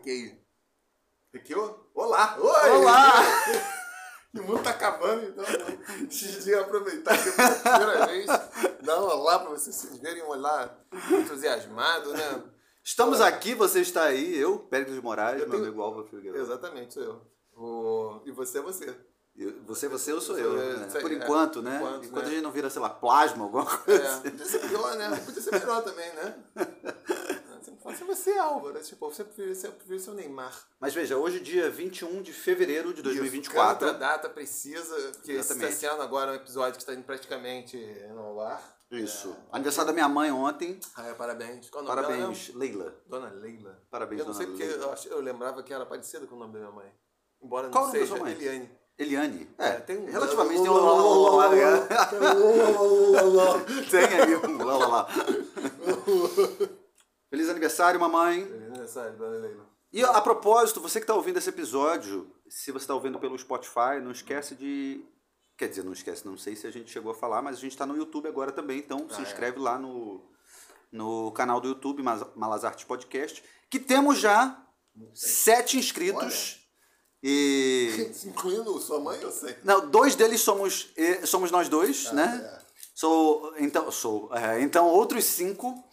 Requei. Requeou? Olá! Oi! Olá! o mundo tá acabando, então decidi aproveitar que pela primeira vez dar um olá pra vocês verem um olá entusiasmado, né? Estamos aqui, você está aí, eu, Péricles Moraes, Eu meu tenho- amigo Álvaro Figueiredo. Exatamente, sou eu. O... E você é você. Eu- Você, você, eu sou Você eu. é- né? você- Por é, enquanto, por né? enquanto, Enquanto né? a gente não vira, sei lá, plasma, alguma coisa. É, podia ser pior, né? Podia ser melhor também, né? Você assim, você é Álvaro, tipo, você prefere ser, prefere ser o Neymar. Mas veja, hoje dia 21 de fevereiro de Isso, 2024. Cada data precisa, porque Exatamente. está sendo agora um episódio que está indo praticamente no ar. Isso. Aniversário da minha mãe ontem. Ah, é, parabéns. Qual o nome dela Parabéns, Leila. mesmo? Dona Leila. Parabéns, Eu não sei dona porque Leila. eu, ach- eu lembrava que era parecida com o nome da minha mãe. Embora Qual não o nome da seja? Eliane. Eliane. É, É, tem um- relativamente tem um lá. Tem aí um lá, lá, lá. Feliz aniversário, mamãe. Feliz aniversário, Dona Leila. E a propósito, você que está ouvindo esse episódio, se você está ouvindo pelo Spotify, não esquece de. Quer dizer, não esquece, não sei se a gente chegou a falar, mas a gente está no YouTube agora também, então se Ah, é. inscreve lá no, no canal do YouTube, Malas Artes Podcast, que temos já sete inscritos. E. Incluindo sua mãe, eu sei. Não, dois deles somos, eh, somos nós dois, Ah, né? é. Sou, então, sou. é, então, outros cinco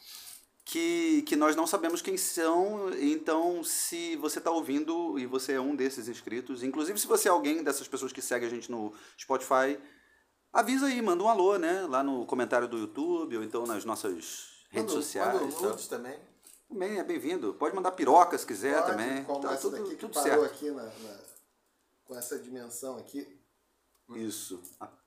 que, que nós não sabemos quem são. Então, se você está ouvindo e você é um desses inscritos, inclusive se você é alguém dessas pessoas que segue a gente no Spotify, avisa aí, manda um alô, né? Lá no comentário do YouTube ou então nas nossas redes Manda- sociais. manda tá? nudes também. Também é bem-vindo. Pode mandar piroca se quiser Pode, também. Como Tá essa tudo, daqui que tudo parou certo. aqui na, na- com essa dimensão aqui. Isso.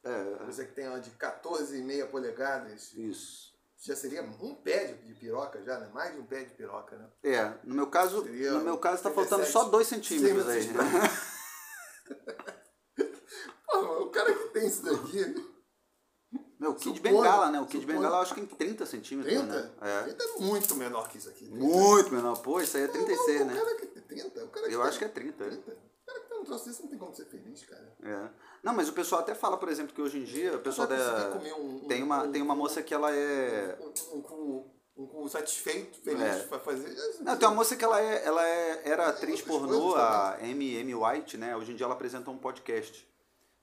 É, Você que tem uma de 14,5 polegadas, isso. Já seria um pé de, piroca já, né? Mais de um pé de piroca, né? É, no meu caso, Seria no meu caso tá faltando 37 só dois centímetros aí. Pô, o cara que tem isso daqui, Meu, o Kid Supondo, Bengala, né? O Kid supondo. Bengala eu acho que tem 30 centímetros, 30? né? É. 30 é muito menor que isso aqui. 30. Muito menor. Pô, isso aí é 36, o né? cara que tem 30, o cara que Eu tem acho que é 30. 30. Um troço desse não tem como ser feliz, cara. É. Não, mas o pessoal até fala, por exemplo, que hoje em dia, o pessoal da... um- tem, uma, um- tem uma moça que ela é... Um, um, cu- um, cu satisfeito, feliz É. pra fazer. Não, tem uma moça que ela, é, ela é, era atriz pornô, a Amy, Amy White, né? Hoje em dia ela apresenta um podcast.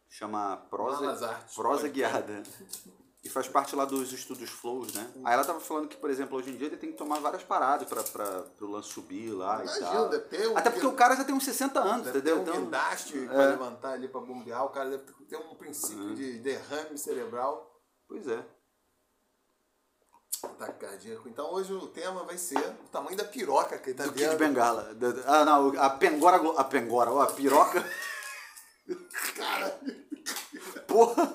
Chama Prosa, Prosa. Guiada. E faz parte lá dos estúdios Flows, né? Aí ela tava falando que, por exemplo, hoje em dia ele tem que tomar várias paradas pra, pra, pro lance subir lá e Imagina, tal. deve ter um Até porque o cara já tem uns 60 anos, Deve ter entendeu? um Então, guindaste é. pra levantar ali pra bombear. O cara deve ter um princípio de derrame cerebral. pois é. Ataque cardíaco. Então hoje o tema vai ser o tamanho da piroca que ele tá Do Kid vendo. Bengala. Da- da- Ah, não, a pengora... A pengora, ó, a piroca... Cara, Porra!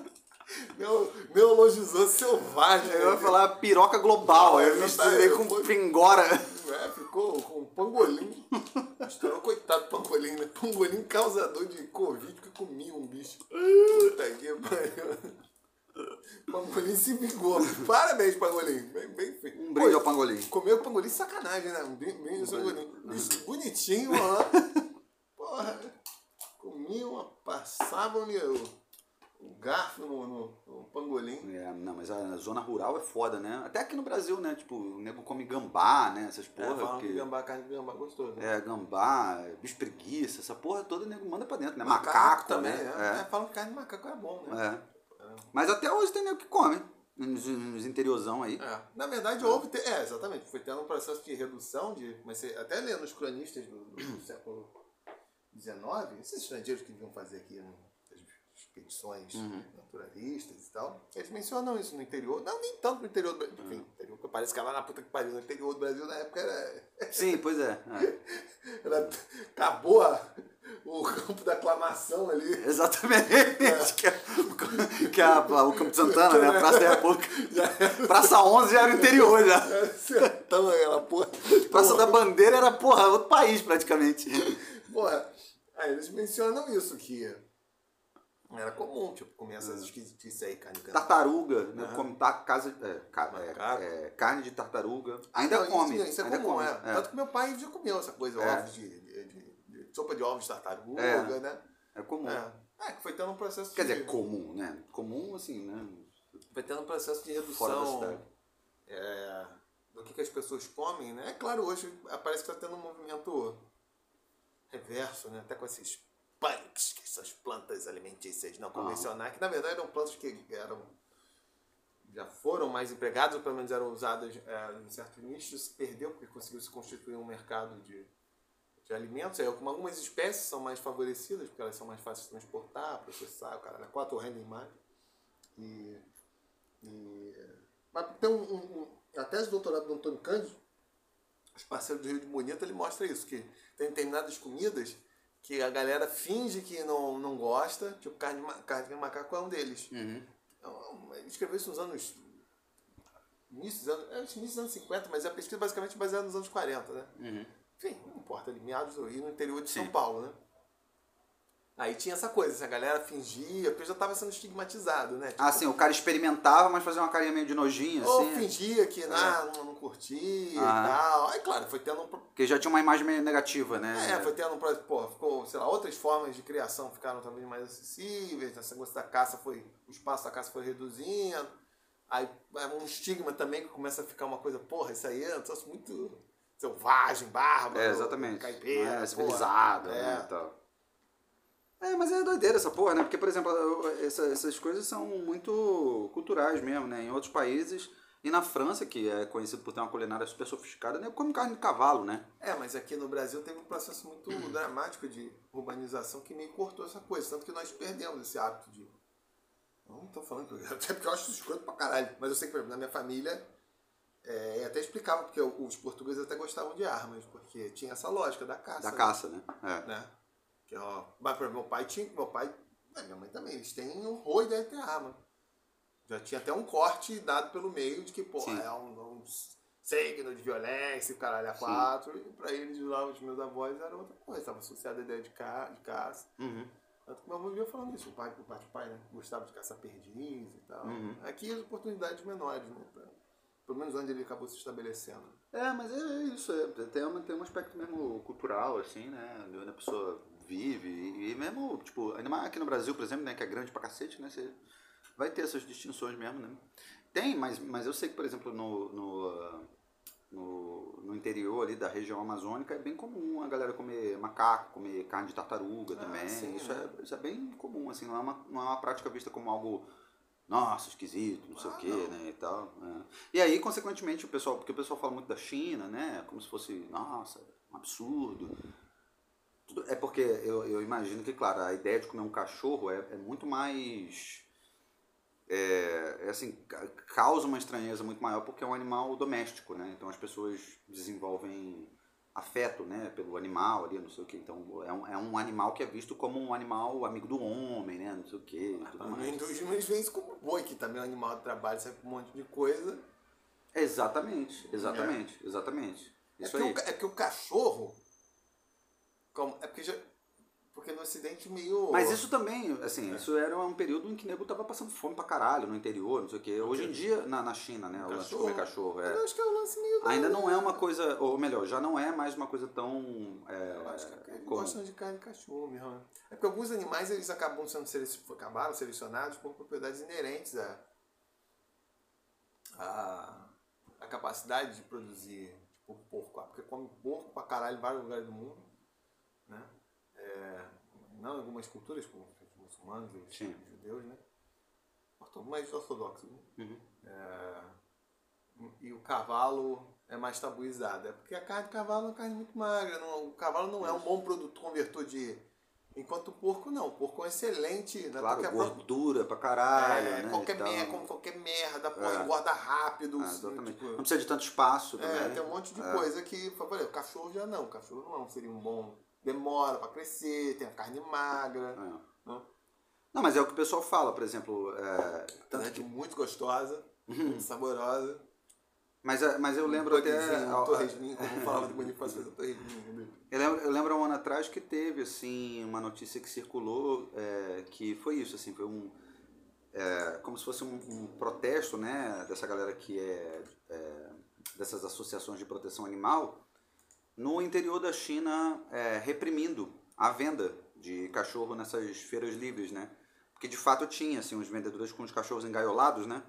Neologizou selvagem. Eu ia falar piroca global, aí eu misturei tá, com foi- pengora. É, ficou com um pangolim. Estourou, coitado do pangolim, né? Pangolim causador de Covid que comia um bicho. Puta que pariu. Pangolim se vingou. Parabéns, pangolim. Bem, bem feito. Um brinde Pô, ao pangolim. Comeu pangolim sacanagem, né? Um brinde brinde ao pangolim. Bicho bonitinho, ó. Porra. Comiam, uma- passavam-lhe o, o garfo no, no, no pangolim. É, não, mas a zona rural é foda, né? Até aqui no Brasil, né? Tipo, o nego come gambá, né? Essas É, porra. falam que que- gambá, carne de gambá é gostoso. né? É, gambá, bicho preguiça, essa porra toda o nego manda pra dentro, né? Macaco, também, né? é. É, falam que carne de macaco é bom, né? É. Mas até hoje tem nego que come. Nos, nos interiorzão aí. É. Na verdade, houve. te- É, exatamente. Foi tendo um processo de redução de. Mas até lendo os cronistas do, do século XIX, esses estrangeiros que vinham fazer aqui né, expedições Uhum. naturalistas e tal, eles mencionam isso no interior. Não, nem tanto no interior do Brasil. Enfim, Uhum. interior, parece que lá na puta que pariu. No interior do Brasil, na época, era. Sim, pois é. é. era acabou a- o campo da aclamação ali. Exatamente. Que, é, que é a- o Campo de Santana, né? A Praça da República. Praça 11 já era o interior já. Sertão, aquela porra. Praça da Bandeira era, porra, outro país praticamente. Porra, aí eles mencionam isso, que era comum, tipo, comer essas esquisitices aí, carne de. Tartaruga, né? Aham. Come ta- casa, é, ca- é, Macaco. é, carne de tartaruga. Ainda Não, come. Isso, isso é ainda comum, come, é. Tanto que meu pai já comeu essa coisa, É. ovos de, de- de- de- sopa de ovos de tartaruga, É. né? É comum. É. É, que foi tendo um processo Quer de... dizer, comum, né? Comum, assim, né? Foi tendo um processo de redução é, do que, que as pessoas comem, né? É claro, hoje parece que está tendo um movimento controverso, né? Até com esses que são as plantas alimentícias não convencionais, que na verdade eram plantas que eram já foram mais empregadas, ou pelo menos eram usadas é, em certos nichos, se perdeu porque conseguiu se constituir um mercado de, de alimentos. Aí, algumas espécies são mais favorecidas, porque elas são mais fáceis de transportar, processar, o cara quatro rendem mais. E, e, mas tem um, um, a tese de doutorado do Antônio Cândido, os parceiros do Rio de Bonito, ele mostra isso, que tem determinadas comidas que a galera finge que não, não gosta, tipo carne, carne de macaco é um deles. Uhum. Então, ele escreveu isso nos anos. Início dos anos, é, início dos anos 50, mas a pesquisa basicamente baseada nos anos 40, né? Uhum. Enfim, não importa, ali, meados do Rio, no interior de Sim. São Paulo, né? Aí tinha essa coisa, assim, a galera fingia, porque já estava sendo estigmatizado, né? Tipo, Ah, sim, o cara experimentava, mas fazia uma carinha meio de nojinho, ou assim. fingia que ah, não, não curtia Ah. e tal. Aí, claro, foi tendo um. Porque já tinha uma imagem meio negativa, né? É, foi tendo um. Pô, ficou, sei lá, outras formas de criação ficaram também mais acessíveis, essa coisa da caça foi. O espaço da caça foi reduzindo. Aí é um estigma também que começa a ficar uma coisa, porra, isso aí é um troço muito selvagem, bárbaro. É, exatamente. Caipira, é civilizado, É. né, tal. É, mas é doideira essa porra, né? Porque, por exemplo, eu- essa- essas coisas são muito culturais mesmo, né? Em outros países, e na França, que é conhecido por ter uma culinária super sofisticada, né? Come carne de cavalo, né? É, mas aqui no Brasil teve um processo muito dramático de urbanização que meio cortou essa coisa. Tanto que nós perdemos esse hábito de. Não tô falando que. Até porque eu acho isso escroto pra caralho. Mas eu sei que, por exemplo, na minha família. É, até explicava, porque os portugueses até gostavam de armas, porque tinha essa lógica da caça. Da né? caça, né? É. né? Que, ó, mas, exemplo, meu pai tinha. Meu pai. é, minha mãe também, eles têm horror e devem ter arma. Já tinha até um corte dado pelo meio de que, pô, Sim. é um, um signo de violência, o caralho a quatro. E pra eles lá, os meus avós, era outra coisa. Estava associada à ideia de, ca, de caça. Uhum. Tanto que meu avô vivia falando isso. O pai, o pai, o pai né? Gostava de caçar perdiz e tal. Uhum. Aqui as oportunidades menores, né? pra- pelo menos onde ele acabou se estabelecendo. É, mas é isso, é, tem, um, tem um aspecto mesmo cultural, assim, né? de Onde a pessoa vive, e, mesmo, tipo, ainda mais aqui no Brasil, por exemplo, né, que é grande pra cacete, né? Você vai ter essas distinções mesmo, né? Tem, mas, mas eu sei que, por exemplo, no, no, ah, no, no interior ali da região amazônica é bem comum a galera comer macaco, comer carne de tartaruga Ah, também. sim, isso, né? é, isso é bem comum, assim, não é uma, não é uma prática vista como algo nossa, esquisito, não sei Ah, o quê, não. né, e tal. é. E aí, consequentemente, o pessoal, porque o pessoal fala muito da China, né, como se fosse, nossa, um absurdo. É porque eu, eu imagino que, claro, a ideia de comer um cachorro é, é muito mais. É, é assim, ca- causa uma estranheza muito maior porque é um animal doméstico, né? Então as pessoas desenvolvem afeto, né, pelo animal ali, não sei o que. Então é um, é um animal que é visto como um animal amigo do homem, né, não sei o que, tudo No mais. hinduísmo eles veem isso como boi, que também é um animal de trabalho, serve pra um monte de coisa. Exatamente, exatamente, exatamente. É que, aí. o, é que o cachorro. Como, é porque já. Porque no ocidente meio. Mas isso também, assim, isso era um período em que o nego tava passando fome pra caralho no interior, não sei o quê. Hoje em dia, na, na China, né, o lance de comer cachorro, é. Eu acho que é um lance meio. da- Ainda não é uma coisa, ou melhor, já não é mais uma coisa tão. É, Eu acho que comum. gostam de carne de cachorro mesmo. né? É porque alguns animais eles acabam sendo selec- acabaram selecionados por propriedades inerentes à, à, à capacidade de produzir tipo, porco. Porque come porco pra caralho em vários lugares do mundo. Né? É, não em algumas culturas, como os muçulmanos e os Sim. judeus, né? Mais ortodoxos. Né? Uhum. É, e o cavalo é mais tabuizado. É porque a carne de cavalo é uma carne muito magra. não- o cavalo não é um bom produto convertor de. Enquanto o porco não. O porco é um excelente. Né? Claro, a- gordura pra caralho, é, né? qualquer e tal. merda, como qualquer merda, pô, É. engorda rápido. Ah, assim, tipo, Não precisa de tanto espaço também. é, tem um monte de É. coisa que. por exemplo, O cachorro já não. O cachorro não seria um bom. Demora pra crescer, tem a carne magra. É. Né? Não, mas é o que o pessoal fala, por exemplo. é, Tanto que muito gostosa, muito saborosa. mas, é- mas eu lembro até. Torresminho, como falava de torresminho. Eu lembro, eu lembro um ano atrás que teve, assim, uma notícia que circulou, é, que foi isso, assim, foi um... é, como se fosse um, um protesto, né, dessa galera que é, é, dessas associações de proteção animal, no interior da China, é, reprimindo a venda de cachorro nessas feiras livres, né? Porque de fato tinha, assim, os vendedores com os cachorros engaiolados, né?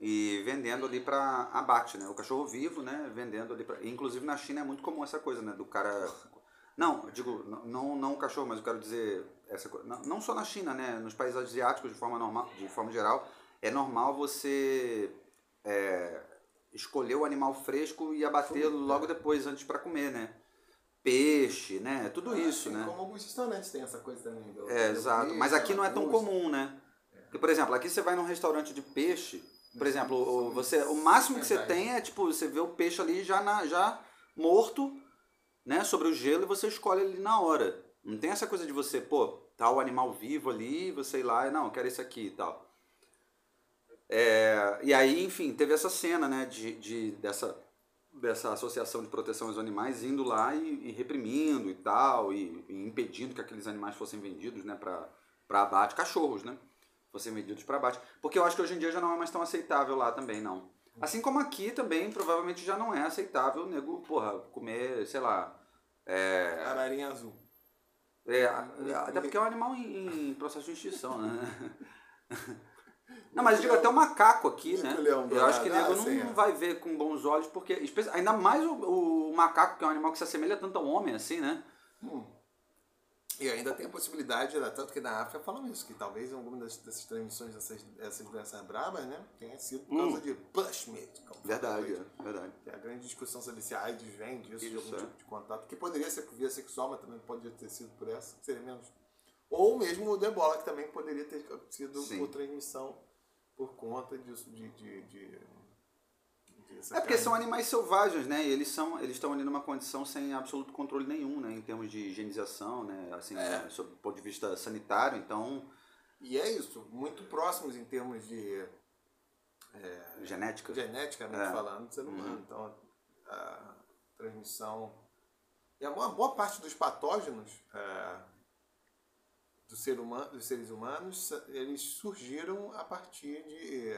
E vendendo ali para abate, né? O cachorro vivo, né? Vendendo ali para. Inclusive na China é muito comum essa coisa, né? Do cara Não, digo, não, não o cachorro, mas eu quero dizer, essa, co- não, não só na China, né? Nos países asiáticos, de forma, normal, de forma geral, é normal você é, escolher o animal fresco e abater logo depois, antes para comer, né? Peixe, né? Tudo isso, Assim né? Como alguns restaurantes têm essa coisa também. do- É, do exato. peixe, Mas aqui não é tão comum, né? Porque, por exemplo, aqui você vai num restaurante de peixe, por exemplo, o, você, o máximo que você tem é, tipo, você vê o peixe ali já, na, já morto, né, sobre o gelo e você escolhe ele na hora. Não tem essa coisa de você, pô, tá o animal vivo ali, você ir lá e, não, eu quero esse aqui e tal. É, e aí, enfim, teve essa cena, né, de, de, dessa, dessa associação de proteção aos animais indo lá e, e reprimindo e tal, e, e impedindo que aqueles animais fossem vendidos, né, para abate, cachorros, né, fossem vendidos para abate. Porque eu acho que hoje em dia já não é mais tão aceitável lá também, não. Assim como aqui também, provavelmente já não é aceitável o nego, porra, comer, sei lá, é, Ararinha azul. é, até porque é um animal em, em processo de extinção, né? Não, mas eu digo até o macaco aqui, né? Eu acho que nego ah, sim, não é. vai ver com bons olhos, porque ainda mais o, o macaco, que é um animal que se assemelha tanto ao homem, assim, né? E ainda tem a possibilidade, né, tanto que na África falam isso, que talvez alguma das, dessas transmissões dessas, dessas doenças brabas, né, tenha sido por causa de bushmeat. Hum. Verdade, é, verdade. Que é a grande discussão sobre se a AIDS vem disso, de Isso, algum é. tipo de contato, que poderia ser por via sexual, mas também poderia ter sido por essa, que seria menos. Ou mesmo o do ebola, que também poderia ter sido Sim. por transmissão por conta disso, de... de, de, de essa É porque são animais selvagens, né? E eles são, eles estão ali numa condição sem absoluto controle nenhum, né? Em termos de higienização, né? Assim, É. né? sob o ponto de vista sanitário, então E é isso, muito próximos em termos de genética. geneticamente É. falando, do ser humano. Então, a transmissão. E a uma boa parte dos patógenos é, do ser humano, dos seres humanos, eles surgiram a partir de.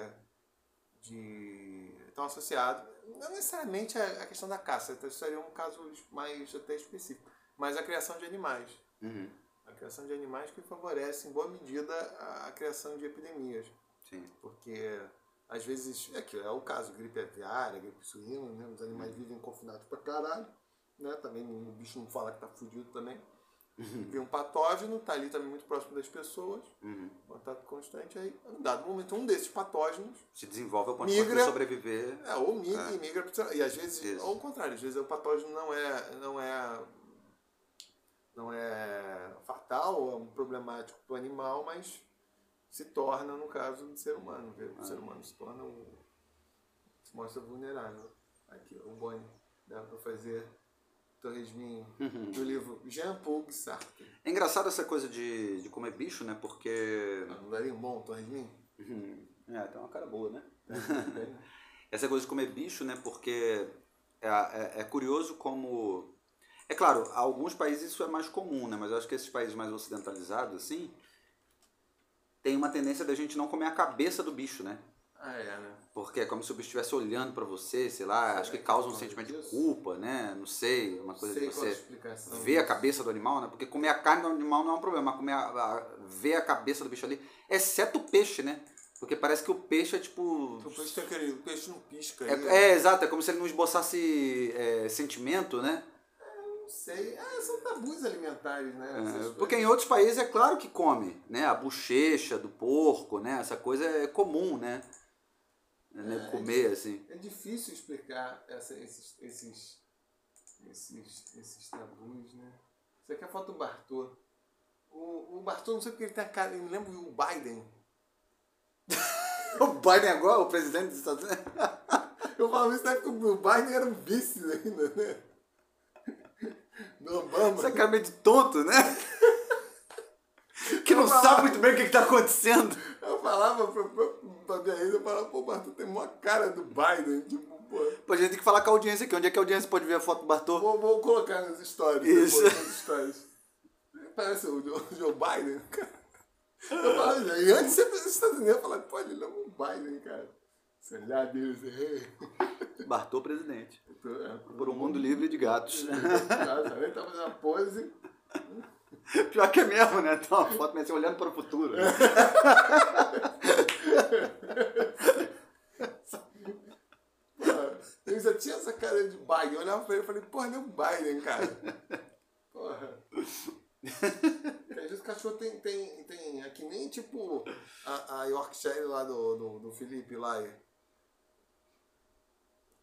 de estão associados, não necessariamente a, a questão da caça, então isso seria um caso mais até específico, mas a criação de animais. Uhum. A criação de animais que favorece, em boa medida, a, a criação de epidemias Sim. porque às vezes é que é o caso gripe aviária, gripe suína, né? Os animais vivem confinados pra caralho, né? Também o bicho não fala que tá fudido também. Vem um patógeno, tá ali também muito próximo das pessoas, Uhum. contato constante, aí, em dado momento, um desses patógenos, Se desenvolve ao ponto Migra. de sobreviver. é, ou migra e migra e às vezes, Isso. ou ao contrário, às vezes o patógeno não é, não é, não é fatal, é um problemático para o animal, mas se torna, no caso do ser humano. O ser humano se torna um. se mostra vulnerável. Aqui, o Boni, dá para fazer torresminho do livro Jean-Paul Sartre. É engraçado essa coisa de, de comer bicho, né? Porque. Não daria um bom torresminho? Uhum. É, tem uma cara boa, né? essa coisa de comer bicho, né? Porque é, é, é curioso como. É claro, alguns países isso é mais comum, né? Mas eu acho que esses países mais ocidentalizados, assim, tem uma tendência da gente não comer a cabeça do bicho, né? Ah, é, né? Porque é como se o bicho estivesse olhando pra você, sei lá, acho que que causa um sentimento de disso? culpa, né? Não sei, uma coisa Sei de a você ver a cabeça do animal, né? Porque comer a carne do animal não é um problema, mas comer a, a- ver a cabeça do bicho ali, exceto o peixe, né? Porque parece que o peixe é tipo. O peixe tem aquele. O peixe não pisca É, aí, é, exato, é como se ele não esboçasse é, sentimento, né? Não sei. É, são tabus alimentares, né? É, porque em outros países é claro que come, né? A bochecha do porco, né? Essa coisa é comum, né? Né, Comer, assim. É difícil explicar essa, esses, esses, esses, esses tabus, né? Isso aqui é a foto do Bartô. O, o Bartô, não sei porque ele tem a cara. Eu me lembro do Biden. O Biden agora, o presidente dos Estados Unidos. Eu falo isso na época que o Biden era um vice ainda, né? Do Obama. Essa cara meio de tonto, né? que não sabe muito bem o que está acontecendo. Eu falava pra, pra, pra minha ex, eu falava, pô, o Bartô tem uma cara do Biden. Tipo, pô. Pô, a gente tem que falar com a audiência aqui. Onde é que a audiência pode ver a foto do Bartô? Vou, vou colocar nas stories. Isso. depois, nas stories. Parece o Joe, Joe Biden, cara. Eu falava, e antes presidente dos Estados Unidos, eu falava, pô, ele não é um Biden, cara. Olhar dele, assim, hey. Bartô presidente. É, Por um mundo livre de gatos. Nossa, ele tá fazendo uma pose. Pior que é mesmo, né? Tá uma foto meio assim, olhando para o futuro. né? Ele já tinha essa cara de Biden. Eu olhava pra ele e falei, porra, ele é Biden, cara. Porra. Às vezes o cachorro tem, tem, tem. É que nem tipo a, a Yorkshire lá do, do, do Felipe lá.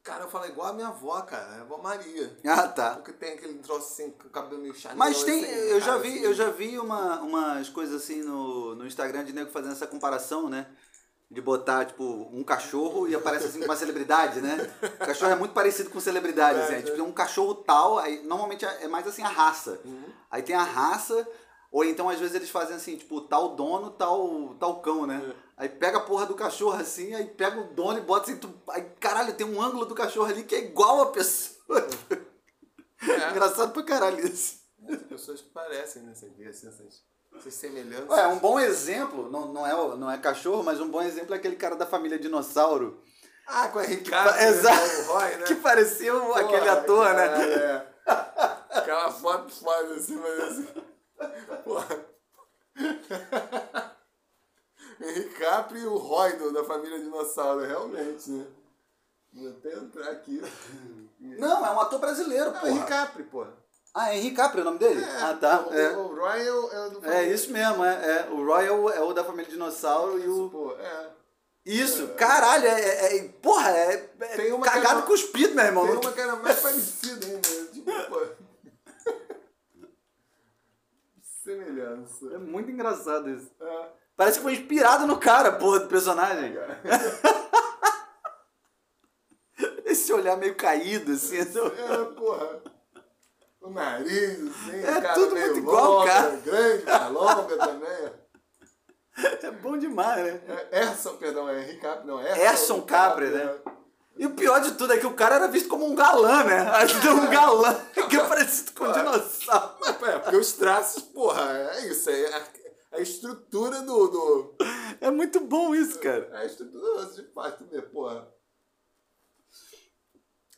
Cara, eu falo igual a minha avó, cara. A avó Maria. Ah, tá. Porque tem aquele troço assim, com o cabelo meio chato. Mas tem, assim, eu já vi, assim. eu já vi uma, umas coisas assim no, no Instagram de nego fazendo essa comparação, né? De botar, tipo, um cachorro e aparece assim com uma celebridade, né? O cachorro é muito parecido com celebridade, assim. É, É, tipo, é. um cachorro tal, aí normalmente é mais assim a raça. Uhum. Aí tem a raça, ou então às vezes eles fazem assim, tipo, tal dono, tal, tal cão, né? É. Aí pega a porra do cachorro assim, aí pega o dono e bota assim, tu, aí caralho, tem um ângulo do cachorro ali que é igual a pessoa. É. Engraçado pra caralho isso. As pessoas que parecem, né? Você vê assim, essas, essas semelhanças. Ué, um bom exemplo, não, não, é, não é cachorro, mas um bom exemplo é aquele cara da família Dinossauro. Ah, com a Ricardo. Exato. O Roy, né? Que parecia aquele ator, cara, né? É. Aquela foto foda assim, mas assim. Porra. Henrique Capri e o Roy do, da família Dinossauro, realmente, né? Vou até entrar aqui. Não, é um ator brasileiro, Não, Henrique porra. Capri, pô. Ah, é Henrique Capri o nome dele? É, ah, tá. O, É, o Roy é o, é o do é isso mesmo, é, é. O Roy é o, é o da família Dinossauro e o. Pô, é. Isso, caralho, é. é, é- porra, é, é Tem uma cagado que- cuspido, meu irmão. Tem uma que era mais parecida ainda. Tipo, pô. Semelhança. É muito engraçado isso. É. Parece que foi inspirado no cara, porra, do personagem. Esse olhar meio caído, assim. então- É, porra. O nariz, assim, É cara tudo meio muito igual, longa, cara. grande, longa também. É bom demais, né? É, Erson, perdão, é Henrique Capri, não, Erson. Erson Capri, né? E o pior de tudo é que o cara era visto como um galã, né? Deu um galã que é parecido com um dinossauro. Mas, é, porque os traços, porra, é isso, é a, a estrutura do, do... É muito bom isso, cara. É a estrutura de fato, né, porra.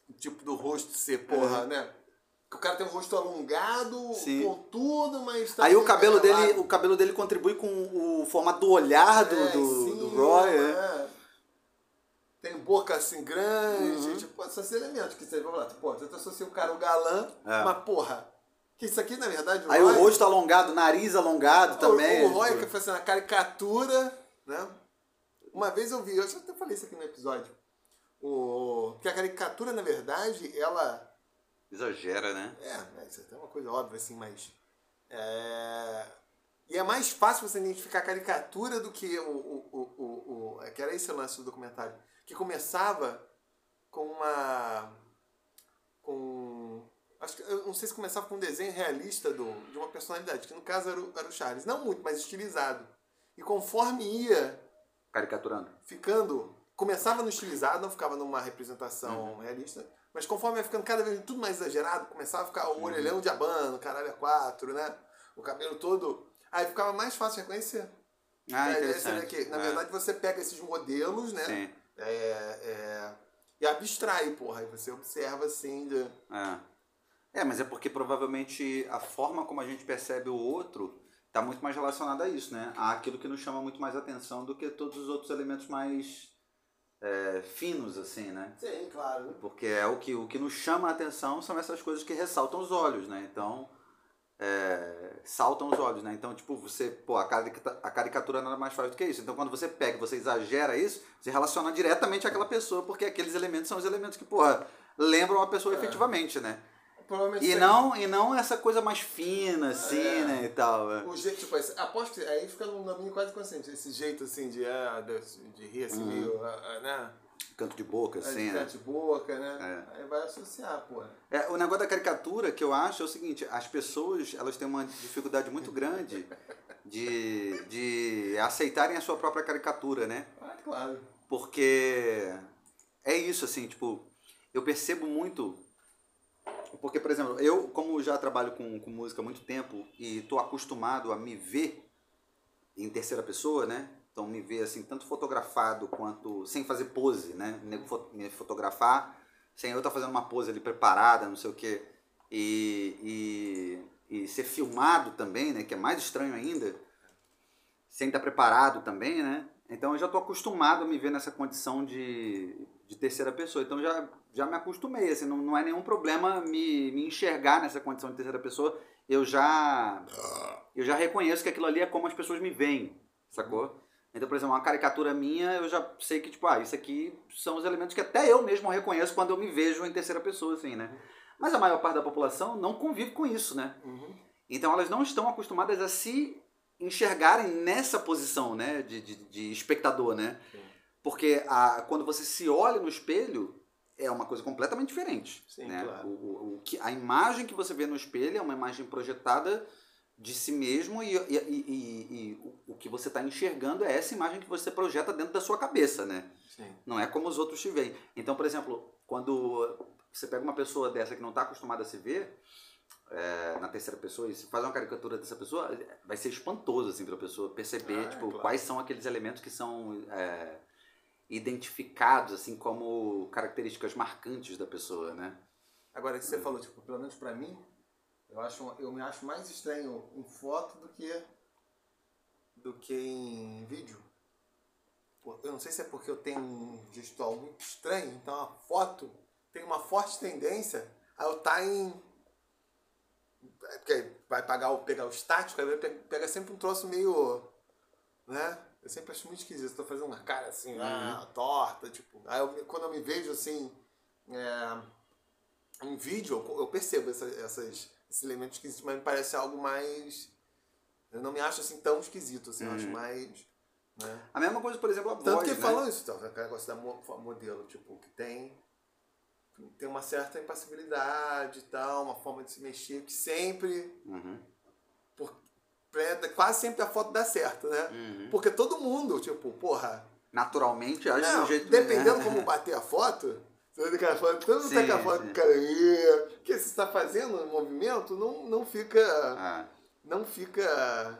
O tipo do rosto ser, porra, né? Que o cara tem um rosto alongado, É. Sim. pontudo, mas... Aí o cabelo dele, amarelado. o cabelo dele contribui com o formato do olhar do, É, do, sim, do Roy, é. É. Tem boca assim grande, Uhum. tipo, esses elementos que você vai falar. Pô, você associa o cara ao galã, É. mas porra, que isso aqui na verdade. Aí Roy- o rosto alongado, nariz alongado também. O, o Roy que faz assim, a caricatura, né? Uma vez eu vi, eu já até falei isso aqui no episódio. O, que a caricatura, na verdade, ela. Exagera, né? É, isso é até uma coisa óbvia, assim, mas. É, e é mais fácil você identificar a caricatura do que o. o, o, o, o é que era esse o lance do documentário. Que começava com uma. Com. Acho que, eu não sei se começava com um desenho realista do, de uma personalidade, que no caso era o, era o Charles. Não muito, mas estilizado. E conforme ia Caricaturando. ficando. Começava no estilizado, não ficava numa representação Uhum. realista, mas conforme ia ficando cada vez tudo mais exagerado, começava a ficar o Uhum. orelhão de abano, caralho a quatro, né? O cabelo todo. Aí ficava mais fácil reconhecer. Ah, É, interessante. que, na É. verdade, você pega esses modelos, né? Sim. É, é, e abstrai, porra. Aí você observa assim. De... É. é, mas é porque provavelmente a forma como a gente percebe o outro está muito mais relacionada a isso, né? A aquilo que nos chama muito mais atenção do que todos os outros elementos mais é, finos, assim, né? Sim, claro. Porque é o que, o que nos chama a atenção são essas coisas que ressaltam os olhos, né? Então, é, saltam os olhos, né? Então, tipo, você, pô, a, carica- a caricatura nada mais faz do que isso. Então, quando você pega, você exagera isso, você relaciona diretamente àquela pessoa, porque aqueles elementos são os elementos que, porra, lembram a pessoa É. efetivamente, né? E não, e não essa coisa mais fina, assim, É. né, e tal. é. O jeito, tipo, esse- aposto que aí fica num domínio quase consciente. Esse jeito assim de, ah, de, de rir assim, Uhum. meio, ah, ah, né? Canto de boca, assim, né? de boca, né? Aí vai associar, pô. É, o negócio da caricatura que eu acho é o seguinte, as pessoas elas têm uma dificuldade muito grande de, de aceitarem a sua própria caricatura, né? Ah, claro. Porque é isso, assim, tipo, eu percebo muito. Porque, por exemplo, eu, como já trabalho com, com música há muito tempo e tô acostumado a me ver em terceira pessoa, né? Então, me ver, assim, tanto fotografado quanto sem fazer pose, né? Me fotografar sem eu estar fazendo uma pose ali preparada, não sei o quê. E, e, e ser filmado também, né? Que é mais estranho ainda. Sem estar preparado também, né? Então eu já estou acostumado a me ver nessa condição de, de terceira pessoa. Então já, já me acostumei, assim, não, não é nenhum problema me, me enxergar nessa condição de terceira pessoa. Eu já eu já reconheço que aquilo ali é como as pessoas me veem, sacou? Então, por exemplo, uma caricatura minha, eu já sei que, tipo, ah, isso aqui são os elementos que até eu mesmo reconheço quando eu me vejo em terceira pessoa, assim, né? Mas a maior parte da população não convive com isso, né? Uhum. Então elas não estão acostumadas a se enxergarem nessa posição, né, de, de, de espectador, né? Sim. Porque a, quando você se olha no espelho, é uma coisa completamente diferente. Sim, né? claro. o, o, o que, a imagem que você vê no espelho é uma imagem projetada de si mesmo e, e, e, e- o, o que você está enxergando é essa imagem que você projeta dentro da sua cabeça, né? Sim. Não é como os outros te veem. Então, por exemplo, quando você pega uma pessoa dessa que não está acostumada a se ver é, na terceira pessoa e se faz uma caricatura dessa pessoa, vai ser espantoso assim para a pessoa perceber Ah, é tipo claro. quais são aqueles elementos que são é, identificados assim como características marcantes da pessoa, né? Agora que você falou, tipo, pelo menos pra mim, eu, acho, eu me acho mais estranho em foto do que do que em vídeo. Eu não sei se é porque eu tenho um gestual muito estranho, então a foto tem uma forte tendência a eu estar em. é Porque vai pagar o, pegar o estático, aí pega sempre um troço meio. né? Eu sempre acho muito esquisito. Estou fazendo uma cara assim, ah, torta, tipo. Aí eu, quando eu me vejo assim. é, em vídeo eu- eu percebo essa- essas, esses elementos esquisitos, mas me parece algo mais. Eu não me acho assim tão esquisito, assim, eu acho mais. Né? A mesma coisa, por exemplo, a Tanto voz, que né? falam isso, então, aquele negócio da mo- modelo, tipo, que tem, tem uma certa impassibilidade e tal, uma forma de se mexer que sempre. Uhum. Por, quase sempre a foto dá certo, né? Uhum. Porque todo mundo, tipo, porra. Naturalmente age Não, do jeito dependendo né? como bater a foto, aquela foto, todo mundo Sim, tá a do cara aí, porque se você tá fazendo um movimento, não, não fica. Ah, Não fica.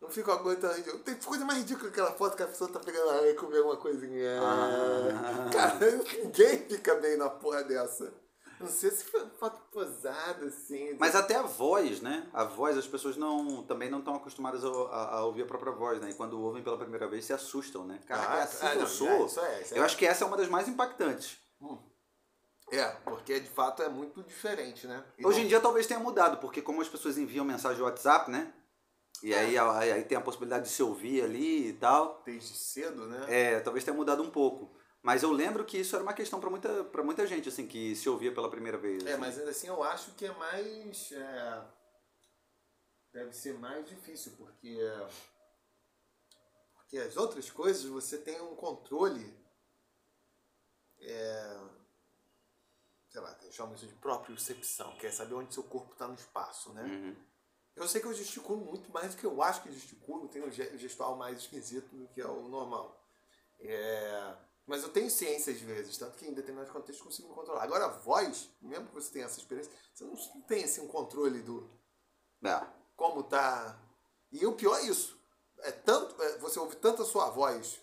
Não fica uma coisa tão ridícula. Tem coisa mais ridícula que aquela foto que a pessoa tá pegando lá e comer uma coisinha. Ah. Cara, ninguém fica bem na porra dessa. Não sei se foi foto posada, assim. Mas até a voz, né? A voz, as pessoas não também não estão acostumadas a, a- a ouvir a própria voz, né? E quando ouvem pela primeira vez se assustam, né? Cara, Ah, é assim ah, que não, eu sou. é, é, é. Eu acho que essa é uma das mais impactantes. É, porque de fato é muito diferente, né? E Hoje não- em dia talvez tenha mudado, porque como as pessoas enviam mensagem no WhatsApp, né? E aí, aí, aí tem a possibilidade de se ouvir ali e tal. Desde cedo, né? É, talvez tenha mudado um pouco. Mas eu lembro que isso era uma questão para muita, pra muita gente, assim, que se ouvia pela primeira vez. É, assim. mas ainda assim eu acho que é mais. é, deve ser mais difícil, porque. Porque as outras coisas você tem um controle. É, sei lá, isso de propriocepção, que é saber onde seu corpo está no espaço, né? Uhum. Eu sei que eu gesticulo muito mais do que eu acho que gesticulo, tenho um ge- gestual mais esquisito do que é o normal. É, mas eu tenho ciência às vezes, tanto que em determinados contextos consigo me controlar. Agora a voz, mesmo que você tenha essa experiência, você não tem assim um controle do É. como tá. E o pior é isso. É tanto, é, você ouve tanto a sua voz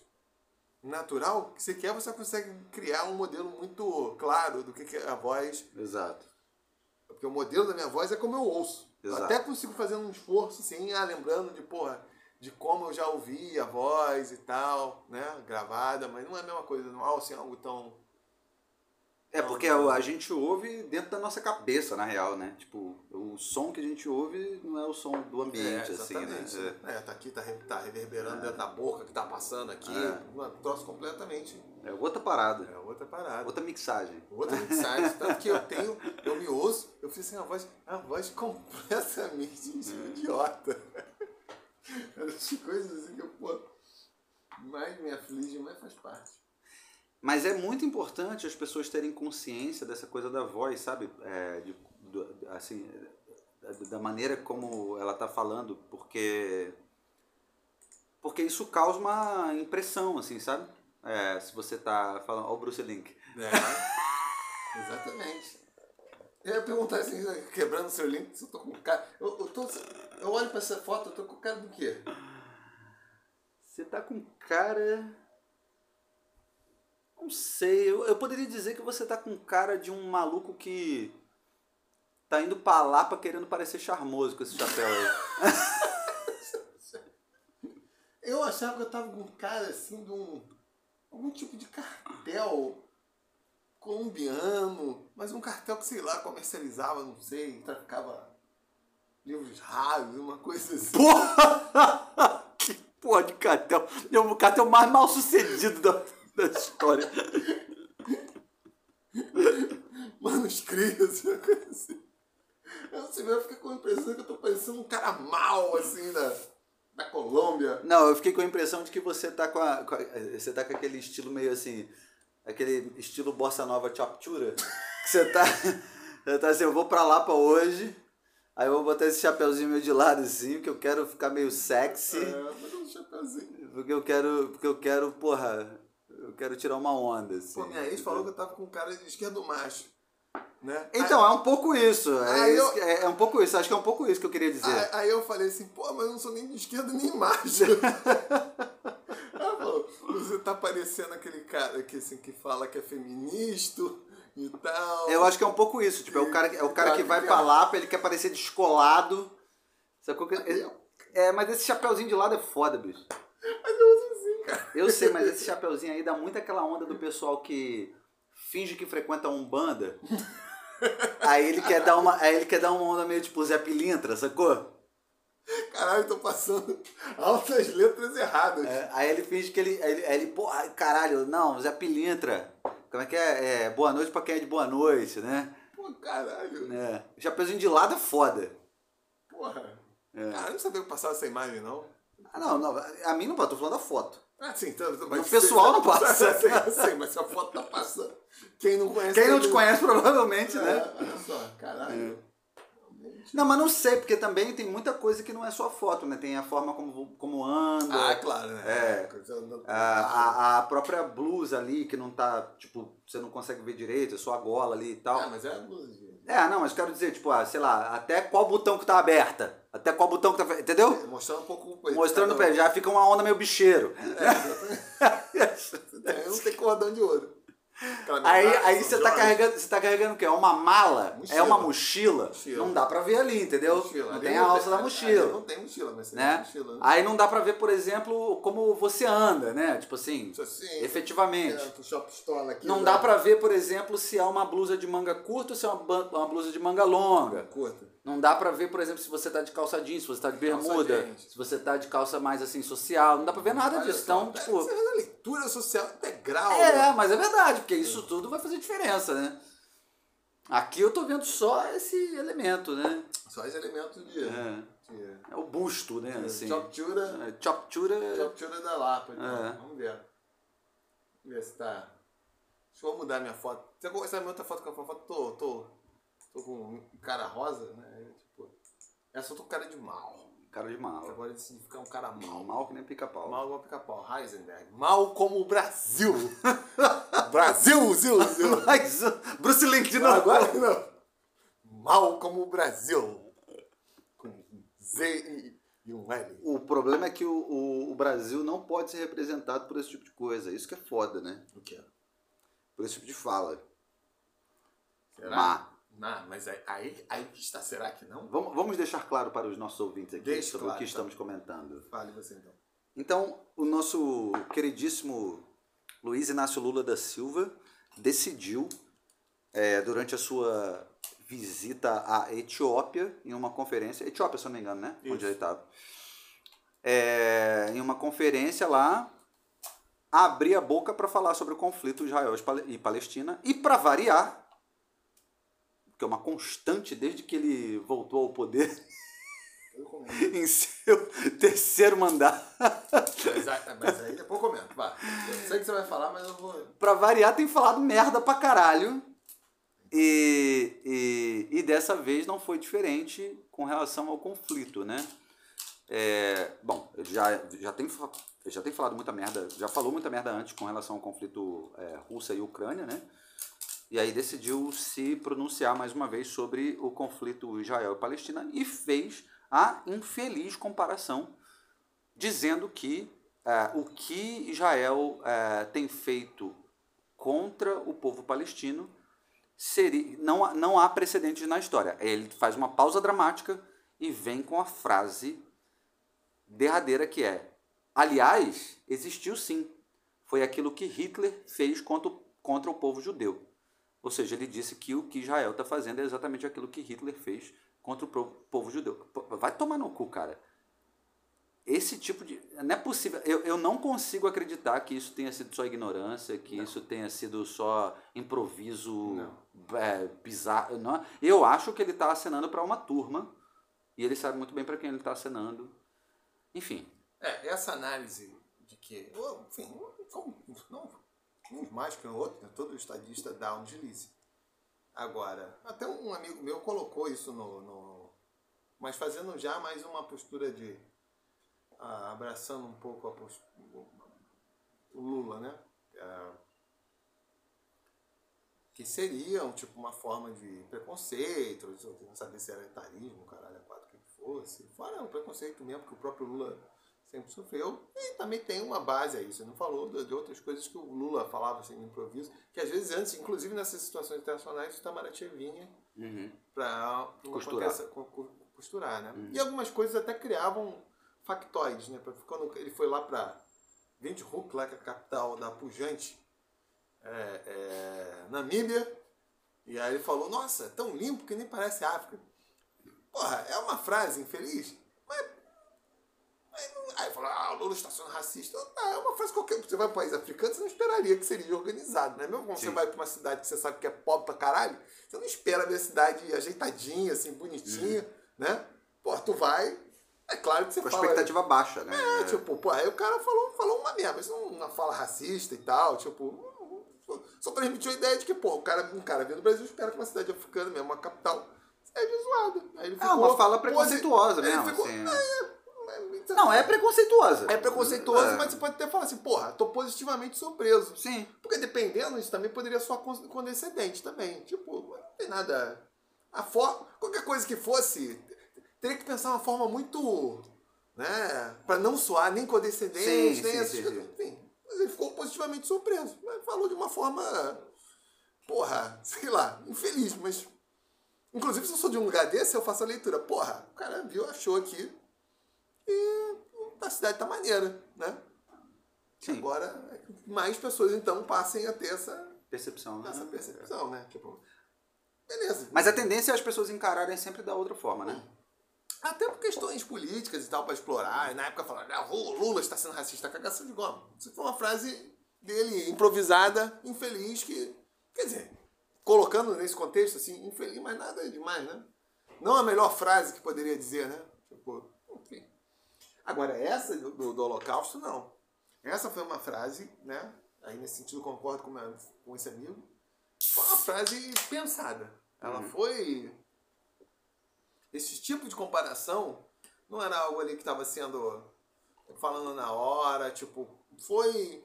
natural que sequer você consegue criar um modelo muito claro do que é a voz Exato. porque o modelo da minha voz é como eu ouço. Eu Exato. até consigo fazer um esforço, assim, ah, lembrando de, porra, de como eu já ouvi a voz e tal, né? Gravada, mas não é a mesma coisa, não é assim, algo tão. É, porque a, gente ouve dentro da nossa cabeça, na real, né? Tipo, o som que a gente ouve não é o som do ambiente, assim, né? É. tá aqui, tá, tá reverberando dentro da boca, que tá passando aqui. É. Um troço completamente. É, é outra parada, É outra parada. outra mixagem. Outra mixagem. Tanto que eu tenho, eu me ouço, eu fiz assim, a voz, a voz completamente idiota. Essas coisas assim que eu, pô, mais me aflige, mais faz parte. Mas é muito importante as pessoas terem consciência dessa coisa da voz, sabe? É, de, do- assim, da, maneira como ela tá falando, porque porque isso causa uma impressão, assim, sabe? É, se você tá falando, ó o Bruce Link. É, exatamente. Eu ia perguntar assim, quebrando seu link, se eu tô com cara. Eu, eu, tô, eu olho pra essa foto, eu tô com cara do quê? Você tá com cara. Não sei, eu, eu poderia dizer que você tá com cara de um maluco que tá indo pra Lapa querendo parecer charmoso com esse chapéu aí. Eu achava que eu tava com cara assim de um. algum tipo de cartel. colombiano, mas um cartel que, sei lá, comercializava, não sei, traficava livros raros, uma coisa assim. Porra! que porra de cartel. É o cartel mais mal sucedido da, da história. Manuscritos, uma coisa assim. Eu não sei, eu fiquei com a impressão que eu tô parecendo um cara mal, assim, da, da Colômbia. Não, eu fiquei com a impressão de que você tá com, a, com a- você tá com aquele estilo meio assim, aquele estilo bossa nova chaptura, que você tá, você tá assim, eu vou pra lá pra hoje, aí eu vou botar esse chapeuzinho meio de lado assim, que eu quero ficar meio sexy, É, mas um chapeuzinho. porque eu quero, porque eu quero, porra, eu quero tirar uma onda assim. Pô, minha ex falou que eu tava com cara de esquerdo macho. Né? Então, é um pouco isso, é, Aí isso eu- que- é, é um pouco isso, acho que é um pouco isso que eu queria dizer. Aí, aí eu falei assim, pô, mas eu não sou nem de esquerda nem macho. Falou, você tá parecendo aquele cara que, assim, que fala que é feminista e tal. Eu acho que é um pouco isso, tipo, é o cara, é o cara que vai pra lá, ele quer parecer descolado. Sacou? que- É, mas esse chapeuzinho de lado é foda, bicho. Mas eu cara. Eu sei, mas esse chapeuzinho aí dá muito aquela onda do pessoal que finge que frequenta um banda. Aí ele quer dar uma, aí ele quer dar uma onda meio tipo Zé Pilintra, sacou? Caralho, eu tô passando altas letras erradas. É, aí ele finge que ele, aí ele, aí ele, pô, caralho, não, Zé Pilintra. Como é que é? É, boa noite pra quem é de boa noite, né? Pô, caralho. É. Chapeuzinho de lado é foda. Porra. É. Cara, eu não sabia que passava essa imagem, não. Ah, não, não, a mim não passa, tô falando da foto. Ah, sim, então. O pessoal não passa. Eu sei, mas se a foto tá passando. Quem não conhece. Quem não te conhece, provavelmente, É, né? olha só, caralho. Não, mas não sei, porque também tem muita coisa que não é só a foto, né? Tem a forma como, como anda. Ah, claro, né? É. A, a, a própria blusa ali, que não tá, tipo, você não consegue ver direito, é só a gola ali e tal. Ah, mas é a blusa. É, não, mas quero dizer, tipo, ah, sei lá, até qual butão que tá aberta. Até qual butão que tá. Entendeu? Mostrando um pouco o. Mostrando o Cada pé, já fica uma onda meio bicheiro. um. É, não tem cordão de ouro. Aí, aí você tá carregando, você tá carregando o quê? É uma mala? Mochila. É uma mochila? Mochila. Não dá pra ver ali, entendeu? Mochila. Não tem a alça da mochila. Não tem mochila, mas né? mochila. Né? Aí não dá pra ver, por exemplo, como você anda, né? Tipo assim, Isso assim. efetivamente. É, aqui. Não dá pra ver, por exemplo, se é uma blusa de manga curta ou se é uma, uma blusa de manga longa. Curta. Não dá pra ver, por exemplo, se você tá de calça jeans, se você tá de bermuda, se você tá de calça mais assim social. Não dá pra ver nada Olha disso. Então, tipo. Você faz a leitura social integral. É, né? mas é verdade, porque isso tudo vai fazer diferença, né? Aqui eu tô vendo só esse elemento, né? Só os elementos de. É, de é o busto, né? Assim. Choptura. É, Choptura. Choptura da Lapa. Então. É. Vamos ver. Vamos ver se tá. Deixa eu mudar minha foto. Você é minha outra foto que eu foto, tô, tô, tô com um cara rosa, né? Tipo, essa eu tô com cara de mal. Cara de mal. Agora eu decidi ficar um cara mal. Mal que nem pica-pau. Mal igual pica-pau. Heisenberg. Mal como o Brasil. Brasil, Zil, Zil. Bruce Lee de novo. Agora não. Mal como o Brasil. Com Z e, um L. O problema é que o, o, o Brasil não pode ser representado por esse tipo de coisa. Isso que é foda, né? O que? Por esse tipo de fala. Será? Má. Não, mas aí, aí, aí que está. Será que não? Vamos, vamos deixar claro para os nossos ouvintes aqui Deixe sobre claro, o que tá. estamos comentando. Fale você então. Então, o nosso queridíssimo Luiz Inácio Lula da Silva decidiu, é, durante a sua visita à Etiópia, em uma conferência, Etiópia, se não me engano, né? Onde Isso. ele estava. É, em uma conferência lá, abrir a boca para falar sobre o conflito Israel e Palestina e, para variar, que é uma constante desde que ele voltou ao poder em seu terceiro mandato. aí- mas aí depois eu comento. Vai. Eu sei que você vai falar, mas eu vou. Pra variar, tem falado merda pra caralho. E, e, e dessa vez não foi diferente com relação ao conflito, né? É, bom, já, já, tem, já tem falado muita merda, já falou muita merda antes com relação ao conflito é, Rússia e Ucrânia, né? E aí decidiu se pronunciar mais uma vez sobre o conflito Israel e fez a infeliz comparação dizendo que é, o que Israel é, tem feito contra o povo palestino seria não, não há precedentes na história. Ele faz uma pausa dramática e vem com a frase derradeira que é: aliás, existiu sim. Foi aquilo que Hitler fez contra, contra o povo judeu. Ou seja, ele disse que o que Israel está fazendo é exatamente aquilo que Hitler fez contra o povo judeu. Vai tomar no cu, cara. Esse tipo de. Não é possível. Eu, eu não consigo acreditar que isso tenha sido só ignorância, que não. isso tenha sido só improviso é, bizarro. Não. Eu acho que ele está acenando para uma turma e ele sabe muito bem para quem ele está acenando. Enfim. É, essa análise de que. Enfim, não, uns mais que o outro, né? todo estadista dá um deslize. Agora, até um amigo meu colocou isso no, no mas fazendo já mais uma postura de ah, abraçando um pouco a postura, o Lula, né? Ah, que seriam tipo uma forma de preconceito, não saber se era etarismo, caralho, a quatro que fosse. Fora o preconceito mesmo que o próprio Lula sempre sofreu. E também tem uma base aí. Você não falou de, outras coisas que o Lula falava assim, no improviso, que às vezes antes, inclusive nessas situações internacionais, o Itamaraty vinha uhum. para costurar. costurar né? Uhum. E algumas coisas até criavam factoides, né? Quando ele foi lá para Windhoek, lá que é a capital da pujante é, é, Namíbia, e aí ele falou, nossa, é tão limpo que nem parece África. Porra, é uma frase infeliz, mas Aí falou, ah, o Lula está sendo racista. Ah, é uma frase qualquer. Você vai para um país africano, você não esperaria que seria organizado, né? Mesmo quando Sim. você vai para uma cidade que você sabe que é pobre pra caralho, você não espera ver a cidade ajeitadinha, assim, bonitinha, uhum. né? Pô, tu vai, é claro que você Com fala. expectativa baixa, né? É, tipo, pô, aí o cara falou, falou uma merda, mas não uma fala racista e tal, tipo. Só transmitiu a ideia de que, pô, o cara, um cara vindo do Brasil espera que uma cidade africana mesmo, uma capital, seja zoada. Aí ele ficou, é uma fala preconceituosa mesmo. Ficou, assim. é, não, é preconceituosa. É preconceituosa, é. mas você pode até falar assim, porra, tô positivamente surpreso. Sim. Porque dependendo, isso também poderia soar condescendente também. Tipo, não tem nada. A forma. Qualquer coisa que fosse, teria que pensar uma forma muito. né? Pra não soar nem condescendente, sim, nem sim, essas sim, coisas. Enfim, mas ele ficou positivamente surpreso. Mas falou de uma forma. Porra, sei lá, infeliz, mas. Inclusive, se eu sou de um lugar desse, eu faço a leitura. Porra, o cara viu, achou aqui e a cidade tá maneira, né? Sim. Agora, mais pessoas então passem a ter essa percepção, né? essa percepção, né? Tipo, beleza. Mas a tendência é as pessoas encararem sempre da outra forma, né? Até por questões políticas e tal, para explorar. E na época falaram, ah, o Lula está sendo racista, cagação de goma. Isso foi uma frase dele, improvisada, infeliz, que. Quer dizer, colocando nesse contexto, assim, infeliz, mas nada demais, né? Não a melhor frase que poderia dizer, né? Agora, essa do, do, do, Holocausto, não. Essa foi uma frase, né? Aí nesse sentido concordo com, meu, com esse amigo. Foi uma frase pensada. Ela uhum. foi. Esse tipo de comparação não era algo ali que estava sendo falando na hora, tipo, foi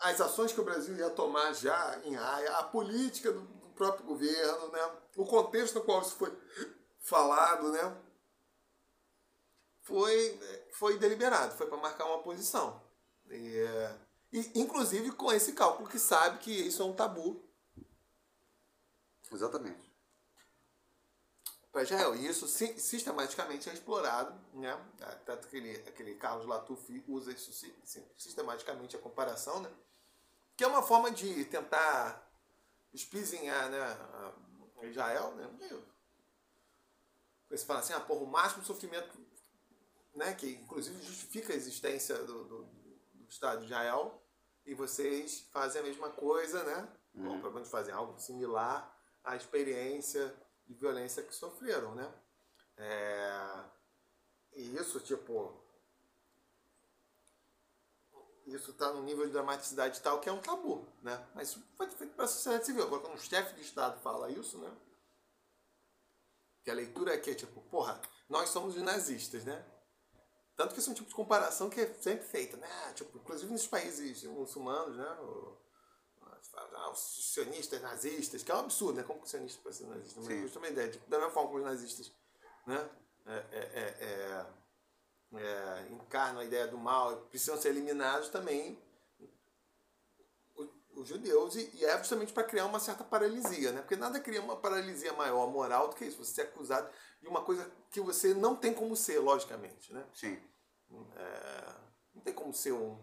as ações que o Brasil ia tomar já em área, a política do, do próprio governo, né? O contexto no qual isso foi falado, né? Foi, foi deliberado, foi para marcar uma posição. E, e, inclusive com esse cálculo que sabe que isso é um tabu. Exatamente. Para Israel. E isso sistematicamente é explorado. Né? Tanto que aquele, aquele Carlos Latuf usa isso sistematicamente a comparação, né? que é uma forma de tentar espizinhar né, Israel. Né? Você fala assim, ah, porra, o máximo sofrimento né, que inclusive justifica a existência do, do, do Estado de Israel, e vocês fazem a mesma coisa, né? Uhum. Bom, pelo menos fazem algo similar à experiência de violência que sofreram, né? É... E isso, tipo. Isso está num nível de dramaticidade tal que é um tabu, né? Mas isso foi feito para a sociedade civil. Agora, quando um chefe de Estado fala isso, né? Que a leitura é que é tipo, porra, nós somos os nazistas, né? Tanto que isso é um tipo de comparação que é sempre feita, né? Tipo, inclusive nos países muçulmanos, né? Ah, os sionistas nazistas, que é um absurdo, né? Como que o sionista pode ser nazista? Mas eu também ideia, tipo, da mesma forma como os nazistas, né? É, é, é, é, encarnam a ideia do mal, precisam ser eliminados também os judeus e, e é justamente para criar uma certa paralisia, né? Porque nada cria uma paralisia maior moral do que isso. Você ser acusado de uma coisa que você não tem como ser, logicamente, né? Sim. É, não tem como ser um...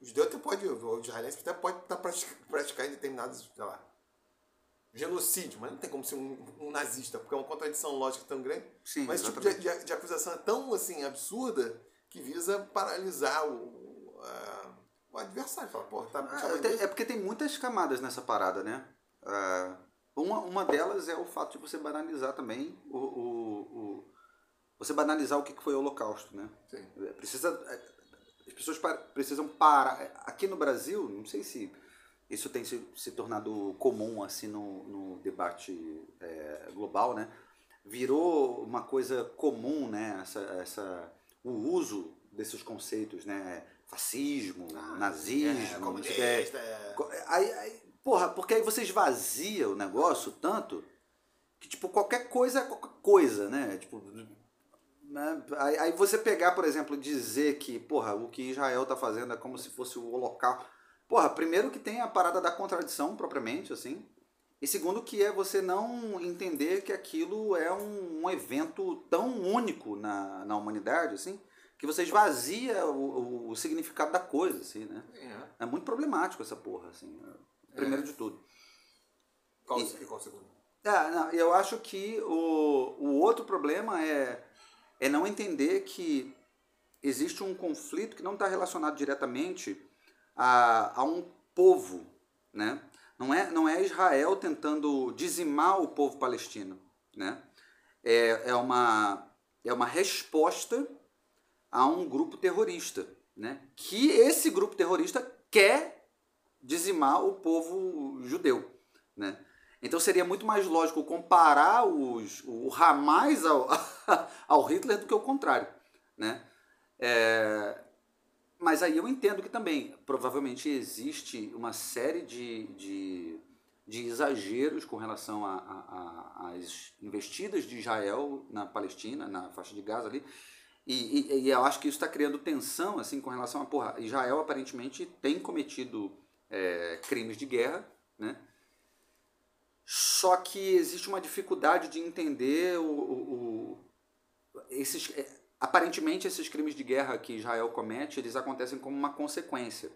O judeu até pode, o israelense até pode estar tá praticando, praticando determinados, sei lá, genocídio, mas não tem como ser um, um nazista, porque é uma contradição lógica tão grande. Sim, mas esse tipo de, de, de, acusação é tão assim, absurda que visa paralisar o, a, o adversário. Fala, Pô, tá, é, é, porque tem muitas camadas nessa parada, né? Uh, uma, uma delas é o fato de você banalizar também o, o, o você banalizar o que foi o Holocausto, né? Sim. Precisa as pessoas precisam parar. Aqui no Brasil, não sei se isso tem se, se tornado comum assim no, no debate é, global, né? Virou uma coisa comum, né? Essa, essa, o uso desses conceitos, né? Fascismo, ah, nazismo, é, comunista. É, aí, aí, porra, porque aí você esvazia o negócio tanto que tipo qualquer coisa é qualquer coisa, né? Tipo, né? Aí, aí, você pegar, por exemplo, dizer que, porra, o que Israel está fazendo é como se fosse o holocausto. Porra, primeiro que tem a parada da contradição propriamente, assim. E segundo que é você não entender que aquilo é um, um evento tão único na, na humanidade, assim, que você esvazia o, o, significado da coisa, assim, né? É. é muito problemático essa porra, assim. Primeiro é. de tudo. Qual, e, qual o segundo? É, não, eu acho que o, o outro problema é é não entender que existe um conflito que não está relacionado diretamente a, a um povo, né? Não é, não é Israel tentando dizimar o povo palestino, né? É, é, uma, é uma resposta a um grupo terrorista, né? Que esse grupo terrorista quer dizimar o povo judeu, né? Então seria muito mais lógico comparar os, o Hamas ao, ao Hitler do que o contrário. Né? É, mas aí eu entendo que também provavelmente existe uma série de, de, de exageros com relação às investidas de Israel na Palestina, na faixa de Gaza ali. E, e, e eu acho que isso está criando tensão assim com relação a porra, Israel aparentemente tem cometido é, crimes de guerra, né? Só que existe uma dificuldade de entender o, o, o esses, é, aparentemente esses crimes de guerra que Israel comete, eles acontecem como uma consequência.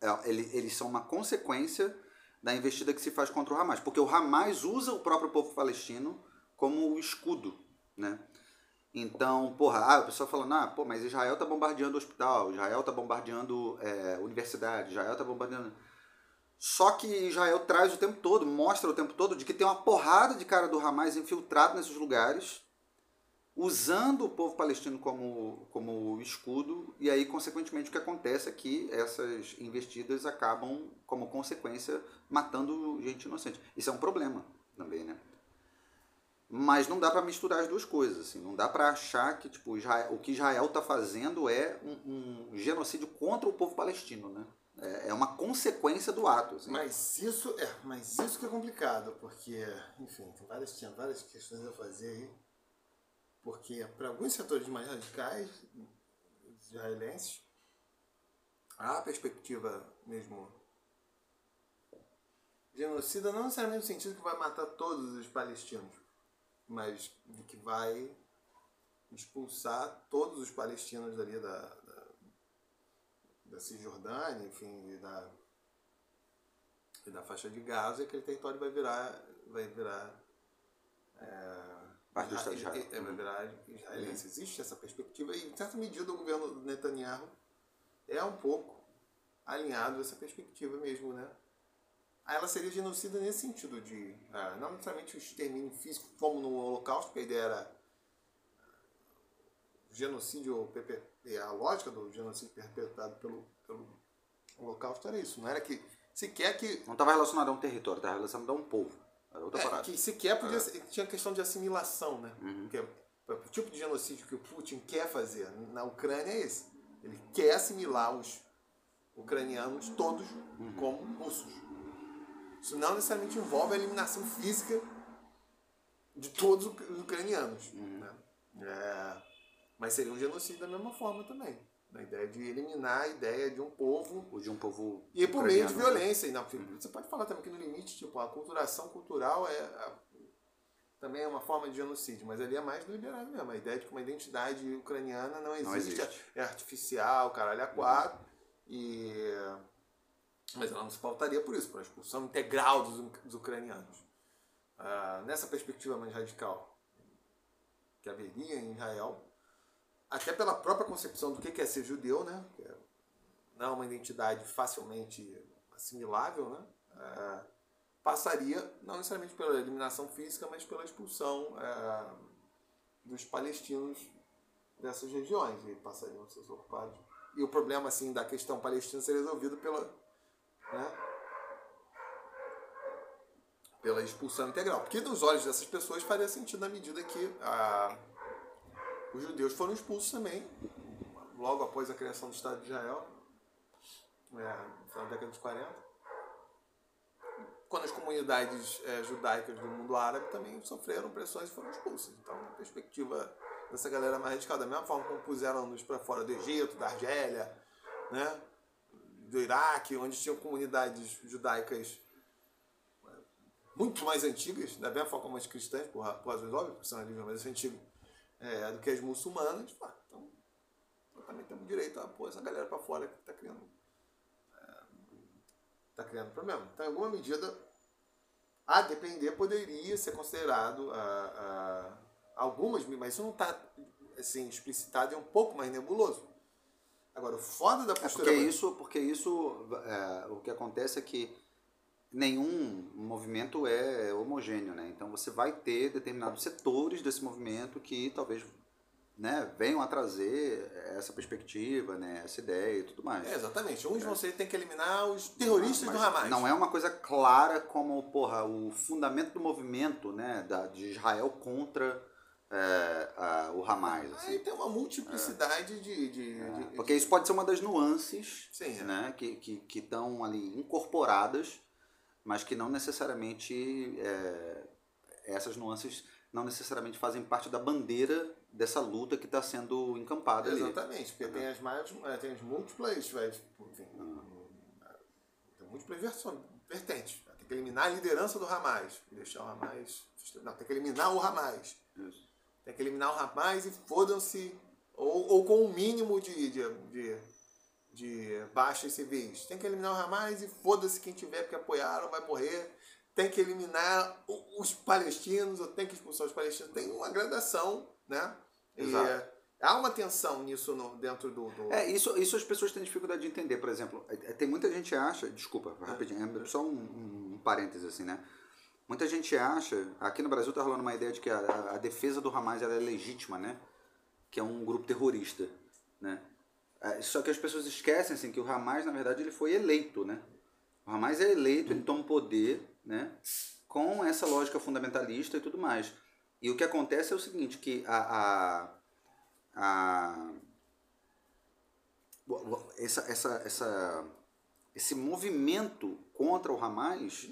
É, eles, eles são uma consequência da investida que se faz contra o Hamas, porque o Hamas usa o próprio povo palestino como escudo, né? Então, porra, ah, o pessoal falando, ah, pô, mas Israel tá bombardeando hospital, Israel tá bombardeando é, universidade, Israel tá bombardeando... Só que Israel traz o tempo todo, mostra o tempo todo, de que tem uma porrada de cara do Hamas infiltrado nesses lugares, usando o povo palestino como, como escudo, e aí, consequentemente, o que acontece é que essas investidas acabam, como consequência, matando gente inocente. Isso é um problema também, né? Mas não dá para misturar as duas coisas, assim, não dá para achar que tipo, Israel, o que Israel está fazendo é um, um genocídio contra o povo palestino, né? É, é uma consequência do ato. Assim. Mas isso é, mas isso que é complicado, porque, enfim, tem várias, tinha várias questões a fazer aí. Porque para alguns setores mais radicais israelenses, a perspectiva mesmo genocida não necessariamente no sentido que vai matar todos os palestinos, mas de que vai expulsar todos os palestinos dali da, da Cisjordânia, enfim, e da, e da faixa de Gaza, e aquele território vai virar, vai virar é, Parte do Estado Israel. É, vai virar israelense. Existe essa perspectiva e, em certa medida, o governo Netanyahu é um pouco alinhado a essa perspectiva mesmo, né? Aí ela seria genocida nesse sentido de, ah, não necessariamente o extermínio físico como no Holocausto, porque a ideia era genocídio é a lógica do genocídio perpetrado pelo, pelo Holocausto era isso. Não era que sequer que. Não estava relacionado a um território, estava relacionado a um povo. Era outra é, parada. Que sequer podia, é. tinha questão de assimilação, né? Uhum. Porque o tipo de genocídio que o Putin quer fazer na Ucrânia é esse. Ele quer assimilar os ucranianos todos uhum. como russos. Isso não necessariamente envolve a eliminação física de todos os ucranianos. Uhum. Né? É, mas seria um genocídio da mesma forma também. Na ideia de eliminar a ideia de um povo. Ou de um povo. E por meio de violência. Não, uhum. Você pode falar também que no limite, tipo, a culturação cultural é. A, também é uma forma de genocídio, mas ali é mais deliberado mesmo. A ideia de que uma identidade ucraniana não existe, não existe. é artificial, caralho, a quatro. Uhum. E. Mas ela não se pautaria por isso, por expulsão integral dos, dos ucranianos. Ah, nessa perspectiva mais radical que haveria em Israel, até pela própria concepção do que é ser judeu, né? É, não é uma identidade facilmente assimilável, né? Ah, passaria não necessariamente pela eliminação física, mas pela expulsão ah, dos palestinos dessas regiões e passariam a ser ocupados. E o problema assim da questão palestina seria resolvido pela né, pela expulsão integral. Porque nos olhos dessas pessoas faria sentido na medida que ah, os judeus foram expulsos também, logo após a criação do Estado de Israel, é, na década de 40. Quando as comunidades é, judaicas do mundo árabe também sofreram pressões e foram expulsas. Então, a perspectiva dessa galera mais radical, da mesma forma como puseram-nos para fora do Egito, da Argélia, né, do Iraque, onde tinham comunidades judaicas muito mais antigas, da mesma forma como as cristãs, por, razões óbvias, porque são religiões mais antigas é, do que as muçulmanas, pá, então também temos direito a pôr essa galera para fora que está criando, é, tá criando problema. Então, em alguma medida, a depender, poderia ser considerado a, a, algumas, mas isso não está assim, explicitado é um pouco mais nebuloso. Agora, o foda da postura... É porque isso, porque isso é, o que acontece é que nenhum movimento é homogêneo, né? Então você vai ter determinados setores desse movimento que talvez né, venham a trazer essa perspectiva, né, essa ideia e tudo mais. É, exatamente. Uns é. você tem que eliminar os terroristas do Hamas. Não é uma coisa clara como, porra, o fundamento do movimento, né, da, de Israel contra é, a, o Hamas. Assim. Aí tem uma multiplicidade é. de, de, é. de, Porque isso pode ser uma das nuances Sim, é. né, que estão que, que ali incorporadas mas que não necessariamente é, essas nuances não necessariamente fazem parte da bandeira dessa luta que está sendo encampada Exatamente, ali. porque tem as mais é, tem as múltiplas, enfim, tem múltiplas versões, vertentes. Tem que eliminar a liderança do Hamas, deixar o Hamas, não, tem que eliminar o Hamas. Isso. Tem que eliminar o Hamas e fodam-se ou, ou com o um mínimo de, de, de de baixas civis. Tem que eliminar o Hamas e foda-se quem tiver que apoiaram vai morrer. Tem que eliminar os palestinos ou tem que expulsar os palestinos. Tem uma gradação, né? Exato. E, há uma tensão nisso no, dentro do, do, É, isso, isso as pessoas têm dificuldade de entender. Por exemplo, é, é, tem muita gente acha... Desculpa, rapidinho. É só um, um parêntese assim, né? Muita gente acha... Aqui no Brasil tá rolando uma ideia de que a, a defesa do Hamas é legítima, né? Que é um grupo terrorista, né? É, só que as pessoas esquecem assim, que o Hamas, na verdade, ele foi eleito, né? O Hamas é eleito, ele toma poder, né? Com essa lógica fundamentalista e tudo mais. E o que acontece é o seguinte, que a, a, a essa, essa, essa, esse movimento contra o Hamas,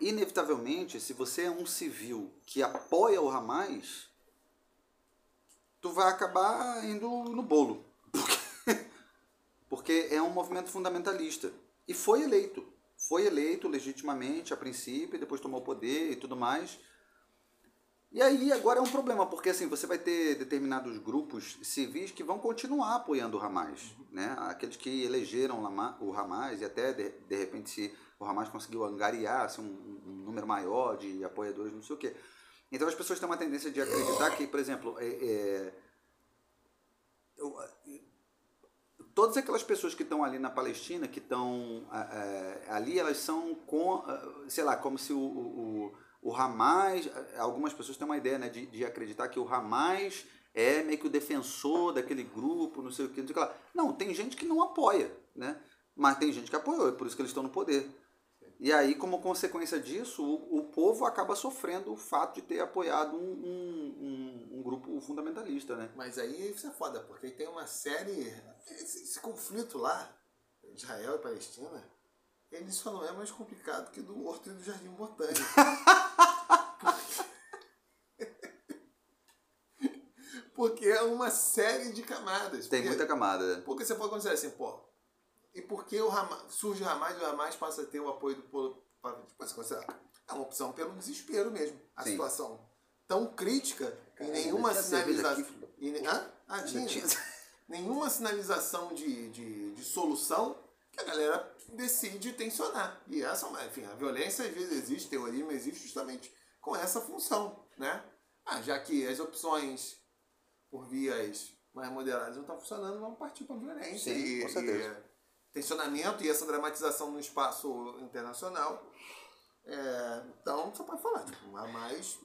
inevitavelmente, se você é um civil que apoia o Hamas, tu vai acabar indo no bolo. Porque porque é um movimento fundamentalista. E foi eleito. Foi eleito legitimamente a princípio, depois tomou poder e tudo mais. E aí agora é um problema, porque assim, você vai ter determinados grupos civis que vão continuar apoiando o Hamas. Né? Aqueles que elegeram o Hamas e até de, de repente se o Hamas conseguiu angariar assim, um, um número maior de apoiadores, não sei o quê. Então as pessoas têm uma tendência de acreditar que, por exemplo, é, é, eu, todas aquelas pessoas que estão ali na Palestina, que estão é, ali, elas são com, sei lá, como se o, o, o Hamas, algumas pessoas têm uma ideia né, de, de acreditar que o Hamas é meio que o defensor daquele grupo, não sei o que, não sei o que lá. Não, tem gente que não apoia, né? Mas tem gente que apoiou, é por isso que eles estão no poder. E aí, como consequência disso, o, o povo acaba sofrendo o fato de ter apoiado um, um, um, um, grupo fundamentalista, né? Mas aí isso é foda, porque tem uma série. Esse, esse conflito lá, Israel e Palestina, ele só não é mais complicado que do Horto e do Jardim Botânico. porque é uma série de camadas. Tem porque, muita camada. Porque você pode considerar assim, pô, e porque o Hamas, surge o Hamas e o Hamas passa a ter o apoio do povo. É uma opção pelo desespero mesmo. A Sim. situação tão crítica e nenhuma sinalização. E, ah, ah, nenhuma sinalização de, de, de solução que a galera decide tensionar. E essa, enfim, a violência às vezes existe, terrorismo existe justamente com essa função, né? Ah, já que as opções por vias mais moderadas não estão funcionando, vamos partir para a violência. Sim, e, com certeza. e tensionamento e essa dramatização no espaço internacional. É, então, você pode falar, tipo, a mais.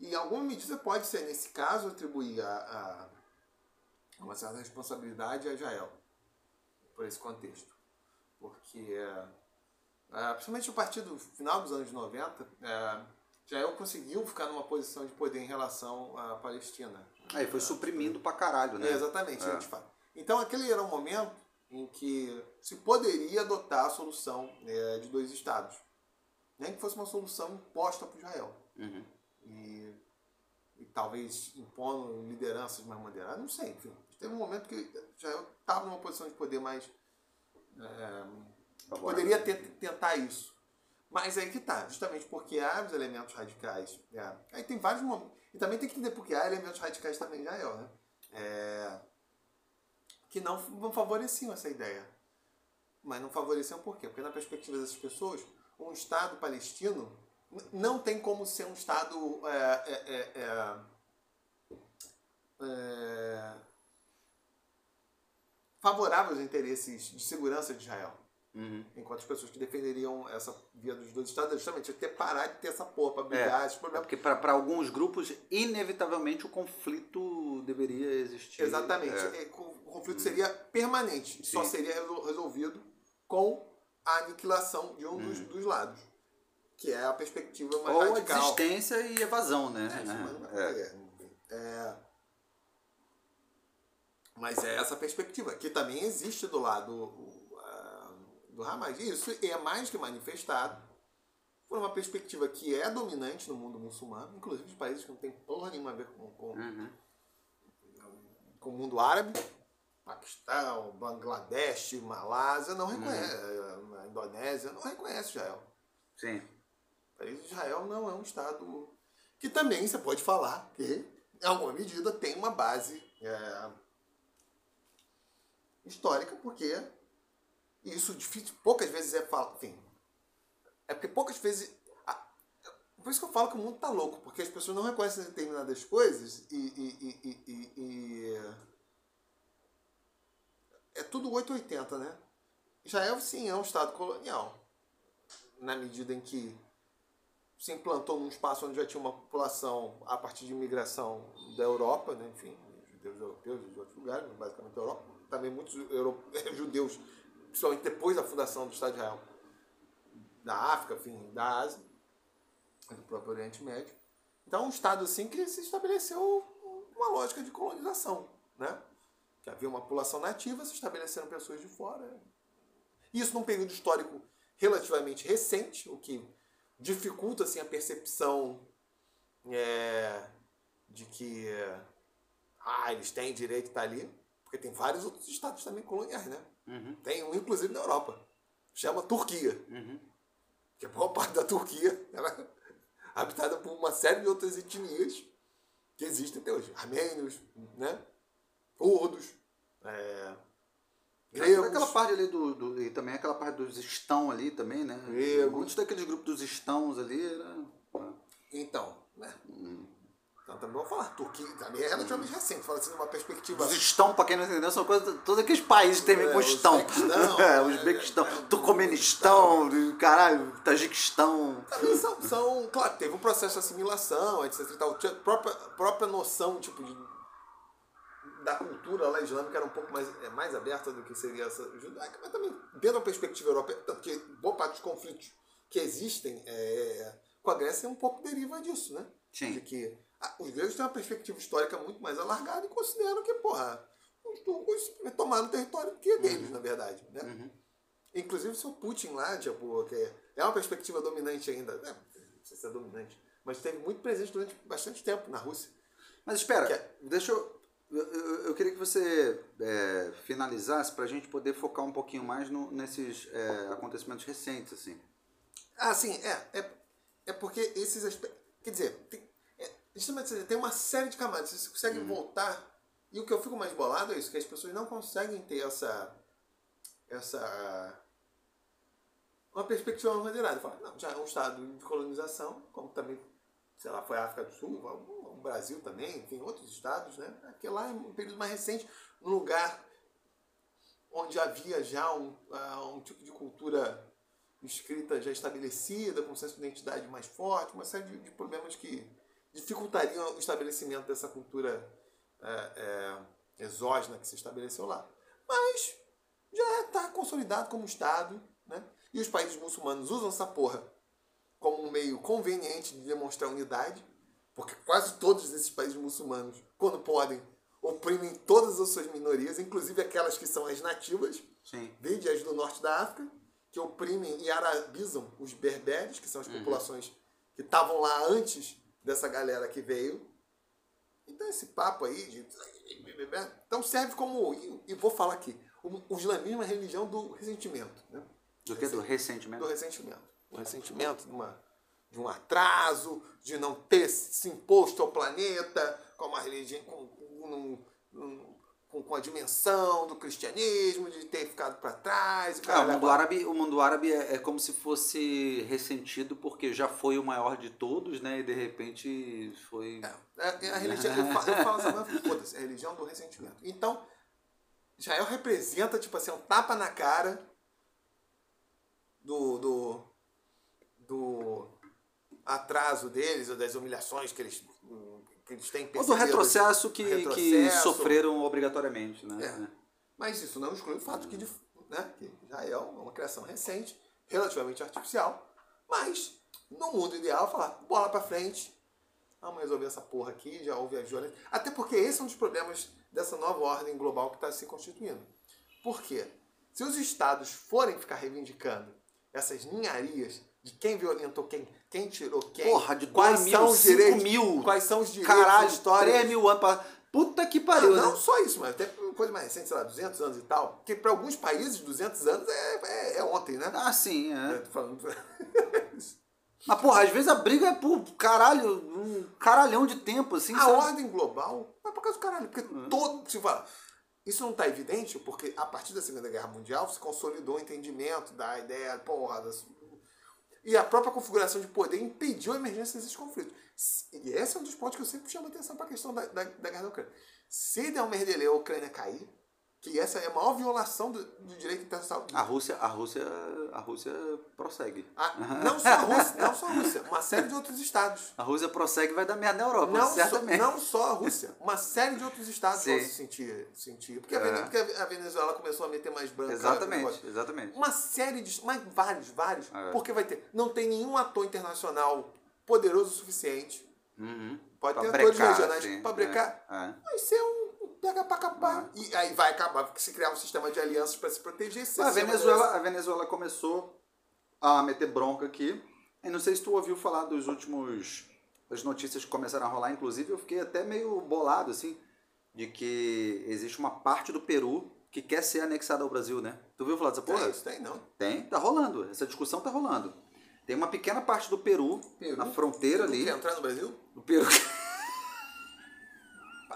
Em alguma medida pode ser, nesse caso, atribuir a, a uma certa responsabilidade a Israel por esse contexto. Porque, é, é, principalmente a partir do final dos anos 90, é, Israel conseguiu ficar numa posição de poder em relação à Palestina. Aí foi suprimindo pra caralho, né? É, exatamente, É. de fato. Então aquele era um momento em que se poderia adotar a solução é, de dois estados. Nem que fosse uma solução imposta por Israel. Uhum. E, e talvez impondo lideranças mais moderadas, não sei, enfim. Teve um momento que Israel estava numa posição de poder mais. é, poderia ter- tentar isso. Mas aí que tá, justamente porque há os elementos radicais. é, aí tem vários momentos. E também tem que entender porque há elementos radicais também em Israel, né? É, que não, favoreciam essa ideia. Mas não favoreciam por quê? Porque na perspectiva dessas pessoas, um Estado palestino não tem como ser um Estado é, é, é, é, é, favorável aos interesses de segurança de Israel. Uhum. Enquanto as pessoas que defenderiam essa via dos dois estados, justamente, é ter parar de ter essa porra pra brigar, esses É problemas. porque para alguns grupos, inevitavelmente, o conflito deveria existir. Exatamente. É. É, O conflito seria permanente. Só Sim. seria resol- resolvido com a aniquilação de um dos, dos lados. Que é a perspectiva mais Ou a radical. desistência e evasão, né? É, É. é- é- Mas é essa perspectiva, que também existe do lado do Hamas. E Isso é mais que manifestado por uma perspectiva que é dominante no mundo muçulmano, inclusive de países que não tem porra nenhuma a ver com, com, Uhum. com o mundo árabe. Paquistão, Bangladesh, Malásia, não reconhece. A Indonésia não reconhece Israel. Sim. O país de Israel não é um Estado que também você pode falar que, em alguma medida, tem uma base é, histórica, porque isso difícil, poucas vezes é falado. Enfim, é porque poucas vezes. Por isso que eu falo que o mundo tá louco, porque as pessoas não reconhecem determinadas coisas e. e, e, e, e- e- é tudo 880, né? Israel, sim, é um Estado colonial. Na medida em que se implantou num espaço onde já tinha uma população a partir de imigração da Europa, né? enfim, judeus europeus e de outros lugares, basicamente da Europa. Também muitos euro- judeus, principalmente depois da fundação do Estado de Israel, da África, enfim, da Ásia, do próprio Oriente Médio. Então, um Estado assim que se estabeleceu uma lógica de colonização, né? Que havia uma população nativa, se estabeleceram pessoas de fora. Isso num período histórico relativamente recente, o que dificulta assim, a percepção é, de que ah, eles têm direito de estar ali, porque tem vários outros estados também coloniais, né? Uhum. Tem um, inclusive, na Europa. Chama Turquia. Uhum. Que a maior parte da Turquia ela é habitada por uma série de outras etnias que existem até hoje. Armênios, né? Curdos, é, gregos. Aquela parte ali do, do- E também aquela parte dos estão ali também, né? Grego. Muitos daqueles grupos dos estãos ali era. Então, né? Então também vou falar. Turquia também é relativamente recente. Fala assim, numa perspectiva. Os estão, pra quem não entendeu, são coisas, todos aqueles países que terminam É, com estão. Uzbequistão, é, é, é, Turcomenistão, caralho, Tajiquistão. Também são, são. Claro, teve um processo de assimilação, etc. E tal. Tinha própria, própria noção, tipo, de, da cultura lá islâmica era um pouco mais, é, mais aberta do que seria essa judaica, mas também dentro da perspectiva europeia, tanto que boa parte dos conflitos que existem é, com a Grécia um pouco deriva disso, né? Sim. De que ah, os gregos têm uma perspectiva histórica muito mais alargada e consideram que, porra, os turcos tomaram o território que é deles, na verdade, né? Inclusive o seu Putin lá, tipo, que é uma perspectiva dominante ainda, né? não sei se é dominante, mas esteve muito presente durante bastante tempo na Rússia. Mas espera, é- deixa eu. Eu, eu- queria que você é, finalizasse para a gente poder focar um pouquinho mais no- nesses é, acontecimentos recentes, assim. Ah, sim, é. É, é porque esses aspectos. Quer dizer, tem, justamente tem uma série de camadas. Você consegue voltar. E o que eu fico mais bolado é isso, que as pessoas não conseguem ter essa. essa uma perspectiva moderada. Fala, não, já é um estado de colonização, como também, sei lá, foi a África do Sul, o Brasil também, enfim, outros estados, né? Aquele lá é um período mais recente, um lugar onde havia já um, uh, um tipo de cultura escrita já estabelecida, com um senso de identidade mais forte, uma série de, de problemas que dificultariam o estabelecimento dessa cultura é, é, exógena que se estabeleceu lá. Mas já está consolidado como Estado, né? E os países muçulmanos usam essa porra como um meio conveniente de demonstrar unidade, porque quase todos esses países muçulmanos, quando podem, oprimem todas as suas minorias, inclusive aquelas que são as nativas, Sim. desde as do norte da África, que oprimem e arabizam os berberes, que são as uhum. populações que estavam lá antes dessa galera que veio. Então esse papo aí de... Então serve como... E vou falar aqui. O islamismo é a religião do ressentimento. Né? Do que? Do ressentimento? Do ressentimento. Do ressentimento de, uma, de um atraso, de não ter se imposto ao planeta, com uma religião, com, com, com, com a dimensão do cristianismo, de ter ficado para trás. Ah, o, mundo árabe, o mundo árabe é, é, como se fosse ressentido porque já foi o maior de todos, né? E de repente foi. É, é, é a religião, eu falo, eu falo assim, foda-se, é a religião do ressentimento. Então, Israel representa, tipo assim, um tapa na cara do, do, do atraso deles, ou das humilhações que eles, eles têm percebido. Ou do retrocesso que, retrocesso. que sofreram obrigatoriamente. Né? É. Mas isso não exclui o fato que, né, que Israel é uma criação recente, relativamente artificial, mas no mundo ideal, falar bola para frente, vamos resolver essa porra aqui, já houve a violência. Até porque esse é um dos problemas dessa nova ordem global que está se constituindo. Por quê? Se os estados forem ficar reivindicando essas ninharias de quem violentou quem, quem tirou quem. Porra, de quais mil, são os direitos, mil. Quais são os direitos Caralho, história 3 mil anos pra... Puta que pariu, não, não só isso, mas até coisa mais recente, sei lá, 200 anos e tal. Porque para alguns países, 200 anos é, é, é ontem, né? Ah, sim, é. tô falando... mas, porra, às vezes a briga é por caralho, um caralhão de tempo, assim. A sabe? ordem global é por causa do caralho. Porque hum. todo. Se fala, isso não está evidente porque a partir da Segunda Guerra Mundial se consolidou o entendimento da ideia, porra, das, e a própria configuração de poder impediu a emergência desses conflitos. E esse é um dos pontos que eu sempre chamo atenção para a questão da, da, da guerra da Ucrânia. Se der um merdelê a Ucrânia cair, que essa é a maior violação do, do direito internacional. A Rússia, a Rússia, a Rússia prossegue. A, não só a Rússia, não só a Rússia, uma série de outros estados. A Rússia prossegue e vai dar merda na Europa, não certamente. Só, não só a Rússia, uma série de outros estados Sim. vão se sentir, sentir. Porque, é. a, porque a Venezuela começou a meter mais branco. Exatamente, exatamente. Uma série de, mas vários, vários, é. porque vai ter, não tem nenhum ator internacional poderoso o suficiente. Uhum. Pode pra ter brecar, atores regionais para brecar. É. É. Vai ser um pega pra capar. E aí vai acabar, porque se criar um sistema de alianças para se proteger. Se a, Venezuela, a Venezuela começou a meter bronca aqui. E não sei se tu ouviu falar dos últimos. das notícias que começaram a rolar, inclusive eu fiquei até meio bolado, assim, de que existe uma parte do Peru que quer ser anexada ao Brasil, né? Tu ouviu falar dessa porra? Tem, isso tem, não. Tem, tá rolando. Essa discussão tá rolando. Tem uma pequena parte do Peru, Peru? na fronteira Peru ali. Quer entrar no Brasil? O Peru.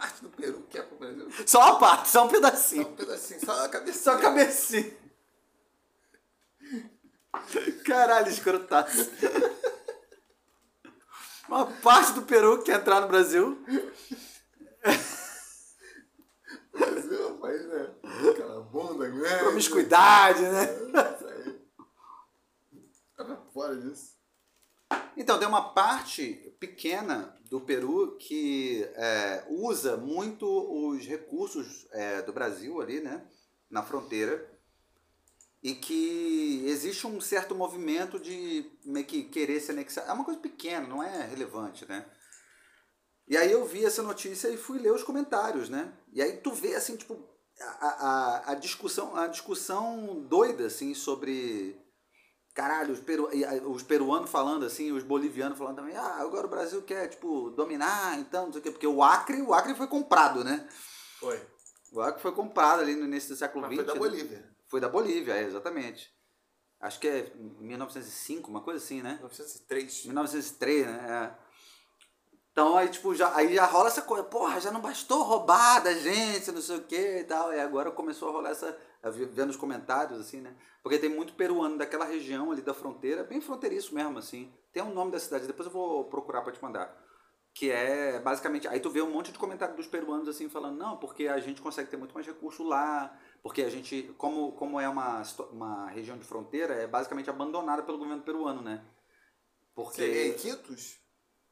parte do Peru que é pro Brasil. Só uma parte, só um pedacinho. Só um pedacinho, só a cabeça. Só a cabecinha. Caralho, escrotaço. Uma parte do Peru que quer entrar no Brasil. O Brasil é um país, né? Aquela bunda grande. Promiscuidade, né? Isso aí. Tava fora disso. Então, tem uma parte pequena do Peru que é, usa muito os recursos é, do Brasil ali, né, na fronteira, e que existe um certo movimento de meio que querer se anexar. É uma coisa pequena, não é relevante, né? E aí eu vi essa notícia e fui ler os comentários, né? E aí tu vê assim, tipo, a, a, a discussão, a discussão doida assim sobre caralho, os, peru, os peruanos falando assim, os bolivianos falando também, ah, agora o Brasil quer, tipo, dominar, então, não sei o quê, porque o Acre, o Acre foi comprado, né? Foi. O Acre foi comprado ali no início do século XX. Foi da né? Bolívia. Foi da Bolívia, é, exatamente. Acho que é 1905, uma coisa assim, né? 1903. 1903, né? É. Então aí, tipo, já, aí já rola essa coisa, porra, já não bastou roubar da gente, não sei o que e tal. E agora começou a rolar essa. Vendo os comentários, assim, né? Porque tem muito peruano daquela região ali da fronteira, bem fronteiriço mesmo, assim. Tem um nome da cidade, depois eu vou procurar para te mandar. Que é basicamente. Aí tu vê um monte de comentário dos peruanos assim falando, não, porque a gente consegue ter muito mais recurso lá, porque a gente, como, como é uma, uma região de fronteira, é basicamente abandonada pelo governo peruano, né? Porque. Seria Iquitos?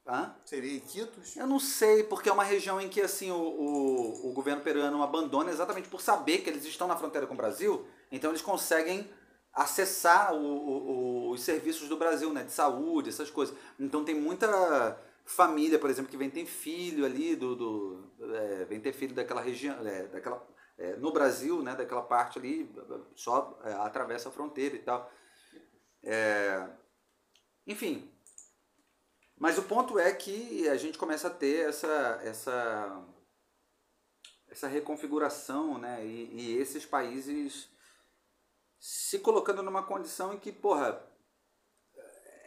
Hã? Seria Iquitos? Eu não sei, porque é uma região em que assim o, o, o governo peruano abandona exatamente por saber que eles estão na fronteira com o Brasil, então eles conseguem acessar o, os serviços do Brasil, né? De saúde, essas coisas. Então tem muita família, por exemplo, que vem ter filho ali, do, do é, vem ter filho daquela região, é, daquela, é, no Brasil, né? Daquela parte ali, só é, atravessa a fronteira e tal. É, enfim, mas o ponto é que a gente começa a ter essa, essa, essa reconfiguração, né? E, e esses países se colocando numa condição em que, porra,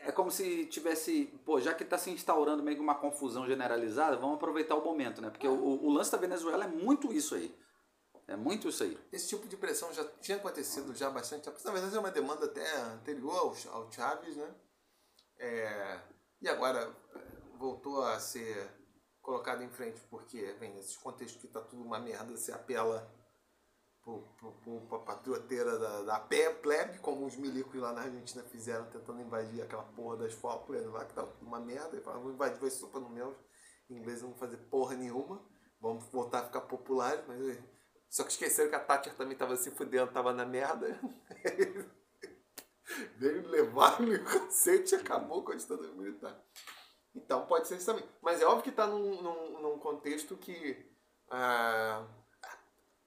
é como se tivesse, pô, já que está se instaurando meio que uma confusão generalizada, vamos aproveitar o momento, né? Porque o, o lance da Venezuela é muito isso aí. É muito isso aí. Esse tipo de pressão já tinha acontecido já bastante. Na verdade, é uma demanda até anterior ao, ao Chaves, né? É, e agora é, voltou a ser colocado em frente porque, bem, nesse contexto que está tudo uma merda, se apela para a patrioteira da, da plebe, como os milicos lá na Argentina fizeram, tentando invadir aquela porra das Falklands lá, que tudo uma merda, e vamos invadir, vai sopa no mel, ingleses não fazer porra nenhuma, vamos voltar a ficar populares, mas... Só que esqueceram que a Thatcher também estava se fudendo, estava na merda. Veio levar no cacete e acabou com a ditadura militar. Então pode ser isso também. Mas é óbvio que está num, num, num, contexto que. Ah,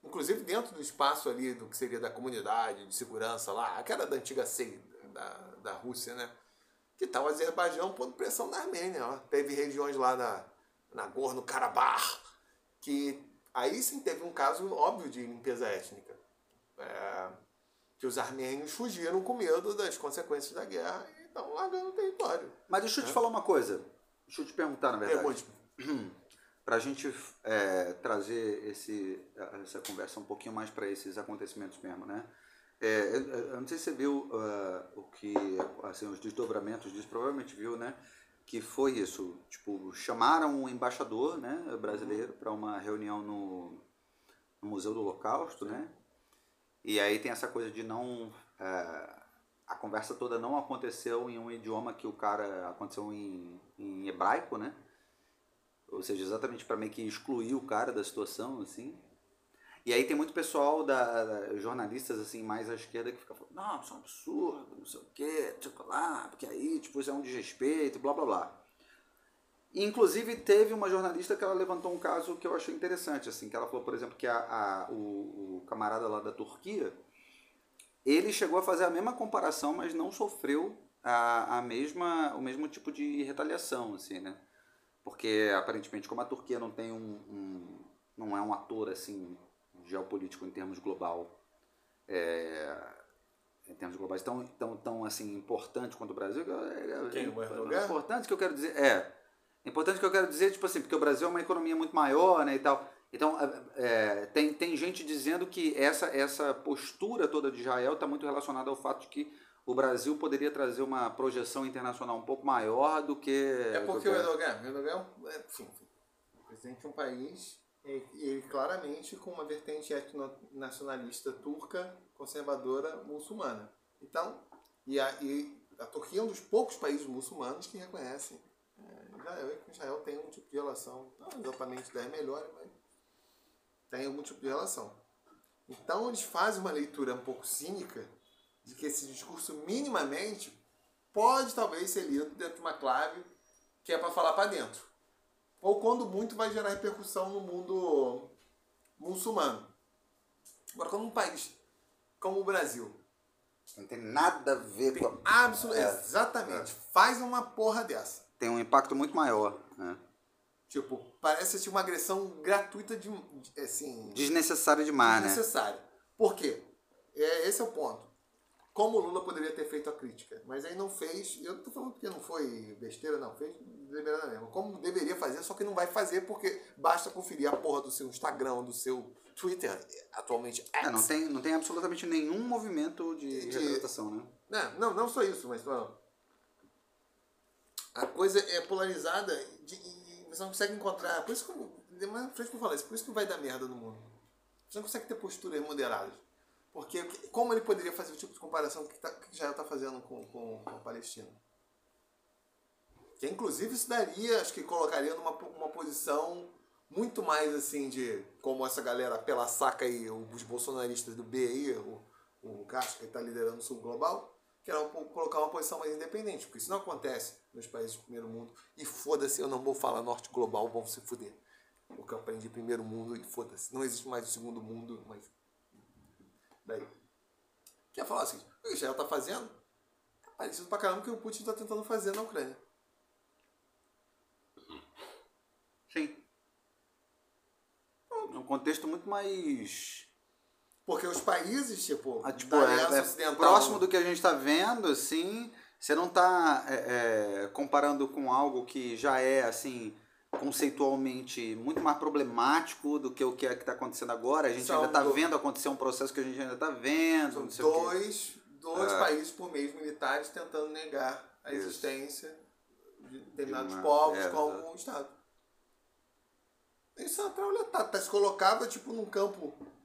inclusive dentro do espaço ali do que seria da comunidade de segurança lá, aquela da antiga SEI da, da Rússia, né? Que tal tá o Azerbaijão pondo pressão na Armênia. Ó. Teve regiões lá na, na Gorno-Karabakh que aí sim teve um caso óbvio de limpeza étnica. É, que os armênios fugiram com medo das consequências da guerra e estão largando o território. Mas deixa eu te é. falar uma coisa. Deixa eu te perguntar, na verdade. Para a gente é, trazer esse, essa conversa um pouquinho mais para esses acontecimentos mesmo, né? É, eu não sei se você viu uh, o que, assim, os desdobramentos disso, provavelmente viu, né? Que foi isso, tipo, chamaram um embaixador né, brasileiro para uma reunião no, no Museu do Holocausto, né? E aí tem essa coisa de não. É, a conversa toda não aconteceu em um idioma que o cara. aconteceu em, em hebraico, né? Ou seja, exatamente para meio que excluir o cara da situação, assim. E aí tem muito pessoal, da, da, jornalistas assim, mais à esquerda, que fica falando, não, isso é um absurdo, não sei o quê, tipo lá, porque aí, tipo, isso é um desrespeito, blá blá blá. Inclusive, teve uma jornalista que ela levantou um caso que eu achei interessante, assim, que ela falou, por exemplo, que a, a o, o, camarada lá da Turquia, ele chegou a fazer a mesma comparação, mas não sofreu a, a mesma, o mesmo tipo de retaliação, assim, né? Porque, aparentemente, como a Turquia não tem um, um não é um ator, assim, geopolítico em termos global, é, em termos globais tão, tão, tão assim, importante quanto o Brasil, é, é Quem, é, é importante que eu quero dizer, é, Importante que eu quero dizer, tipo assim, porque o Brasil é uma economia muito maior, né, e tal. Então, é, tem, tem gente dizendo que essa, essa postura toda de Israel está muito relacionada ao fato de que o Brasil poderia trazer uma projeção internacional um pouco maior do que... É porque o Erdogan, o Erdogan é, enfim, presidente de um país, e, e claramente com uma vertente etno-nacionalista turca, conservadora, muçulmana. Então, e a, e a Turquia é um dos poucos países muçulmanos que reconhecem Israel e com Israel tem um tipo de relação, não exatamente 10 melhores, mas tem algum tipo de relação. Então eles fazem uma leitura um pouco cínica de que esse discurso minimamente pode talvez ser lido dentro de uma clave que é para falar para dentro. Ou quando muito vai gerar repercussão no mundo muçulmano. Agora, como um país como o Brasil. Não tem nada a ver com. Absolutamente. É. Exatamente. Faz uma porra dessa tem um impacto muito maior. Né? Tipo, parece ser uma agressão gratuita de, assim... Desnecessária demais, né? desnecessária. né? Por quê? É, esse é o ponto. Como o Lula poderia ter feito a crítica, mas aí não fez. Eu não tô falando que não foi besteira, não. Fez deliberada mesmo. Como deveria fazer, só que não vai fazer porque basta conferir a porra do seu Instagram, do seu Twitter, atualmente X. É, não tem, não tem absolutamente nenhum movimento de, De- retratação, né? Não, não, não só isso, mas ó, a coisa é polarizada de- e você não consegue encontrar. Por isso que eu, mais na frente que eu falei isso, por isso que vai dar merda no mundo. Você não consegue ter posturas moderadas. Porque como ele poderia fazer o tipo de comparação que, tá, que está fazendo com, com, com a Palestina? Que inclusive isso daria, acho que colocaria numa uma posição muito mais assim de como essa galera pela saca aí, os bolsonaristas do B aí, o, o Castro que está liderando o sul global, que era colocar uma posição mais independente, porque isso não acontece nos países do primeiro mundo. E foda-se, eu não vou falar norte global, vão se fuder. Porque eu aprendi primeiro mundo e foda-se. Não existe mais o segundo mundo, mas. Daí. Quer falar assim, o que Israel tá fazendo? É parecido pra caramba o que o Putin tá tentando fazer na Ucrânia. Sim. É um contexto muito mais. Porque os países, tipo, ah, tipo, é, é próximo do que a gente está vendo, assim. Você não está comparando com algo que já é, assim, conceitualmente muito mais problemático do que o que é está acontecendo agora. A gente São ainda está do- vendo acontecer um processo que a gente ainda está vendo. São dois, dois É. países por mês militares tentando negar a Isso. existência de determinados uma- povos é, como um Estado. Isso é uma trauletada. Tá, se colocava tipo num campo é,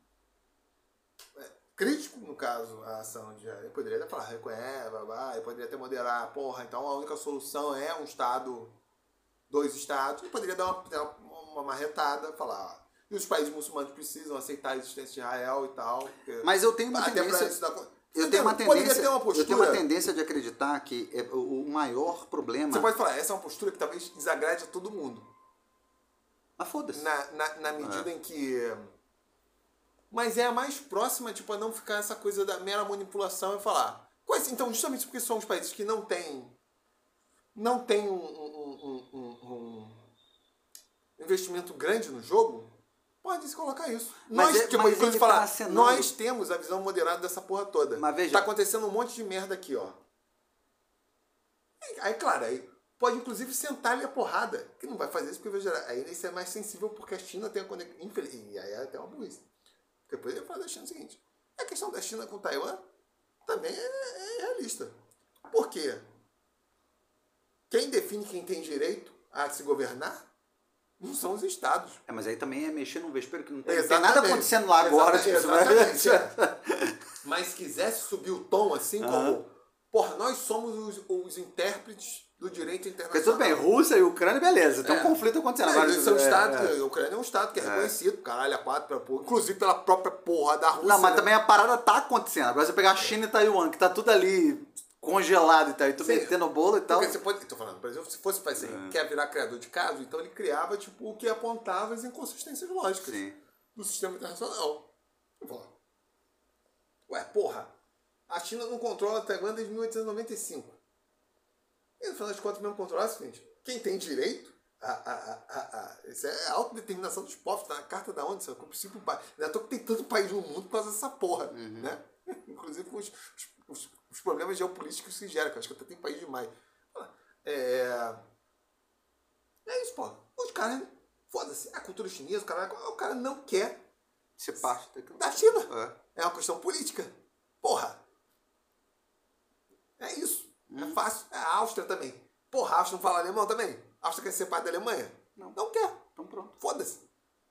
crítico, no caso, a ação de. Ele poderia até falar, reconhece, babá, ele poderia até moderar, porra, então a única solução é um Estado, dois Estados, ele poderia dar uma, uma marretada, falar. E os países muçulmanos precisam aceitar a existência de Israel e tal. Mas eu tenho uma tendência. isso dar- Eu tenho uma tendência, ter uma eu tenho postura. uma tendência de acreditar que é o o maior problema. Você pode falar, essa é uma postura que talvez desagrade a todo mundo. Mas foda-se. Na, na, na medida É. em que. Mas é a mais próxima, tipo, a não ficar essa coisa da mera manipulação e falar. Então, justamente porque são os países que não têm. Não tem um, um- um- um- investimento grande no jogo, pode se colocar isso. Mas nós, é- tipo, mas ele falar, tá acenando. nós temos a visão moderada dessa porra toda. Mas veja- Tá acontecendo um monte de merda aqui, ó. Aí, claro, aí pode inclusive sentar-lhe a porrada. Que não vai fazer isso porque gerar. Aí isso é mais sensível porque a China tem a conexão. Infeliz... E aí é até uma burrice. Depois eu ia falar da China o seguinte: a questão da China com Taiwan também é, é realista. Por quê? Quem define quem tem direito a se governar não são os estados. É, mas aí também é mexer num vespeiro que não tem, tem nada acontecendo lá agora. Exatamente, tipo, exatamente, é. Mas se quisesse subir o tom assim, como. Porra, nós somos os, os intérpretes do direito Porque internacional. tudo bem, Rússia e Ucrânia, beleza, tem É. um conflito acontecendo. É, Agora, eles são é, estados, é. a Ucrânia é um estado que é reconhecido, caralho, a quatro, pela porra, inclusive pela própria porra da Rússia. Não, mas né? também a parada tá acontecendo. Agora você pegar a China e Taiwan, que tá tudo ali congelado e tal, e tu Sim. metendo o bolo e tal. Porque você pode. Tô falando, por exemplo, se fosse assim, É. quer virar criador de caso, então ele criava tipo, o que apontava as inconsistências lógicas Sim. do sistema internacional. Ué, porra, a China não controla Taiwan desde 1895. E no final das contas, mesmo controlar é o seguinte: quem tem direito. A, a, a, a, a- isso é a autodeterminação dos povos, tá na carta da ONU, é o princípio. Não é toa que tem tanto país no mundo por causa dessa porra, né? Inclusive com os, os, os problemas geopolíticos que se geram, que eu acho que até tem país demais. É. É isso, pô. Os caras, foda-se, a cultura chinesa, o cara, o cara não quer Ser parte da China. É. É uma questão política. Porra. É isso. É fácil. É a Áustria também. Porra, a Áustria não fala alemão também? A Áustria quer ser parte da Alemanha? Não. Não quer. Então pronto. Foda-se.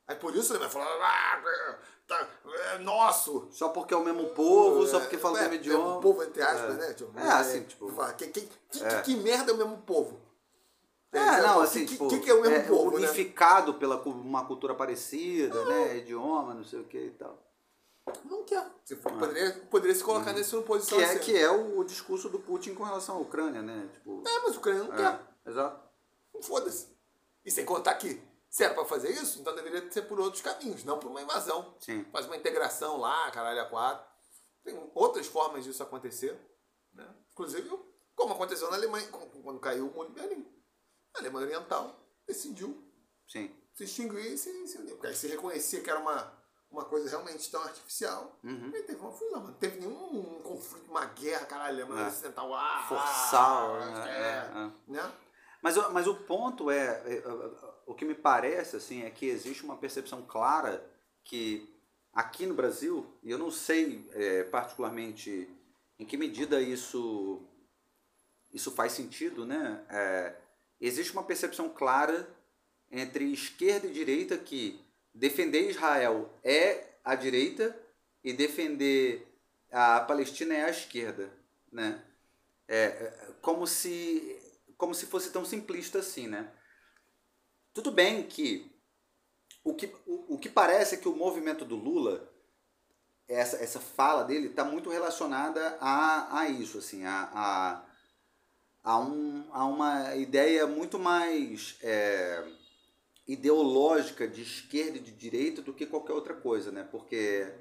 Aí por isso ele vai falar, ah, tá, é nosso. Só porque é o mesmo povo, só porque fala o é, mesmo é idioma. o povo, entre aspas, É. né? Tipo, É, assim, tipo- fala, que, que, que, É. que merda é o mesmo povo? É, Entendeu? não, assim, que, tipo, que, que é o mesmo povo, né? unificado pela cu- uma cultura parecida, né? Idioma, não sei o que e tal. Não quer. Você poderia, poderia se colocar nessa posição Que é, assim. que é o, o discurso do Putin com relação à Ucrânia, né? Tipo, É, mas o Ucrânia não quer. é, exato. Foda-se. E sem contar que, se era pra fazer isso, então deveria ser por outros caminhos, não por uma invasão. Sim. Faz uma integração lá, caralho, a quatro. Tem outras formas disso acontecer. Né? Inclusive, como aconteceu na Alemanha, quando caiu o muro de Berlim. A Alemanha Oriental decidiu Sim. se extinguir e se, se unir. Porque aí se reconhecia que era uma, uma coisa realmente tão artificial. Uhum. E teve uma fusão, não teve nenhum conflito, uma guerra, caralho, Alemanha É. Ocidental. Ah, Forçar, ah, é, É, é. né? Mas, o- mas o ponto é, é, o que me parece assim é que existe uma percepção clara que aqui no Brasil, e eu não sei é, particularmente em que medida isso isso faz sentido, né? É, existe uma percepção clara entre esquerda e direita que defender Israel é a direita e defender a Palestina é a esquerda, né? É, é, como se como se fosse tão simplista assim, né? Tudo bem que o que, o, o que parece é que o movimento do Lula, essa, essa fala dele, está muito relacionada a, a isso, assim, a, a, a, um, a uma ideia muito mais é, ideológica de esquerda e de direita do que qualquer outra coisa, né? Porque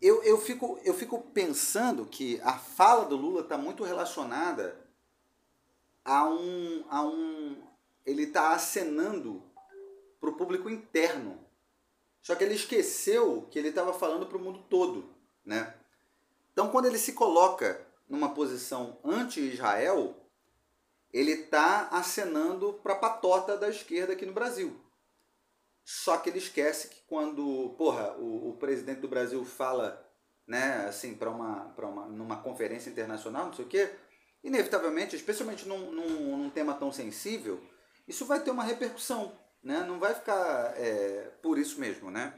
eu, eu, fico, eu fico pensando que a fala do Lula está muito relacionada a um, a um ele está acenando para o público interno. Só que ele esqueceu que ele estava falando para o mundo todo, né? Então, quando ele se coloca numa posição anti-Israel, ele está acenando para a patota da esquerda aqui no Brasil. Só que ele esquece que quando, porra, o, o presidente do Brasil fala, né, assim, para uma, uma, numa conferência internacional, não sei o quê, inevitavelmente, especialmente num, num, num tema tão sensível, isso vai ter uma repercussão, né? Não vai ficar é, por isso mesmo, né?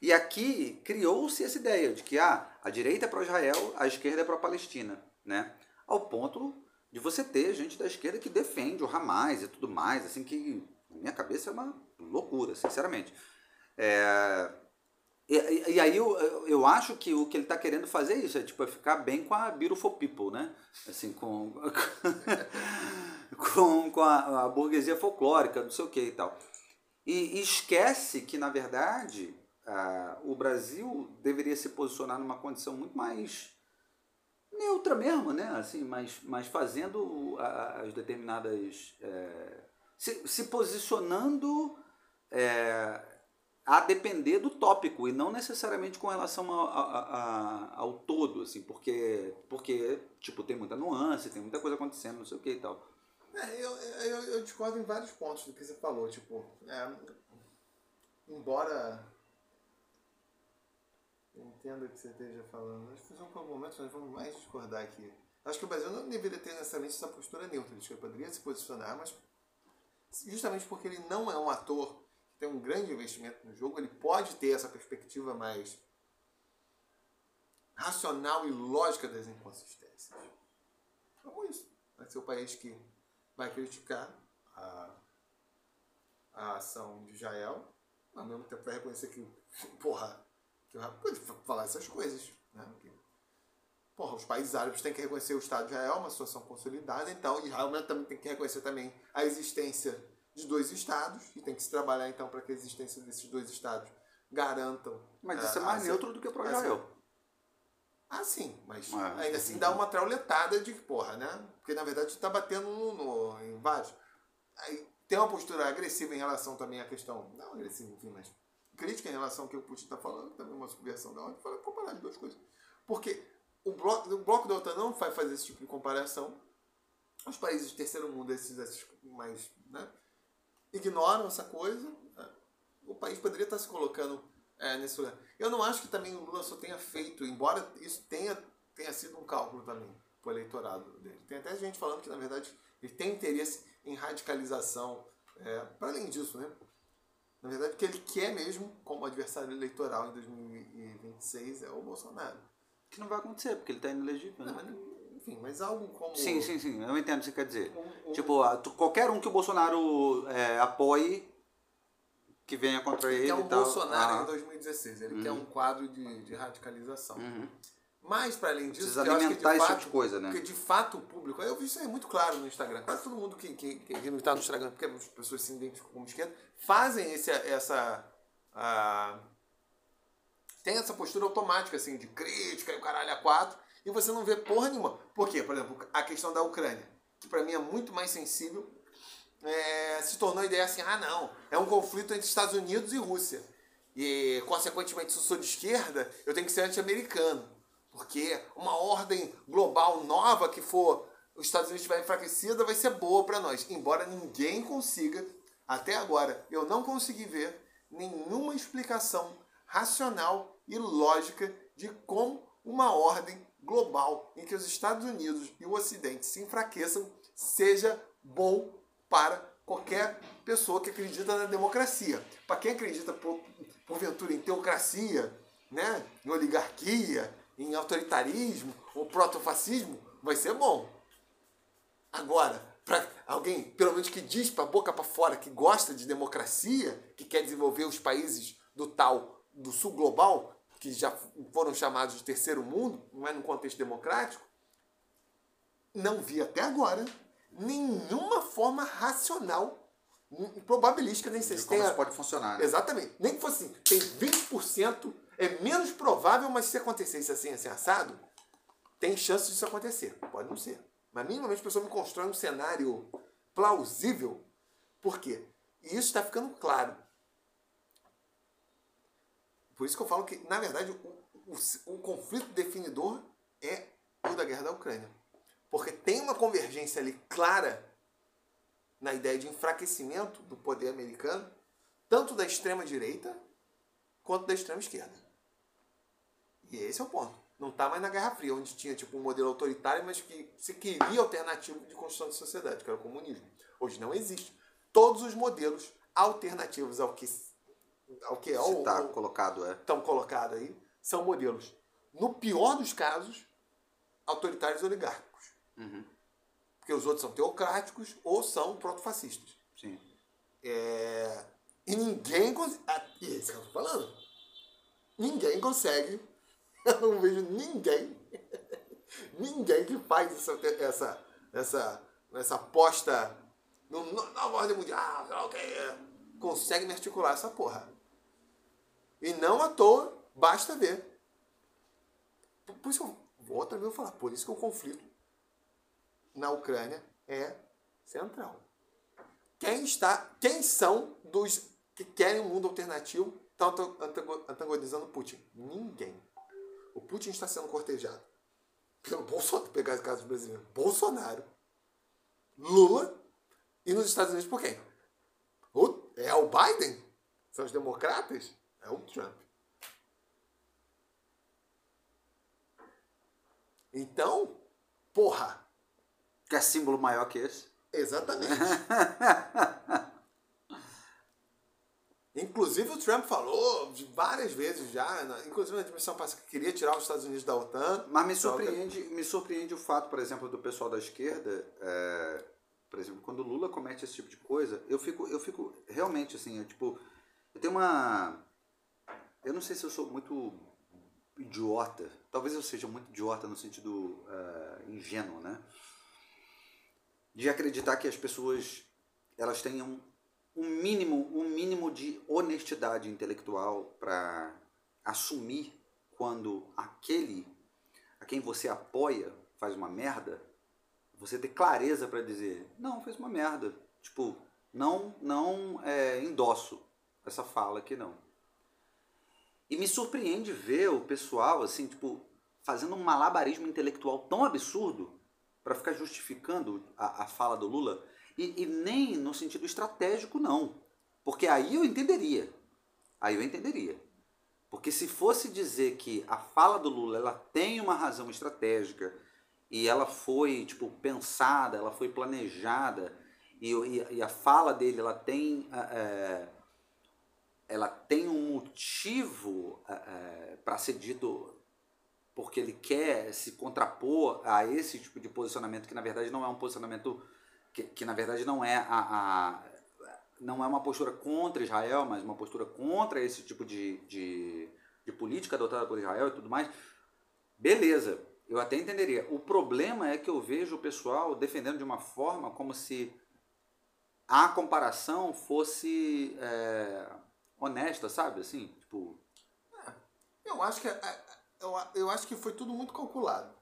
E aqui criou-se essa ideia de que ah, a direita é para Israel, a esquerda é para a Palestina, né? Ao ponto de você ter gente da esquerda que defende o Hamas e tudo mais, assim que na minha cabeça é uma loucura, sinceramente. É, e, e, aí eu, eu acho que o que ele está querendo fazer é isso, é tipo é ficar bem com a beautiful people, né? Assim, com, com, com a, a, burguesia folclórica, não sei o que e tal. E, e esquece que, na verdade, o Brasil deveria se posicionar numa condição muito mais neutra mesmo, né? Assim, mas, mas fazendo as determinadas... É, se, se posicionando... É, a depender do tópico e não necessariamente com relação ao, ao, ao todo, assim, porque, porque tipo, tem muita nuance, tem muita coisa acontecendo, não sei o que e tal. É, eu, eu, eu, discordo em vários pontos do que você falou, tipo, é, embora eu entenda o que você esteja falando, acho que em algum momento nós vamos mais discordar aqui. Acho que o Brasil não deveria ter necessariamente essa postura neutra, que ele poderia se posicionar, mas justamente porque ele não é um ator tem um grande investimento no jogo, ele pode ter essa perspectiva mais racional e lógica das inconsistências. Como isso? Vai ser o país que vai criticar a, a ação de Israel, ao mesmo tempo vai reconhecer que, porra, que pode falar essas coisas. Né? Que, porra, os países árabes têm que reconhecer o Estado de Israel, uma situação consolidada, então Israel também tem que reconhecer também a existência de dois estados e tem que se trabalhar então para que a existência desses dois estados garantam. Mas isso é mais neutro do que para Israel. Ah, sim, mas é, ainda assim dá uma trauletada de porra, né? Porque na verdade está batendo no, no, em vários. Aí tem uma postura agressiva em relação também à questão. Não agressiva, enfim, mas crítica em relação ao que o Putin está falando, também uma subversão da hora, para comparar as duas coisas. Porque o bloco, o bloco da OTAN não vai fazer esse tipo de comparação. Os países do terceiro mundo, esses, esses mais. Né? ignoram essa coisa, o país poderia estar se colocando é, nesse lugar. Eu não acho que também o Lula só tenha feito, embora isso tenha, tenha sido um cálculo também para o eleitorado dele. Tem até gente falando que, na verdade, ele tem interesse em radicalização. É, para além disso, né? Na verdade, o que ele quer mesmo, como adversário eleitoral em 2026, é o Bolsonaro. Que não vai acontecer, porque ele está inelegível. Né? Enfim, mas algo como. Sim, sim, sim, eu entendo o que você quer dizer. Um, um... Tipo, qualquer um que o Bolsonaro é, apoie, que venha contra ele. Ele quer um Bolsonaro ah. em 2016, ele uhum. quer um quadro de, de radicalização. Uhum. Mas, para além disso, Precisa alimentar esse fato, tipo de coisa, né? Porque de fato o público. Eu vi isso aí muito claro no Instagram. Quase todo mundo que, que, que não está no Instagram, porque as pessoas se identificam como esquerda, fazem esse, essa. A, tem essa postura automática, assim, de crítica e o caralho a quatro e você não vê porra nenhuma. Por quê? Por exemplo, a questão da Ucrânia, que para mim é muito mais sensível, é, se tornou a ideia assim, ah não, é um conflito entre Estados Unidos e Rússia. E, consequentemente, se eu sou de esquerda, eu tenho que ser anti-americano. Porque uma ordem global nova que for os Estados Unidos estiver enfraquecida, vai ser boa para nós. Embora ninguém consiga, até agora, eu não consegui ver nenhuma explicação racional e lógica de como uma ordem global em que os Estados Unidos e o Ocidente se enfraqueçam seja bom para qualquer pessoa que acredita na democracia. Para quem acredita, por, porventura, em teocracia, né? em oligarquia, em autoritarismo ou protofascismo, vai ser bom. Agora, para alguém, pelo menos que diz para boca para fora que gosta de democracia, que quer desenvolver os países do tal do sul global, que já foram chamados de terceiro mundo, não é no contexto democrático, não vi até agora nenhuma forma racional, probabilística, nem sei se como isso pode funcionar. Né? Exatamente. Nem que fosse assim, tem 20%, é menos provável, mas se acontecesse assim, assim, assado, tem chance disso acontecer. Pode não ser. Mas minimamente a pessoa me constrói um cenário plausível. Por quê? E isso está ficando claro. Por isso que eu falo que, na verdade, o, o, o conflito definidor é o da guerra da Ucrânia. Porque tem uma convergência ali clara na ideia de enfraquecimento do poder americano, tanto da extrema direita quanto da extrema esquerda. E esse é o ponto. Não está mais na Guerra Fria, onde tinha tipo um modelo autoritário, mas que se queria alternativo de construção de sociedade, que era o comunismo. Hoje não existe. Todos os modelos alternativos ao que ao que é o está colocado é estão colocados aí são modelos no pior dos casos autoritários oligárquicos Uhum. Porque os outros são teocráticos ou são protofascistas. Sim. É... E ninguém consegue. Ah, é isso que eu tô falando. Ninguém consegue. Eu não vejo ninguém. ninguém que faz essa, essa, essa, essa aposta no, na ordem mundial, okay, consegue me articular essa porra. E não à toa, basta ver. Por, por isso que eu vou outra vez falar, por isso que o conflito na Ucrânia é central. Quem está, quem são dos que querem um mundo alternativo estão antagonizando Putin? Ninguém. O Putin está sendo cortejado pelo Bolsonaro, pegar o caso brasileiro, Bolsonaro, Lula e nos Estados Unidos por quem? O, é o Biden? São os democratas? É o Trump. Então, porra, Quer símbolo maior que esse? Exatamente. Inclusive o Trump falou várias vezes já, inclusive na dimensão passada, que queria tirar os Estados Unidos da OTAN. Mas me surpreende, me surpreende o fato, por exemplo, do pessoal da esquerda, é, por exemplo, quando o Lula comete esse tipo de coisa, eu fico, eu fico realmente assim, eu, tipo, eu tenho uma. Eu não sei se eu sou muito idiota, talvez eu seja muito idiota no sentido uh, ingênuo, né? de acreditar que as pessoas elas tenham um mínimo, um mínimo de honestidade intelectual para assumir quando aquele a quem você apoia faz uma merda, você ter clareza para dizer, não, fez uma merda. Tipo, não, não é, endosso essa fala aqui não. E me surpreende ver o pessoal assim, tipo, fazendo um malabarismo intelectual tão absurdo para ficar justificando a, a fala do Lula, e, e, nem no sentido estratégico, não. Porque aí eu entenderia. Aí eu entenderia. Porque se fosse dizer que a fala do Lula ela tem uma razão estratégica e ela foi tipo pensada, ela foi planejada e, e, e a fala dele ela tem é, ela tem um motivo é, para ser dito porque ele quer se contrapor a esse tipo de posicionamento que na verdade não é um posicionamento que, que na verdade não é a, a, não é uma postura contra Israel, mas uma postura contra esse tipo de, de, de política adotada por Israel e tudo mais, beleza, eu até entenderia. O problema é que eu vejo o pessoal defendendo de uma forma como se a comparação fosse é, honesta, sabe? Assim, tipo. É, eu acho que eu, eu acho que foi tudo muito calculado.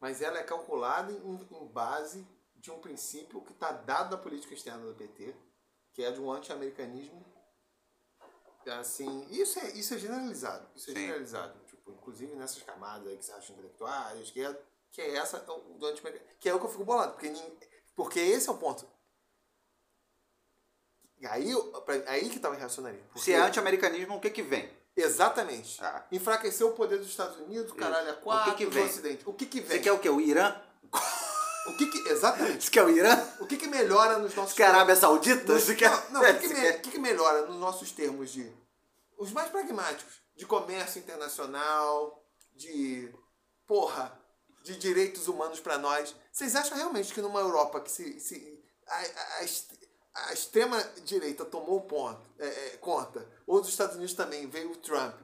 Mas ela é calculada em, em base de um princípio que está dado da política externa do PT, que é de um anti-americanismo. Assim, isso é, isso é generalizado. Isso é Sim. generalizado. Tipo, inclusive nessas camadas aí que se acham intelectuais, esquerda, que é essa do anti que é o que eu fico bolado, porque, porque esse é o ponto. Aí, aí que tá o irracionalismo. Porque... Se é anti-americanismo, o que que vem? Exatamente. Ah. Enfraquecer o poder dos Estados Unidos, caralho, a quatro, o que que vem? do Ocidente. O que que vem? Você quer o quê? O Irã? O que que, exatamente. Você quer o Irã? O que que melhora nos nossos... A Arábia Saudita? Você quer... Não, não o, que que, me... que que melhora nos nossos termos de... Os mais pragmáticos. De comércio internacional, de... Porra, de direitos humanos para nós. Vocês acham realmente que numa Europa que se... se a, a, a extrema-direita tomou ponto, é, é, conta, ou dos Estados Unidos também, veio o Trump.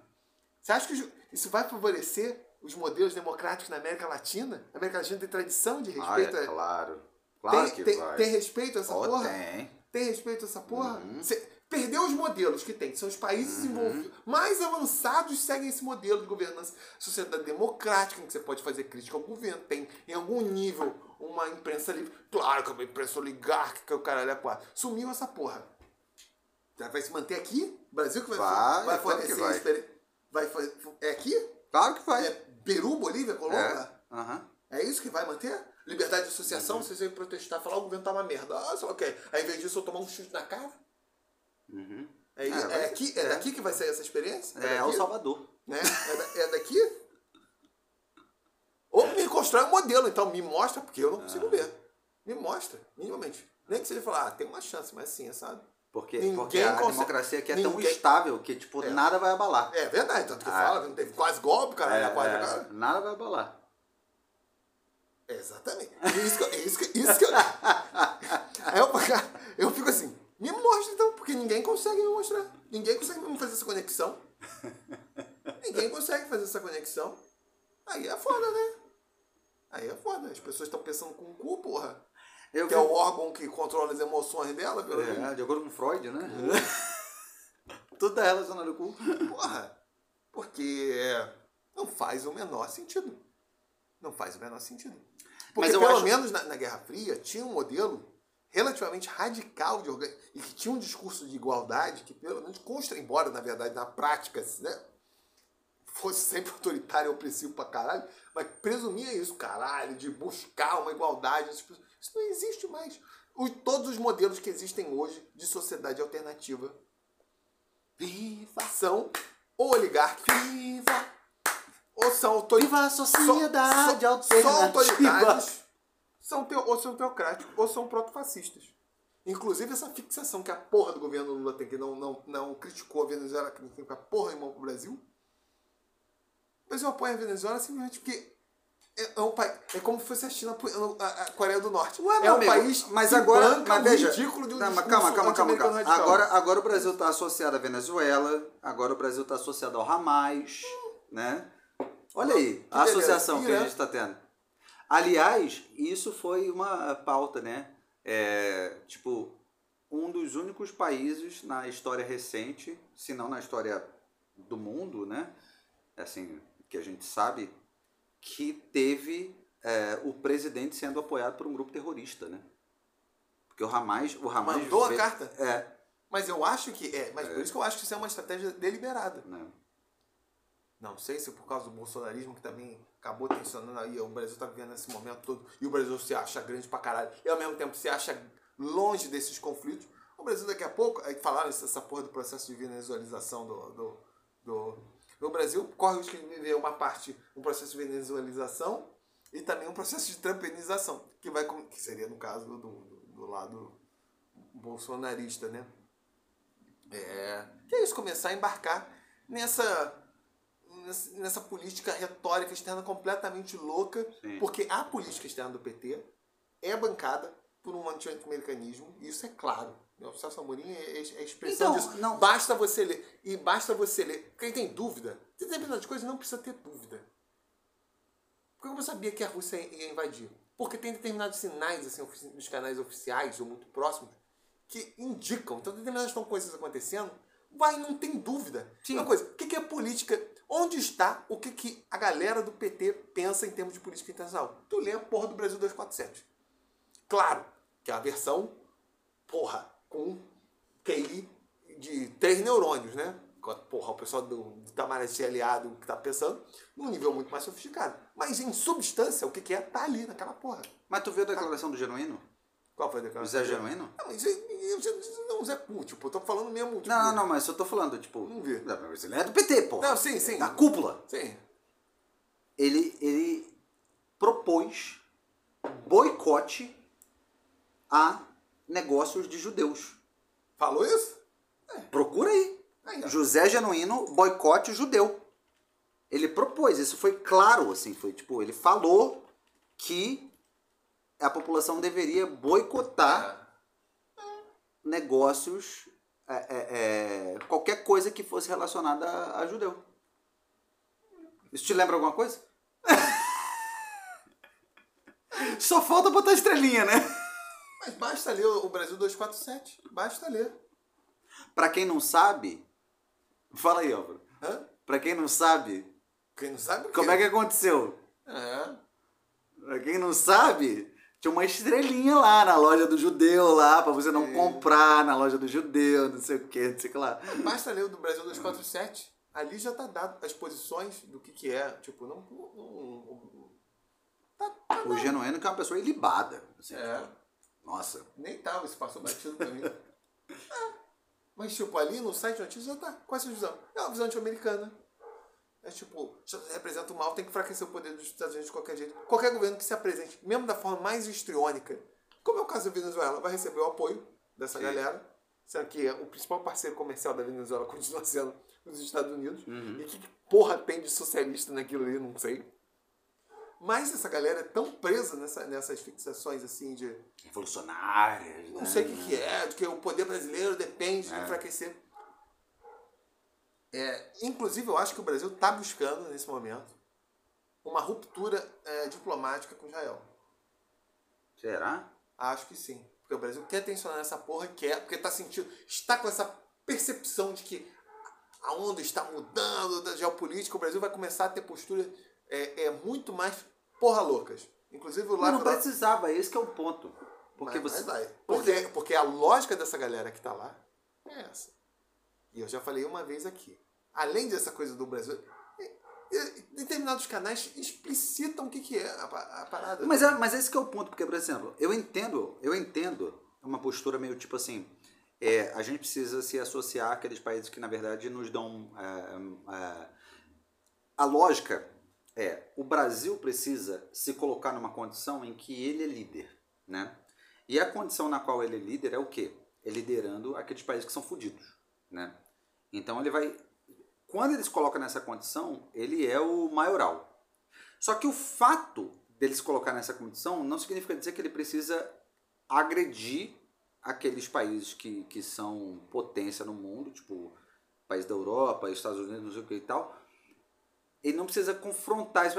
Você acha que isso vai favorecer os modelos democráticos na América Latina? A América Latina tem tradição de respeito ah, é, claro. Claro tem, que tem, vai. Tem respeito a essa oh, porra? Tem. Tem respeito a essa porra? Uhum. Cê, Perdeu os modelos que tem, são os países uhum. envolvidos. Mais avançados seguem esse modelo de governança. Sociedade democrática, em que você pode fazer crítica ao governo. Tem, em algum nível, uma imprensa livre. Claro que é uma imprensa oligárquica, o caralho é quatro. Sumiu essa porra. Vai se manter aqui? Brasil que vai, vai, vai fornecer vai. vai É aqui? Claro que vai. É Peru, Bolívia, Colômbia? É. Uhum. é isso que vai manter? Liberdade de associação, uhum. vocês vêm protestar, falar o governo tá uma merda. Ah, sei lá o. Aí, ao invés disso, eu tomar um chute na cara? Uhum. É, é, é, aqui, é, daqui que vai sair essa experiência? É, é El Salvador. Né? É, é daqui? Ou me constrói um modelo, então me mostra, porque eu não consigo ah. ver. Me mostra, minimamente. Nem que seja falar, ah, tem uma chance, mas sim, sabe? Porque, porque a consegue, democracia aqui é ninguém, tão estável que, tipo, é. nada vai abalar. É verdade, tanto que ah. fala que não teve quase golpe, cara, é, na quase, é, cara. Nada vai abalar. Exatamente. Isso que, isso que, isso que eu, eu, eu fico assim, me mostra então, porque ninguém consegue me mostrar. Ninguém consegue me fazer essa conexão. ninguém consegue fazer essa conexão. Aí é foda, né? Aí é foda. As pessoas estão pensando com o cu, porra. Eu que vi... é o órgão que controla as emoções dela, pelo É, de acordo com Freud, né? Tudo tá relacionado com. Porra. Porque não faz o menor sentido. Não faz o menor sentido. Porque pelo acho... menos na, na Guerra Fria tinha um modelo relativamente radical de organ... e que tinha um discurso de igualdade que, pelo menos, consta, embora, na verdade, na prática, né, fosse sempre autoritário e opressivo pra caralho, mas presumia isso, caralho, de buscar uma igualdade. Isso não existe mais. Os, todos os modelos que existem hoje de sociedade alternativa viva, são ou oligárquicos, viva, ou são autoritários. Viva a sociedade so, so. São autoritários são teo, ou são teocráticos ou são protofascistas. Inclusive essa fixação que a porra do governo Lula tem, que não, não, não criticou a Venezuela, que tem que a porra irmão pro Brasil. Mas eu apoio a Venezuela simplesmente porque é, é, um país, é como se fosse a China, a Coreia do Norte. Ué, é um amigo, país mas agora, mas veja, ridículo de um não, calma, calma, calma, calma. Agora, agora o Brasil está associado à Venezuela, agora o Brasil está associado ao Hamas, hum. né? Olha aí, a associação que a gente está tendo. Aliás, isso foi uma pauta, né? É, tipo, um dos únicos países na história recente, se não na história do mundo, né? Assim, que a gente sabe, que teve é, o presidente sendo apoiado por um grupo terrorista, né? Porque o Hamas... O Hamas Mandou a carta? É. Mas eu acho que... É, mas é. por isso que eu acho que isso é uma estratégia deliberada. Não. Não sei se por causa do bolsonarismo, que também acabou tensionando aí, o Brasil tá vivendo esse momento todo, e o Brasil se acha grande pra caralho, e ao mesmo tempo se acha longe desses conflitos. O Brasil daqui a pouco, falaram essa porra do processo de venezuelização do, do, do, do Brasil, corre o risco de viver uma parte, um processo de venezuelização e também um processo de trumpenização, que, vai, que seria no caso do, do, do lado bolsonarista, né? É, que é isso, começar a embarcar nessa nessa política retórica externa completamente louca, Sim. porque a política externa do PT é bancada por um anti-americanismo, isso é claro. O Celso Amorim é, é, é expressão então, disso. Não. Basta você ler. E basta você ler. Quem tem dúvida, tem determinadas coisas não precisa ter dúvida. Porque eu sabia que a Rússia ia invadir. Porque tem determinados sinais assim, nos canais oficiais ou muito próximos que indicam. Então, determinadas coisas acontecendo vai, não tem dúvida. Sim. Uma coisa, o que é política? Onde está o que, que a galera do PT pensa em termos de política internacional? Tu lê a porra do Brasil 247. Claro que é a versão, porra, com QI de três neurônios, né? Porra, o pessoal do, do Itamaraty aliado que tá pensando, num nível muito mais sofisticado. Mas em substância, o que, que é? Tá ali naquela porra. Mas tu viu a declaração do Genuíno? Qual foi a O declaração? Zé Genuíno? Não, eu, eu, não, Zé Cu, tipo, eu tô falando mesmo. Tipo, Não, não, não, mas eu tô falando, tipo. Não vi. Mas ele é do PT, pô. Não, sim, sim. Da cúpula. Sim. Ele, ele propôs boicote a negócios de judeus. Falou isso? Procura aí. José Genuíno, boicote judeu. Ele propôs, isso foi claro, assim, foi tipo, ele falou que a população deveria boicotar negócios, é, é, é, qualquer coisa que fosse relacionada a, a judeu. Isso te lembra alguma coisa? Só falta botar estrelinha, né? Mas basta ler o Brasil 247. Basta ler. Pra quem não sabe, fala aí, Álvaro. Hã? Pra quem não sabe, Quem não sabe como é que aconteceu? É. Pra quem não sabe, tinha uma estrelinha lá na loja do judeu lá, pra você não É. comprar na loja do judeu, não sei o que, não sei o que lá. Basta ler o do Brasil 247. Ali já tá dado as posições do que que é. Tipo, não... não- não- tá, tá O. Genuíno que é uma pessoa ilibada. assim, É. tipo, nossa. Nem tava, isso passou batido pra mim. É. Mas, tipo, ali no site de notícias já tá. Qual é essa visão? É uma visão anti-americana. É tipo, representa o mal, tem que enfraquecer o poder dos Estados Unidos de qualquer jeito. Qualquer governo que se apresente, mesmo da forma mais histriônica, como é o caso da Venezuela, vai receber o apoio dessa Sim. galera. Sendo que o principal parceiro comercial da Venezuela continua sendo os Estados Unidos. Uhum. E que porra tem de socialista naquilo ali, não sei. Mas essa galera é tão presa nessa, nessas fixações assim de Revolucionárias. não né? sei o que, que é, de que o poder brasileiro depende de É. enfraquecer. É, inclusive, eu acho que o Brasil está buscando, nesse momento, uma ruptura é, diplomática com Israel. Será? Acho que sim. Porque o Brasil quer tensionar essa porra, quer, porque está sentindo, está com essa percepção de que a onda está mudando da geopolítica, o Brasil vai começar a ter posturas é, é, muito mais porra loucas. Inclusive o Mas não precisava, esse que é o ponto. Porque mas, você. mas vai. Porque, porque a lógica dessa galera que tá lá é essa. E eu já falei uma vez aqui. Além dessa coisa do Brasil, é- é- determinados canais explicitam o que, que é a, a parada. Mas, é, mas esse que é o ponto, porque, por exemplo, eu entendo, eu entendo uma postura meio tipo assim, é, a gente precisa se associar àqueles países que, na verdade, nos dão... é, é, a lógica é, o Brasil precisa se colocar numa condição em que ele é líder, né? E a condição na qual ele é líder é o quê? É liderando aqueles países que são fodidos, né? Então ele vai... Quando ele se coloca nessa condição, ele é o maioral. Só que o fato dele se colocar nessa condição não significa dizer que ele precisa agredir aqueles países que, que são potência no mundo, tipo país da Europa, Estados Unidos, não sei o que e tal. Ele não precisa confrontar isso.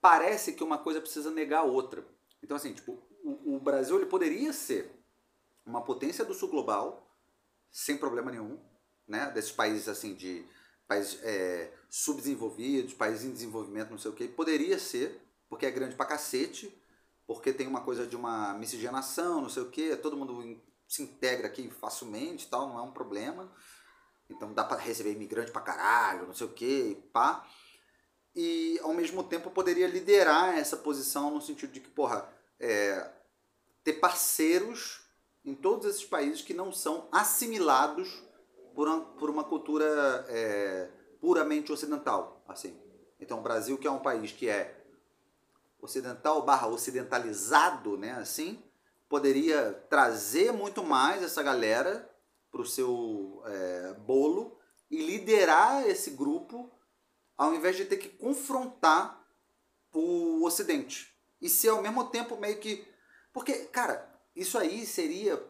Parece que uma coisa precisa negar a outra. Então, assim, tipo, o, o Brasil ele poderia ser uma potência do sul global, sem problema nenhum, né? Desses países assim de países é, subdesenvolvidos, países em desenvolvimento, não sei o que, poderia ser, porque é grande pra cacete, porque tem uma coisa de uma miscigenação, não sei o que, todo mundo se integra aqui facilmente tal, não é um problema. Então dá pra receber imigrante pra caralho, não sei o que, pá. E ao mesmo tempo poderia liderar essa posição no sentido de que, porra, é, ter parceiros em todos esses países que não são assimilados por uma, por uma cultura é, puramente ocidental, assim. Então o Brasil que é um país que é ocidental barra ocidentalizado, né, assim, poderia trazer muito mais essa galera para o seu é, bolo e liderar esse grupo ao invés de ter que confrontar o Ocidente. E ser ao mesmo tempo meio que. Porque, cara, isso aí seria.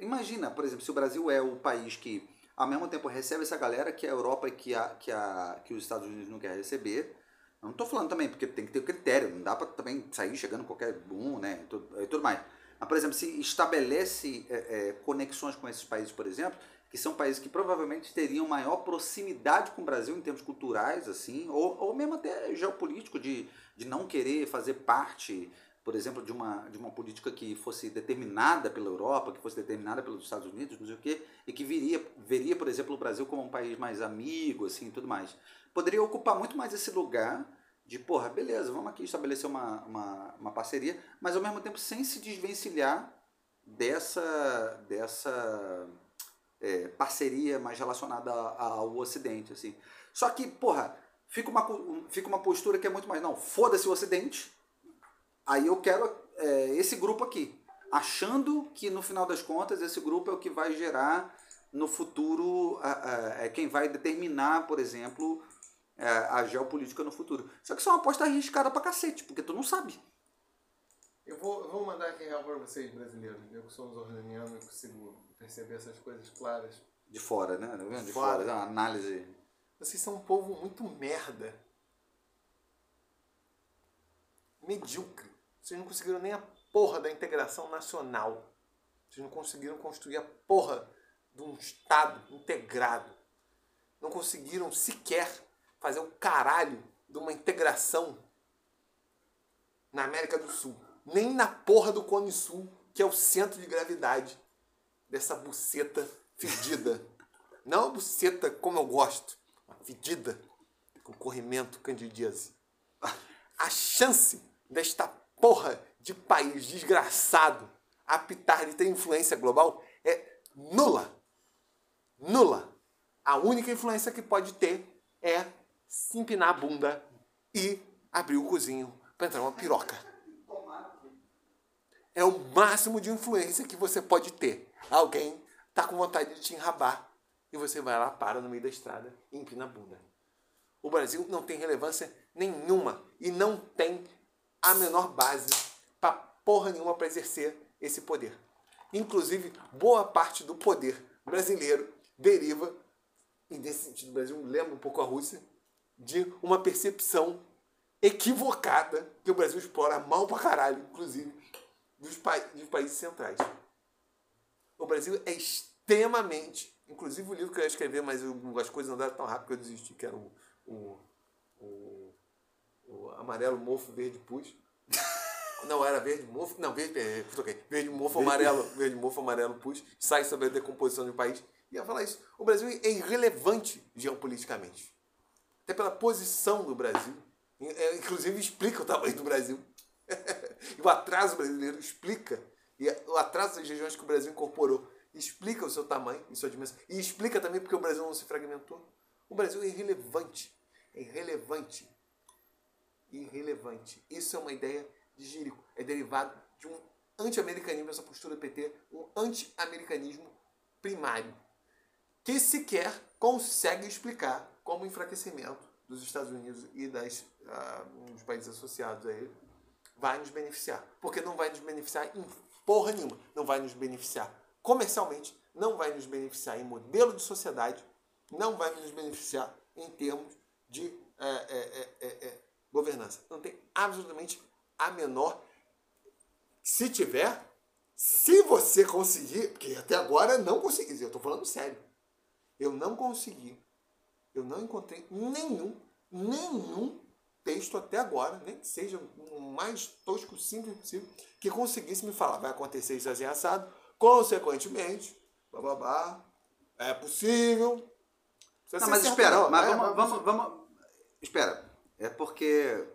Imagina, por exemplo, se o Brasil é o país que ao mesmo tempo recebe essa galera que a Europa e que, a, que, a, que os Estados Unidos não querem receber. Eu não tô falando também, porque tem que ter critério, não dá pra também sair chegando qualquer um, né? E tudo, e tudo mais. Mas, por exemplo, se estabelece é, é, conexões com esses países, por exemplo, que são países que provavelmente teriam maior proximidade com o Brasil em termos culturais, assim, ou, ou mesmo até geopolítico, de, de não querer fazer parte por exemplo, de uma, de uma política que fosse determinada pela Europa, que fosse determinada pelos Estados Unidos, não sei o quê, e que viria, veria, por exemplo, o Brasil como um país mais amigo, assim, tudo mais. Poderia ocupar muito mais esse lugar de, porra, beleza, vamos aqui estabelecer uma, uma, uma parceria, mas ao mesmo tempo sem se desvencilhar dessa, dessa é, parceria mais relacionada ao Ocidente, assim. Só que, porra, fica uma, fica uma postura que é muito mais, não, foda-se o Ocidente, aí eu quero é, esse grupo aqui, achando que no final das contas esse grupo é o que vai gerar no futuro, é quem vai determinar, por exemplo, é, a geopolítica no futuro. Só que isso é uma aposta arriscada pra cacete, porque tu não sabe. Eu vou, eu vou mandar aqui real pra vocês, brasileiros. Eu que sou um zorraniano e consigo perceber essas coisas claras. De fora, né? De, de fora, fora. É uma análise. Vocês são um povo muito merda. Medíocre. Vocês não conseguiram nem a porra da integração nacional. Vocês não conseguiram construir a porra de um Estado integrado. Não conseguiram sequer fazer o caralho de uma integração na América do Sul. Nem na porra do Cone Sul, que é o centro de gravidade dessa buceta fedida. Não a buceta como eu gosto, fedida, com corrimento candidíase. A chance desta porra de país desgraçado apitar de ter influência global é nula. Nula. A única influência que pode ter é se empinar a bunda e abrir o cozinho para entrar uma piroca. É o máximo de influência que você pode ter. Alguém tá com vontade de te enrabar e você vai lá, para no meio da estrada e empina a bunda. O Brasil não tem relevância nenhuma e não tem a menor base para porra nenhuma para exercer esse poder. Inclusive, boa parte do poder brasileiro deriva, e nesse sentido o Brasil lembra um pouco a Rússia, de uma percepção equivocada que o Brasil explora mal pra caralho, inclusive, dos, pa dos países centrais. O Brasil é extremamente. Inclusive o livro que eu ia escrever, mas eu, as coisas andaram tão rápido que eu desisti, que era o, o, o, o Amarelo Mofo Verde Pus. Não, era verde mofo. Não, verde. É, verde mofo amarelo. Verde mofo amarelo pus. Sai sobre a decomposição do país. E ia falar isso. O Brasil é irrelevante geopoliticamente até pela posição do Brasil. É, inclusive explica o tamanho do Brasil. e o atraso brasileiro explica. E o atraso das regiões que o Brasil incorporou explica o seu tamanho e sua dimensão. E explica também porque o Brasil não se fragmentou. O Brasil é irrelevante. É irrelevante. Irrelevante. Isso é uma ideia de Gírico. É derivado de um anti-americanismo, essa postura do PT, um anti-americanismo primário, que sequer consegue explicar como enfraquecimento dos Estados Unidos e das, uh, dos países associados a ele vai nos beneficiar. Porque não vai nos beneficiar em porra nenhuma. Não vai nos beneficiar comercialmente, não vai nos beneficiar em modelo de sociedade, não vai nos beneficiar em termos de é, é, é, é governança. Não tem absolutamente a menor. Se tiver, se você conseguir, porque até agora não consegui, eu estou falando sério, eu não consegui eu não encontrei nenhum, nenhum texto até agora, nem que seja o mais tosco, simples possível, que conseguisse me falar, vai acontecer isso assim assado, consequentemente, bababá, é possível. Não, mas espera, não, mas é, vamos, vamos, vamos, espera, é porque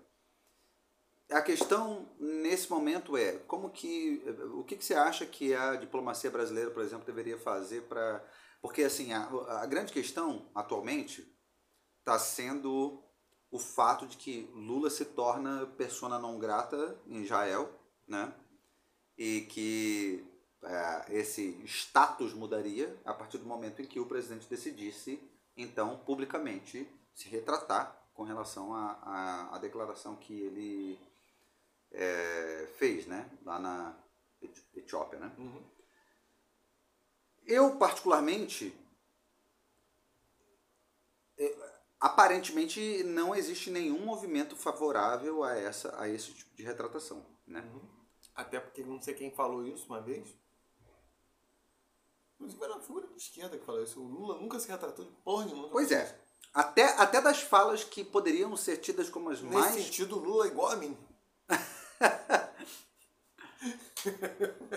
a questão nesse momento é como que o que, que você acha que a diplomacia brasileira, por exemplo, deveria fazer para porque assim, a, a grande questão atualmente está sendo o fato de que Lula se torna persona não grata em Israel, né? E que é, esse status mudaria a partir do momento em que o presidente decidisse, então, publicamente se retratar com relação à, à, declaração que ele é, fez, né? Lá na Etiópia, né? Uhum. Eu, particularmente, é, aparentemente não existe nenhum movimento favorável a, essa, a esse tipo de retratação. Né? Uhum. Até porque não sei quem falou isso uma vez. Inclusive era uma figura de esquerda que falou isso. O Lula nunca se retratou de porra nenhuma. Pois é. Até, até das falas que poderiam ser tidas como as Nesse mais. Nesse sentido, Lula é igual a mim.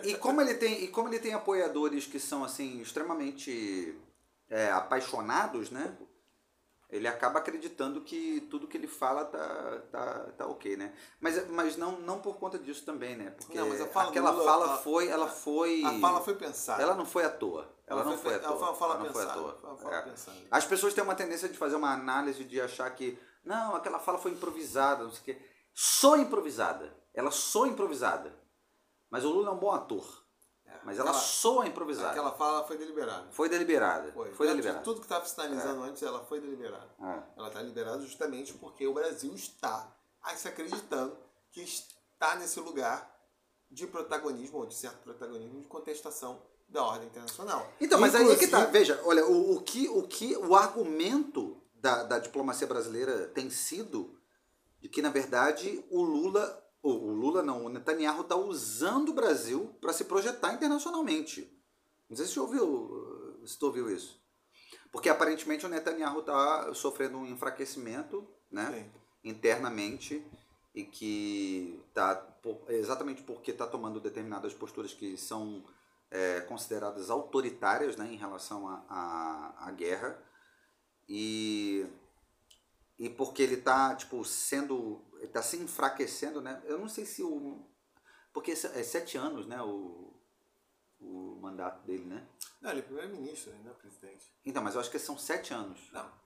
E como ele tem, e como ele tem apoiadores que são assim extremamente é, apaixonados, né? Ele acaba acreditando que tudo que ele fala tá, tá, tá ok, né? Mas, mas não, não por conta disso também, né? Porque Não, fala aquela Lula, fala foi, ela foi, A fala foi pensada. ela não foi à toa. Ela, não foi, à ela toa. uma fala ela não foi à pensada, toa. foi fala É. pensada. As pessoas têm uma tendência de fazer uma análise de achar que não, aquela fala foi improvisada, não sei o quê. Só improvisada. Ela soa improvisada. Mas o Lula é um bom ator. Mas ela Aquela- soa improvisada. Aquela fala foi deliberada. Foi deliberada. Foi. Foi, deliberada. Tudo que estava sinalizando antes, ela foi deliberada. É. Ela está liberada justamente porque o Brasil está aí se acreditando que está nesse lugar de protagonismo, ou de certo protagonismo, de contestação da ordem internacional. Então, mas aí é que tá. Inclusive- Veja, olha, o, o que, o que o argumento da, da diplomacia brasileira tem sido de que, na verdade, o Lula, o, Lula não, o Netanyahu está usando o Brasil para se projetar internacionalmente. Não sei se você ouviu, se tu ouviu isso. Porque aparentemente o Netanyahu está sofrendo um enfraquecimento, né? Sim. internamente e que tá por- exatamente porque está tomando determinadas posturas que são é, consideradas autoritárias né, em relação à guerra e e porque ele está tipo sendo ele tá se enfraquecendo né eu não sei se o porque é é sete anos né o, o mandato dele né Não, ele é primeiro-ministro, ele não é presidente. então mas eu acho que são sete anos Não.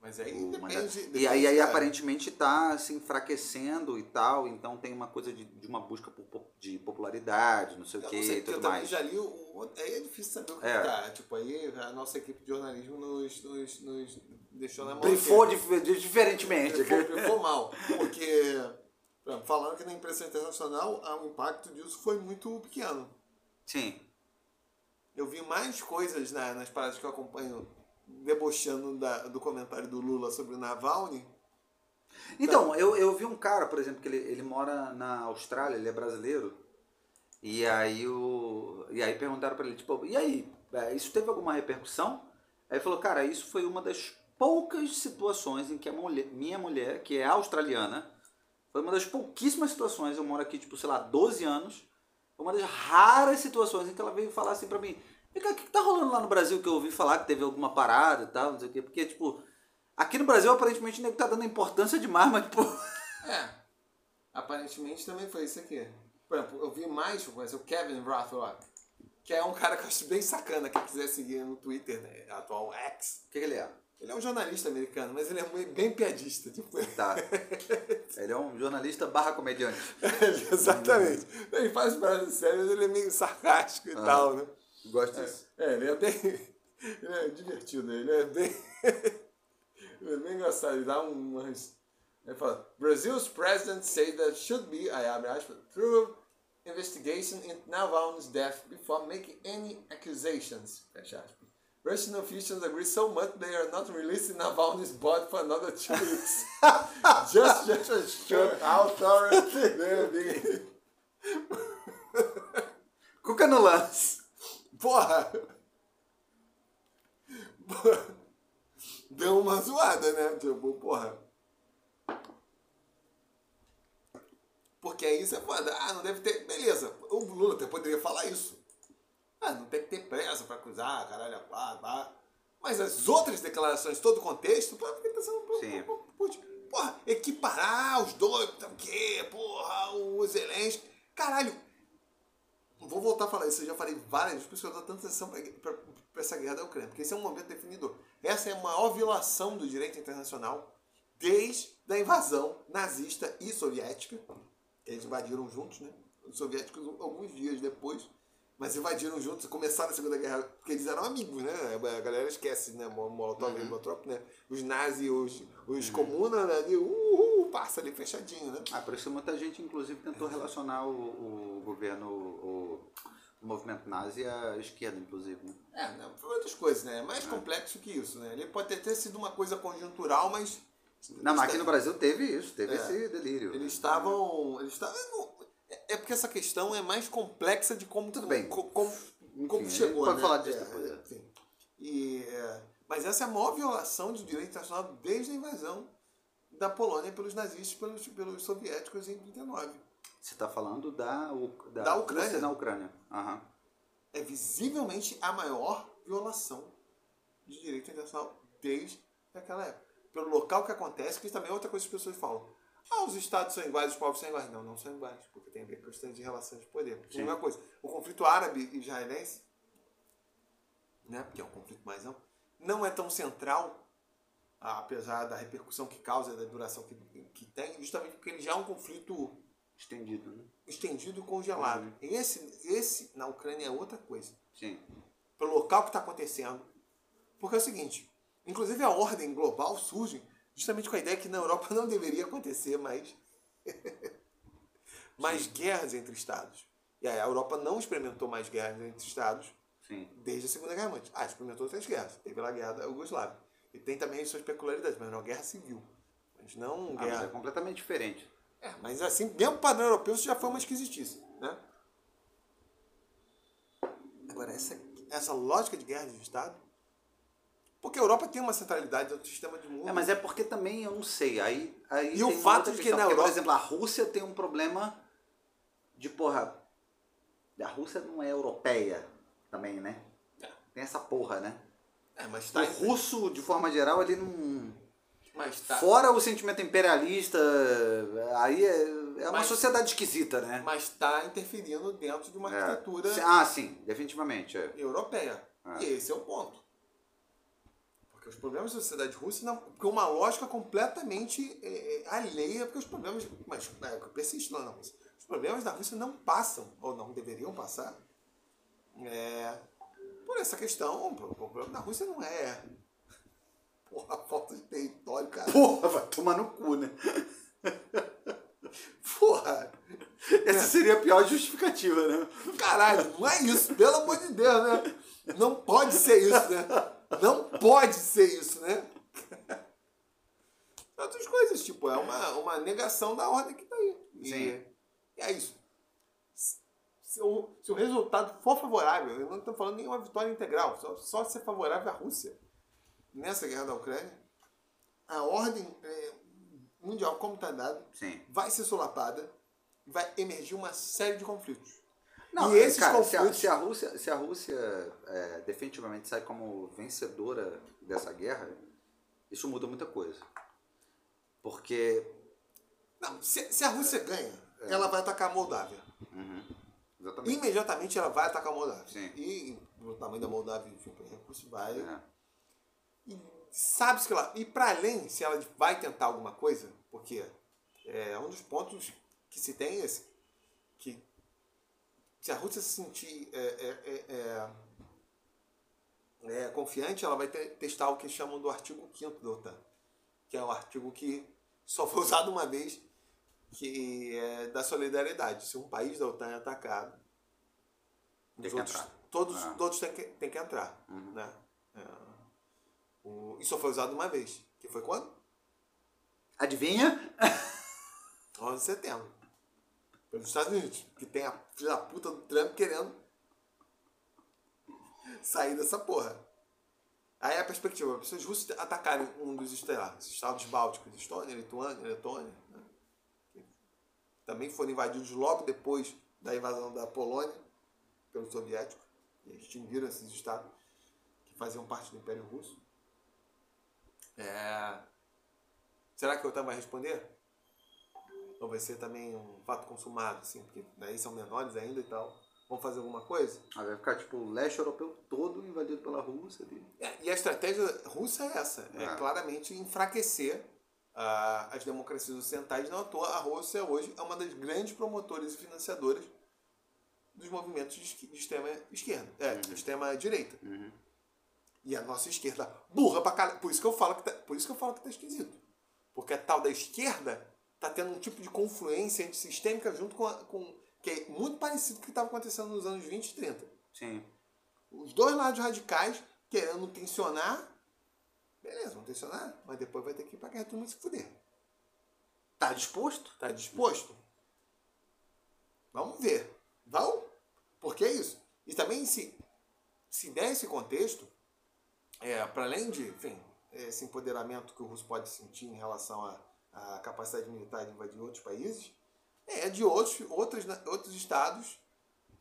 Mas aí o mandato. depende, depende. E aí, aí aparentemente está se enfraquecendo e tal, então tem uma coisa de, de uma busca por po- de popularidade, não sei o Eu que não sei, e eu tudo também mais. já li o. o- Aí é difícil saber o que É. tá. Tipo, aí a nossa equipe de jornalismo nos, nos, nos deixou na mão. Brifou diferentemente. Brifou, mal. Porque, falando que na imprensa internacional, ah, o impacto disso foi muito pequeno. Sim. Eu vi mais coisas na- nas paradas que eu acompanho debochando da- do comentário do Lula sobre o Navalny. Então, eu, eu vi um cara, por exemplo, que ele, ele mora na Austrália, ele é brasileiro, e aí, o, e aí perguntaram para ele, tipo, e aí, é, isso teve alguma repercussão? Aí ele falou, cara, isso foi uma das poucas situações em que a mulher, minha mulher, que é australiana, foi uma das pouquíssimas situações, eu moro aqui, tipo, sei lá, 12 anos, foi uma das raras situações em que ela veio falar assim pra mim, "Vem cá, o que, tá rolando lá no Brasil que eu ouvi falar que teve alguma parada e tal, não sei o quê, porque, tipo, aqui no Brasil aparentemente o nego tá dando importância demais, mas, tipo... É. Aparentemente também foi isso aqui. Por exemplo, eu vi mais, por exemplo, o Kevin Rothrock, que é um cara que eu acho bem sacana, quem quiser seguir no Twitter, né, atual X. O que, que ele é? Ele é um jornalista americano, mas ele é bem piadista. Tipo, Tá. Ele é um jornalista barra comediante. Exatamente. Ele faz paradas sérias, ele é meio sarcástico e tal, né? Gosto disso. É, ele é bem. Ele é divertido, ele é bem. ele é bem engraçado, ele dá umas. Ele fala: Brazil's president said that should be, I abre aspas, through investigation into Navalny's death before making any accusations. Fecha aspas. Russian officials agree so much they are not releasing Navalny's body for another two weeks. just, just they are being. Cuca no lance. Porra! Deu uma zoada, né? Tipo, porra. Porque aí você foda. Ah, não deve ter. Beleza, o Lula até poderia falar isso. Ah, não tem que ter pressa pra acusar, caralho, pá, pá. Mas as outras declarações, todo o contexto, pô, porque tá sendo. pô, Sim. pô, Porra, equiparar os dois, tá o quê? Porra, o Zelensky. Caralho, Vou voltar a falar isso, eu já falei várias vezes, por isso que eu dou tanta atenção para essa guerra da Ucrânia, porque esse é um momento definidor. Essa é a maior violação do direito internacional desde a invasão nazista e soviética, eles invadiram juntos, né? Os soviéticos alguns dias depois, mas invadiram juntos, começaram a Segunda Guerra, porque eles eram amigos, né? A galera esquece, né? Molotov e Ribbentrop, né? Os nazis, os, os comunas, né? Ali, uhul, passa ali fechadinho, né? Ah, por isso muita gente, inclusive, tentou relacionar o, o governo, movimento nazi à esquerda, inclusive. Né? É, não, foi outras coisas, né? É mais complexo que isso, né? Ele pode ter, ter sido uma coisa conjuntural, mas. Não, mas aqui no Brasil teve isso, teve É. esse delírio. Eles estavam. Eles estavam. É é porque essa questão é mais complexa de como. Tudo bem. co- Como, como Enfim, chegou. pode né? falar disso É, depois, é. enfim. E, é, mas essa é a maior violação do direito internacional desde a invasão da Polônia pelos nazistas pelos, pelos soviéticos em 39. Você está falando da, da, Da Ucrânia. Na Ucrânia. Aham. é visivelmente a maior violação de direito internacional desde aquela época. Pelo local que acontece, que também é outra coisa que as pessoas falam. Ah, os estados são iguais, os povos são iguais. Não, não são iguais, porque tem a ver com questão de relações de poder. Sim. coisa. O conflito árabe e israelense, né, porque é um conflito mais amplo, não é tão central, apesar da repercussão que causa, da duração que, que tem, justamente porque ele já é um conflito Estendido, né? estendido e congelado. Uhum. Esse, esse na Ucrânia é outra coisa Sim. pelo local que está acontecendo. Porque é o seguinte, inclusive a ordem global surge justamente com a ideia que na Europa não deveria acontecer mais, mais guerras entre estados. E aí a Europa não experimentou mais guerras entre estados Sim. desde a Segunda Guerra Mundial. Ah, experimentou outras guerras. Teve lá a guerra da Yugoslávia. E tem também as suas peculiaridades, mas não guerra civil. Mas não Ah, mas guerra... é completamente diferente. É, mas assim, mesmo padrão europeu, isso já foi uma esquisitice, né? Agora, essa, essa lógica de guerra de Estado... Porque a Europa tem uma centralidade do sistema de mundo. É, mas é porque também eu não sei. Aí, aí E o fato de que questão, na porque, Europa- Por exemplo, a Rússia tem um problema de porra. A Rússia não é europeia também, né? É. Tem essa porra, né? É, mas tá... o russo, de forma geral, ele não. Tá... Fora o sentimento imperialista, aí é, é uma Mas- sociedade esquisita, né? Mas tá interferindo dentro de uma É. arquitetura Ah, sim, definitivamente. É. europeia. Ah. E esse é o ponto. Porque os problemas da sociedade russa não. Com uma lógica completamente é, é, alheia, porque os problemas. Mas época persiste lá na Rússia. Os problemas da Rússia não passam, ou não deveriam passar, é, por essa questão. O problema da Rússia não é. Porra, falta de território, cara. Porra, vai tomar no cu, né? Porra! Essa seria a pior justificativa, né? Caralho, não é isso, pelo amor de Deus, né? Não pode ser isso, né? Não pode ser isso, né? Outras coisas, tipo, é uma, uma negação da ordem que tá aí. E, Sim. e é isso. Se o, se o resultado for favorável, eu não estou falando nenhuma vitória integral, só, só ser favorável à Rússia nessa guerra da Ucrânia, a ordem é, mundial como está dada vai ser solapada, vai emergir uma série de conflitos. Não, e esses cara, se a, conflitos. se a Rússia, se a Rússia é, definitivamente sai como vencedora dessa guerra, isso muda muita coisa. Porque. Não, se, se a Rússia ganha, ela vai atacar a Moldávia. Exatamente. Imediatamente ela vai atacar a Moldávia. Sim. E o tamanho da Moldávia, enfim, o recurso vai. É. E sabe-se que ela. E para além, se ela vai tentar alguma coisa, porque é um dos pontos que se tem é esse, que se a Rússia se sentir é, é, é, é, é, confiante, ela vai te- testar o que chamam do artigo 5 da OTAN, que é o artigo que só foi usado uma vez, que é da solidariedade. Se um país da OTAN é atacado, outros, todos, Ah. todos têm que, têm que entrar. Né? O, isso só foi usado uma vez. Que foi quando? Adivinha? 11 de setembro. Pelos Estados Unidos. Que tem a filha da puta do Trump querendo sair dessa porra. Aí a perspectiva, se os russos atacarem um dos estados, os estados bálticos, Estônia, Lituânia, Letônia, né? também foram invadidos logo depois da invasão da Polônia pelos soviéticos, e extinguiram esses estados que faziam parte do Império Russo. É... Será que a OTAN vai responder? Ou vai ser também um fato consumado, assim, porque daí são menores ainda e tal. Vão fazer alguma coisa? Aí vai ficar tipo o leste europeu todo invadido pela Rússia. É, e a estratégia russa é essa: é Ah. claramente enfraquecer ah, as democracias ocidentais. Não à toa, a Rússia hoje é uma das grandes promotoras e financiadoras dos movimentos de, extrema esquerda, é, de extrema direita. E a nossa esquerda burra pra caralho. Por isso que eu falo que tá, por isso que eu falo que tá esquisito. Porque a tal da esquerda tá tendo um tipo de confluência antissistêmica junto com, a, com que é muito parecido com o que estava acontecendo nos anos 20 e 30 Sim. os dois lados radicais querendo tensionar. Beleza, vão tensionar, mas depois vai ter que ir pra guerra mundo se fuder. Tá disposto? Tá disposto? Vamos ver. Vão? Porque é isso. E também se, se der esse contexto, é, para além de, enfim, esse empoderamento que o russo pode sentir em relação à, à capacidade militar de invadir outros países, É, de outros, outros, outros estados.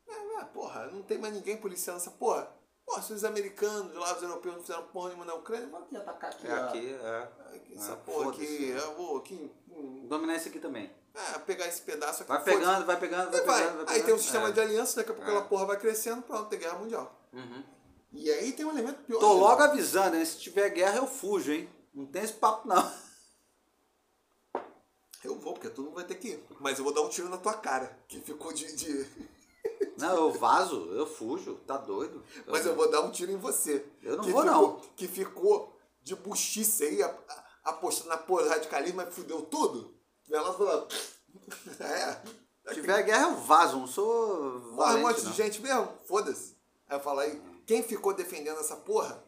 É, é, porra, não tem mais ninguém policiando essa porra. Porra, se os americanos lá, os europeus não fizeram porra nenhuma na Ucrânia, vão aqui atacar aqui. É a- aqui, é. aqui, essa É, porra aqui. Eu vou aqui. hum, Dominar esse aqui também. É, pegar esse pedaço aqui. Vai pegando, vai pegando, vai vai. pegando. vai Aí pegando. tem um sistema É. de aliança, daqui a pouco É. aquela porra vai crescendo, pronto, tem guerra mundial. Uhum. E aí tem um elemento pior. Tô logo avisando, hein? Se tiver guerra, eu fujo, hein? Não tem esse papo, não. Eu vou, porque todo mundo vai ter que ir. Mas eu vou dar um tiro na tua cara, que ficou de. de- Não, eu vazo, eu fujo, tá doido. Mas eu vou dar um tiro em você. Eu não vou, ficou, não. Que ficou de buchice aí, apostando na porra radicalismo, mas fudeu tudo. Vem lá e fala. É. Se tiver guerra, eu vazo, não sou Morre um monte não. de gente mesmo, foda-se. Aí eu falo aí, quem ficou defendendo essa porra?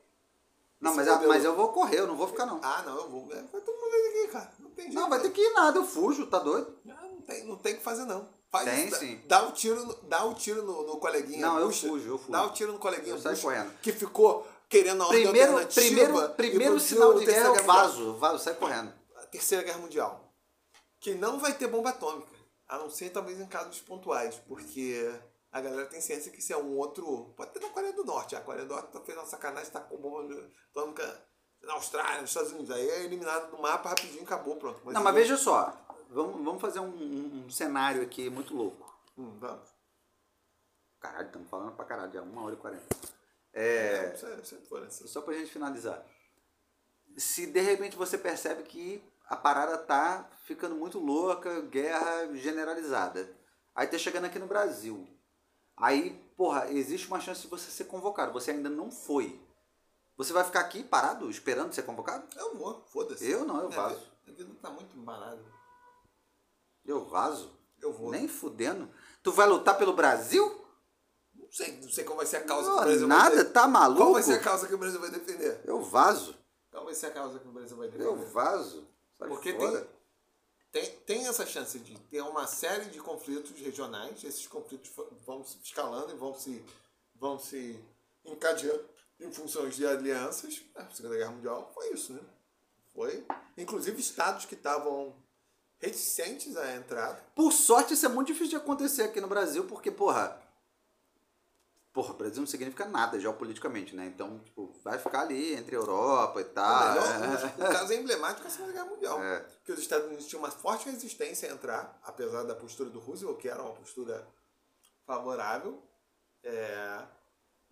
Não, mas, mas eu vou correr, eu não vou ficar, não. Ah, não, eu vou. É, vai todo mundo aqui, cara. Não tem jeito. Não, vai ter que ir nada, eu fujo, tá doido? Ah, não, tem, não tem o que fazer, não. Faz Tem, isso, dá- sim. Dá o tiro, no- dá o tiro no, no coleguinha. Não, eu fujo, eu fujo. Dá o tiro no coleguinha. Eu saio Bucha, correndo. Que ficou querendo a ordem Primeiro, alternativa. primeiro, primeiro sinal de guerra, eu Mundial. vazo, vazo, sai correndo. A Terceira Guerra Mundial. Que não vai ter bomba atômica. A não ser talvez em casos pontuais. Porque a galera tem ciência que isso é um outro. Pode ter na Coreia do Norte. A Coreia do Norte tá fazendo uma sacanagem, tá com bomba atômica na Austrália, nos Estados Unidos. Aí é eliminado do mapa rapidinho acabou, pronto. Não, mas veja só, vamos, vamos fazer um, um- um cenário aqui muito louco. Hum, vamos. Caralho, estamos falando pra caralho, já uma hora e quarenta. É, Isso é, é diferença. só pra gente finalizar. Se de repente você percebe que a parada tá ficando muito louca, guerra generalizada. Aí tá chegando aqui no Brasil. Aí, porra, existe uma chance de você ser convocado. Você ainda não foi. Você vai ficar aqui parado, esperando ser convocado? Eu vou, foda-se. Eu não, eu Minha vazo. vida- Minha vida tá muito embarada. Eu vazo? Eu vou. Nem fudendo. Tu vai lutar pelo Brasil? Não sei, não sei qual vai ser a causa que Não, o Brasil vai nada, defender. tá maluco? Qual vai ser a causa que o Brasil vai defender? Eu vazo. Qual vai ser a causa que o Brasil vai defender? Eu vazo. Sai Porque fora. tem, tem, tem essa chance de ter uma série de conflitos regionais, esses conflitos vão se escalando e vão se, vão se encadeando em funções de alianças. A Segunda Guerra Mundial foi isso, né? Foi. Inclusive estados que estavam reticentes à entrada. Por sorte, isso é muito difícil de acontecer aqui no Brasil, porque, porra. Porra, Brasil não significa nada geopoliticamente, né? Então, tipo, vai ficar ali entre Europa e tal. melhor, é. o caso é emblemático da Segunda Guerra Mundial. É. Que os Estados Unidos tinham uma forte resistência a entrar, apesar da postura do Roosevelt, que era uma postura favorável. É,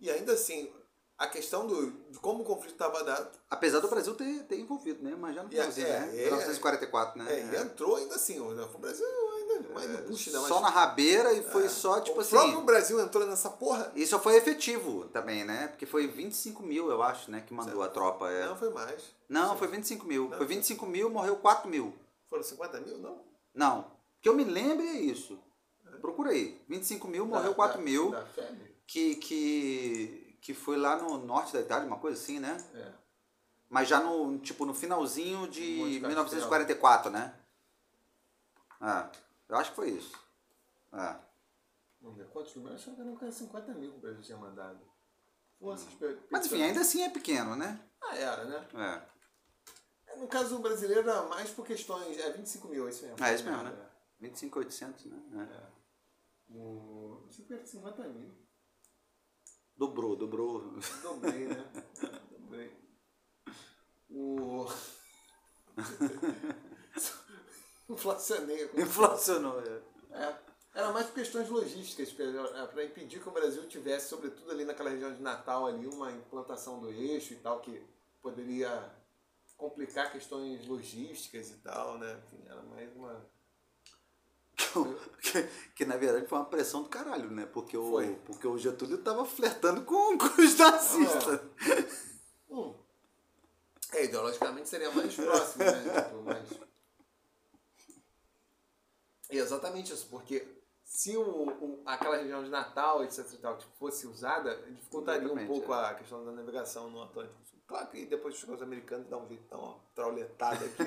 E ainda assim, a questão do, de como o conflito estava dado, Apesar do Brasil ter, ter envolvido, né? Mas já no E é- é, né? é, 1944, né? é, e entrou ainda assim. O o Brasil mais mais. Só na rabeira e foi só, tipo o assim. próprio Brasil entrou nessa porra. E só foi efetivo também, né? Porque foi 25 mil, eu acho, né? Que mandou a tropa. É. Não, foi mais. Não, foi 25 mil. Não. Foi 25 mil, morreu 4 mil. Foram 50 mil, não? Não. Que eu me lembre é isso. Procura aí. 25 mil, morreu Da- 4 da- mil. Da? Que, que, que foi lá no norte da Itália, uma coisa assim, né? É. Mas já no, tipo, no finalzinho de Monte Castelo. 1944, né? Ah, eu acho que foi isso. Vamos ver quantos mil? Eu achava que eram quase 50 mil que o Brasil tinha mandado. Forças pe- Mas enfim, ainda assim é pequeno, né? Ah, era, né? É. No caso brasileiro era mais por questões. É 25 mil, é isso mesmo. É isso mesmo, né? 25,800, né? É. O. Isso era 50 mil. Dobrou, dobrou. Dobrei, né? Dobrei. O. Inflacionei. coisa. Inflacionou. é. É. Era mais por questões logísticas, para impedir que o Brasil tivesse, sobretudo ali naquela região de Natal, ali, uma implantação do eixo e tal, que poderia complicar questões logísticas e tal, né? Enfim, era mais uma. Que, que, na verdade foi uma pressão do caralho, né? Porque o, Foi. porque o Getúlio tava flertando com, com os nazistas. Hum. É, ideologicamente seria mais próximo, né? Tipo, mais... É exatamente isso, porque se o, o- aquela região de Natal, etc e tal, tipo, fosse usada, dificultaria um Exatamente, pouco é. a questão da navegação no Atlântico Sul. Claro que depois chegou os americanos e dá um jeito, dá uma trauletada aqui.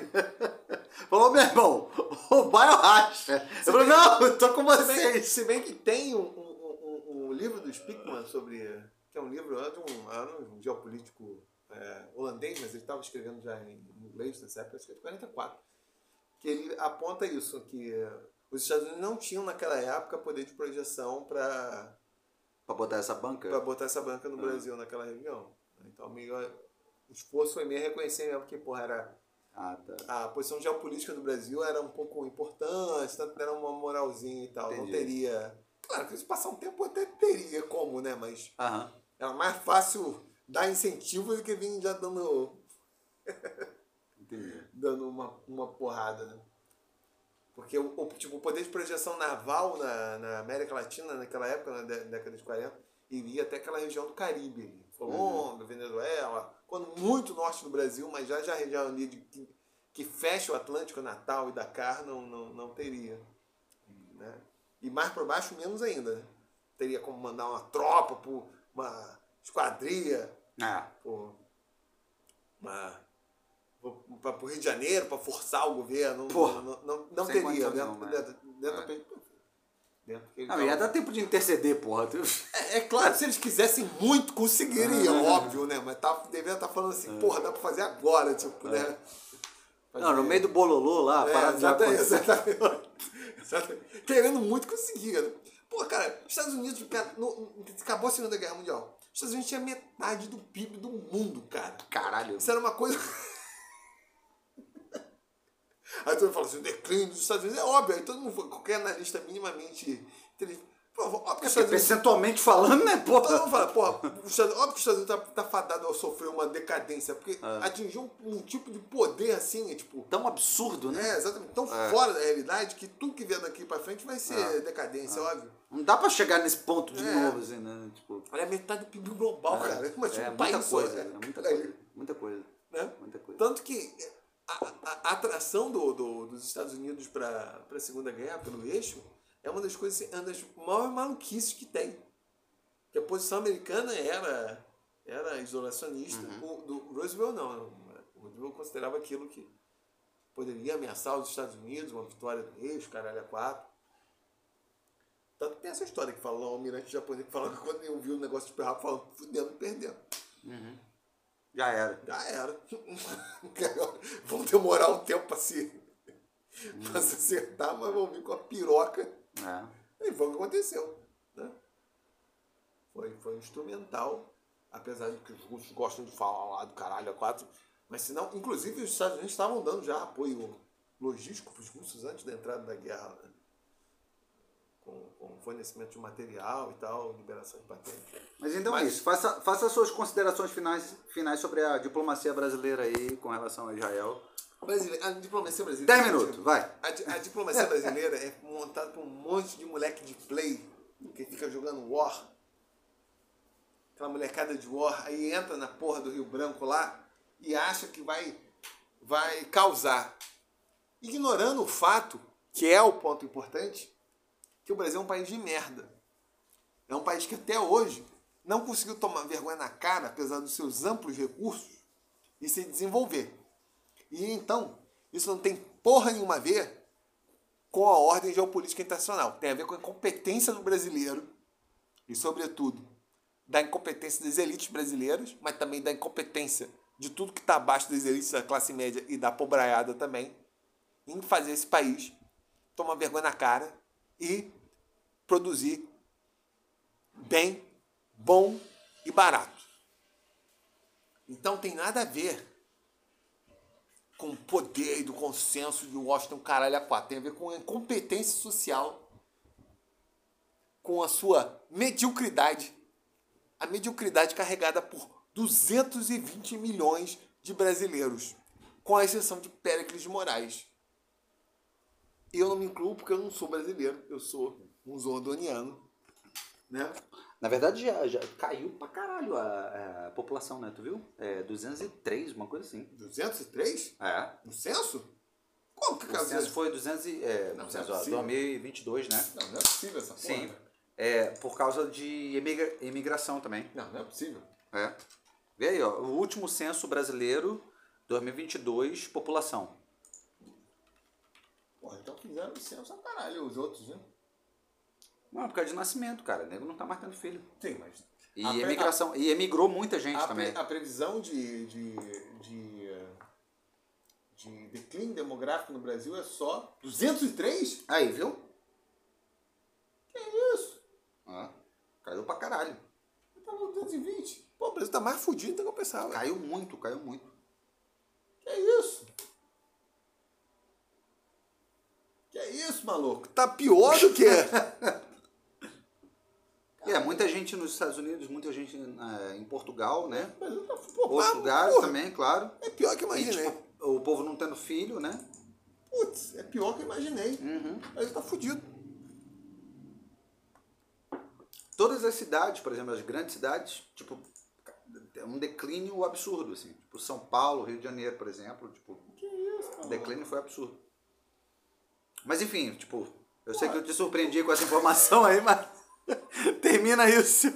Falou, meu irmão, o bairro racha. Eu falei, não, eu tô com se, bem, vocês. se bem que tem um, um, um- um livro do Spickman sobre. que é um livro é de um, é um geopolítico é, holandês, mas ele estava escrevendo já em inglês nessa época, acho que é de 44. Que ele aponta isso, que os Estados Unidos não tinham naquela época poder de projeção para Pra botar essa banca? para botar essa banca no Brasil naquela região. Então, meio, o esforço foi meio reconhecer mesmo que, porra, era Ah, tá. a posição geopolítica do Brasil era um pouco importante, tanto era uma moralzinha e tal. Não Entendi. teria. Claro que se passar um tempo até teria como, né? Mas Aham. era mais fácil dar incentivo do que vir já dando, Dando uma, uma porrada, né? Porque o, o- tipo, o poder de projeção naval na, na América Latina naquela época, na dé- década de 40, iria até aquela região do Caribe, ali. Colômbia, Venezuela, quando muito norte do Brasil, mas já, já a região ali de, que, que fecha o Atlântico, Natal e Dakar, não, não, não teria. Né? E mais para baixo, menos ainda. Né? Teria como mandar uma tropa, por uma esquadria, Ah, por uma para o Rio de Janeiro para forçar o governo Porra. não, não, não teria dentro, nenhuma, dentro, dentro, É. Dentro não, ia dar tempo de interceder, porra. é, é claro, se eles quisessem muito, conseguiriam, Ah. óbvio, né? Mas tá, devia estar falando assim, porra, dá pra fazer agora, tipo, né? Não, no meio do bololô lá, É, parada já exatamente, exatamente. Exatamente. Querendo muito conseguir, né? Pô, cara, os Estados Unidos, no- acabou a Segunda Guerra Mundial. Os Estados Unidos tinha metade do PIB do mundo, cara. Caralho. Isso era uma coisa. Aí todo mundo fala assim, o declínio dos Estados Unidos é óbvio. Aí todo mundo, qualquer analista minimamente inteligente. Os Porque percentualmente falando, né, Todo porra? mundo fala, porra, Estados- óbvio que os Estados Unidos tá, tá fadado a sofrer uma decadência, porque É. atingiu um, um tipo de poder assim, tipo. Tão absurdo, né? É, exatamente, tão É. fora da realidade que tudo que vier daqui pra frente vai ser decadência, óbvio. Não dá pra chegar nesse ponto de É. novo, assim, né? Tipo, Olha metade do PIB global, cara. Mas tipo, é um muita país coisa, é né? muita coisa. Muita coisa. né? Muita coisa. Tanto que a, a- a atração do, do- dos Estados Unidos para a Segunda Guerra, pelo eixo, é uma das coisas, uma das maiores maluquices que tem. Que a posição americana era, era isolacionista. O do Roosevelt não. O Roosevelt considerava aquilo que poderia ameaçar os Estados Unidos, uma vitória do eixo, caralho, a quatro. Tanto tem essa história que fala, o almirante japonês que fala que quando ele ouviu o negócio de Pearl Harbor, fudendo, perdendo. Já era. Já era. vão demorar um tempo para se, pra se acertar, mas vão vir com a piroca. É. E foi o que aconteceu. Né? Foi, foi instrumental, apesar de que os russos gostam de falar lá do caralho a quatro. Mas se não, inclusive os Estados Unidos estavam dando já apoio logístico para os russos antes da entrada da guerra. né? Com, com fornecimento de material e tal, liberação de patente. Mas então é Mas- isso. Faça, faça as suas considerações finais, finais sobre a diplomacia brasileira aí com relação a Israel. A diplomacia brasileira. 10 minutos, vai. A, a diplomacia brasileira é montada por um monte de moleque de play que fica jogando War. Aquela molecada de War, aí entra na porra do Rio Branco lá e acha que vai, vai causar. Ignorando o fato, que é o ponto importante, que o Brasil é um país de merda. É um país que até hoje não conseguiu tomar vergonha na cara, apesar dos seus amplos recursos, e se desenvolver. E então, isso não tem porra nenhuma a ver com a ordem geopolítica internacional. Tem a ver com a incompetência do brasileiro e, sobretudo, da incompetência das elites brasileiras, mas também da incompetência de tudo que está abaixo das elites da classe média e da pobraiada também, em fazer esse país tomar vergonha na cara e produzir bem, bom e barato. Então tem nada a ver com o poder e do consenso de Washington caralho a quatro. Tem a ver com a incompetência social, com a sua mediocridade, a mediocridade carregada por 220 milhões de brasileiros, com a exceção de Péricles de Moraes. Eu não me incluo porque eu não sou brasileiro, eu sou um zordoniano, né? Na verdade, já, já caiu pra caralho a, a população, né? Tu viu? É 203, uma coisa assim. 203? É. No censo? Como que O casou? censo foi 200 e, é, Não, o censo, não é ó, possível. 2022, né? Não, não é possível essa porra. Sim. É, por causa de emigra- imigração também. Não, não é possível. É. Vê aí, ó. O último censo brasileiro, 2022, população. Porra, então fizeram o censo a caralho, os outros, né? Não, por causa de nascimento, cara. O nego não tá mais tendo filho. Sim, mas. E A emigração. E emigrou muita gente A, também. pre- a previsão de, de, de, de declínio demográfico no Brasil é só 203? Aí, viu? Que isso? Ah, caiu pra caralho. Tá no 220. Pô, o Brasil tá mais fudido do que eu pensava. Caiu muito, caiu muito. Que isso? Que isso, maluco? Tá pior do que é. Muita gente nos Estados Unidos, muita gente é, em Portugal, né? O pô, Outros mas, lugares porra, também, claro. É pior que eu E, imaginei. tipo, o povo não tendo filho, né? Putz, é pior que eu imaginei. Uhum. O Brasil tá fudido. Todas as cidades, por exemplo, as grandes cidades, tipo, é um declínio absurdo, assim. Tipo, São Paulo, Rio de Janeiro, por exemplo, tipo, Que isso, o cara? declínio foi absurdo. Mas enfim, tipo, eu sei que eu te surpreendi com essa informação aí, mas termina isso.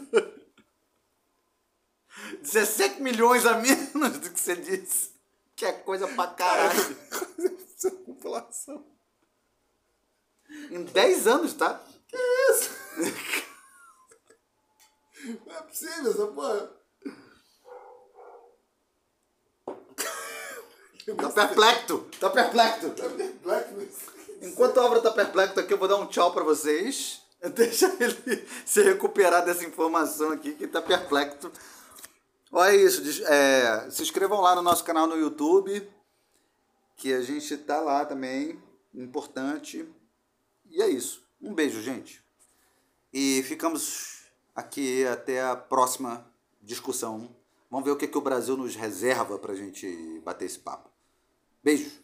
17 milhões a menos do que você disse. Que é coisa pra caralho. População. Em 10 anos, tá? Que isso? Não é possível essa porra. Tá perplexo, tá perplexo. Blackness. Enquanto a obra tá perplexo aqui, eu vou dar um tchau pra vocês. Deixa ele se recuperar dessa informação aqui, que tá perplexo. Olha isso, é, se inscrevam lá no nosso canal no YouTube, que a gente tá lá também, importante. E é isso. Um beijo, gente. E ficamos aqui até a próxima discussão. Vamos ver o que, que o Brasil nos reserva pra gente bater esse papo. Beijo.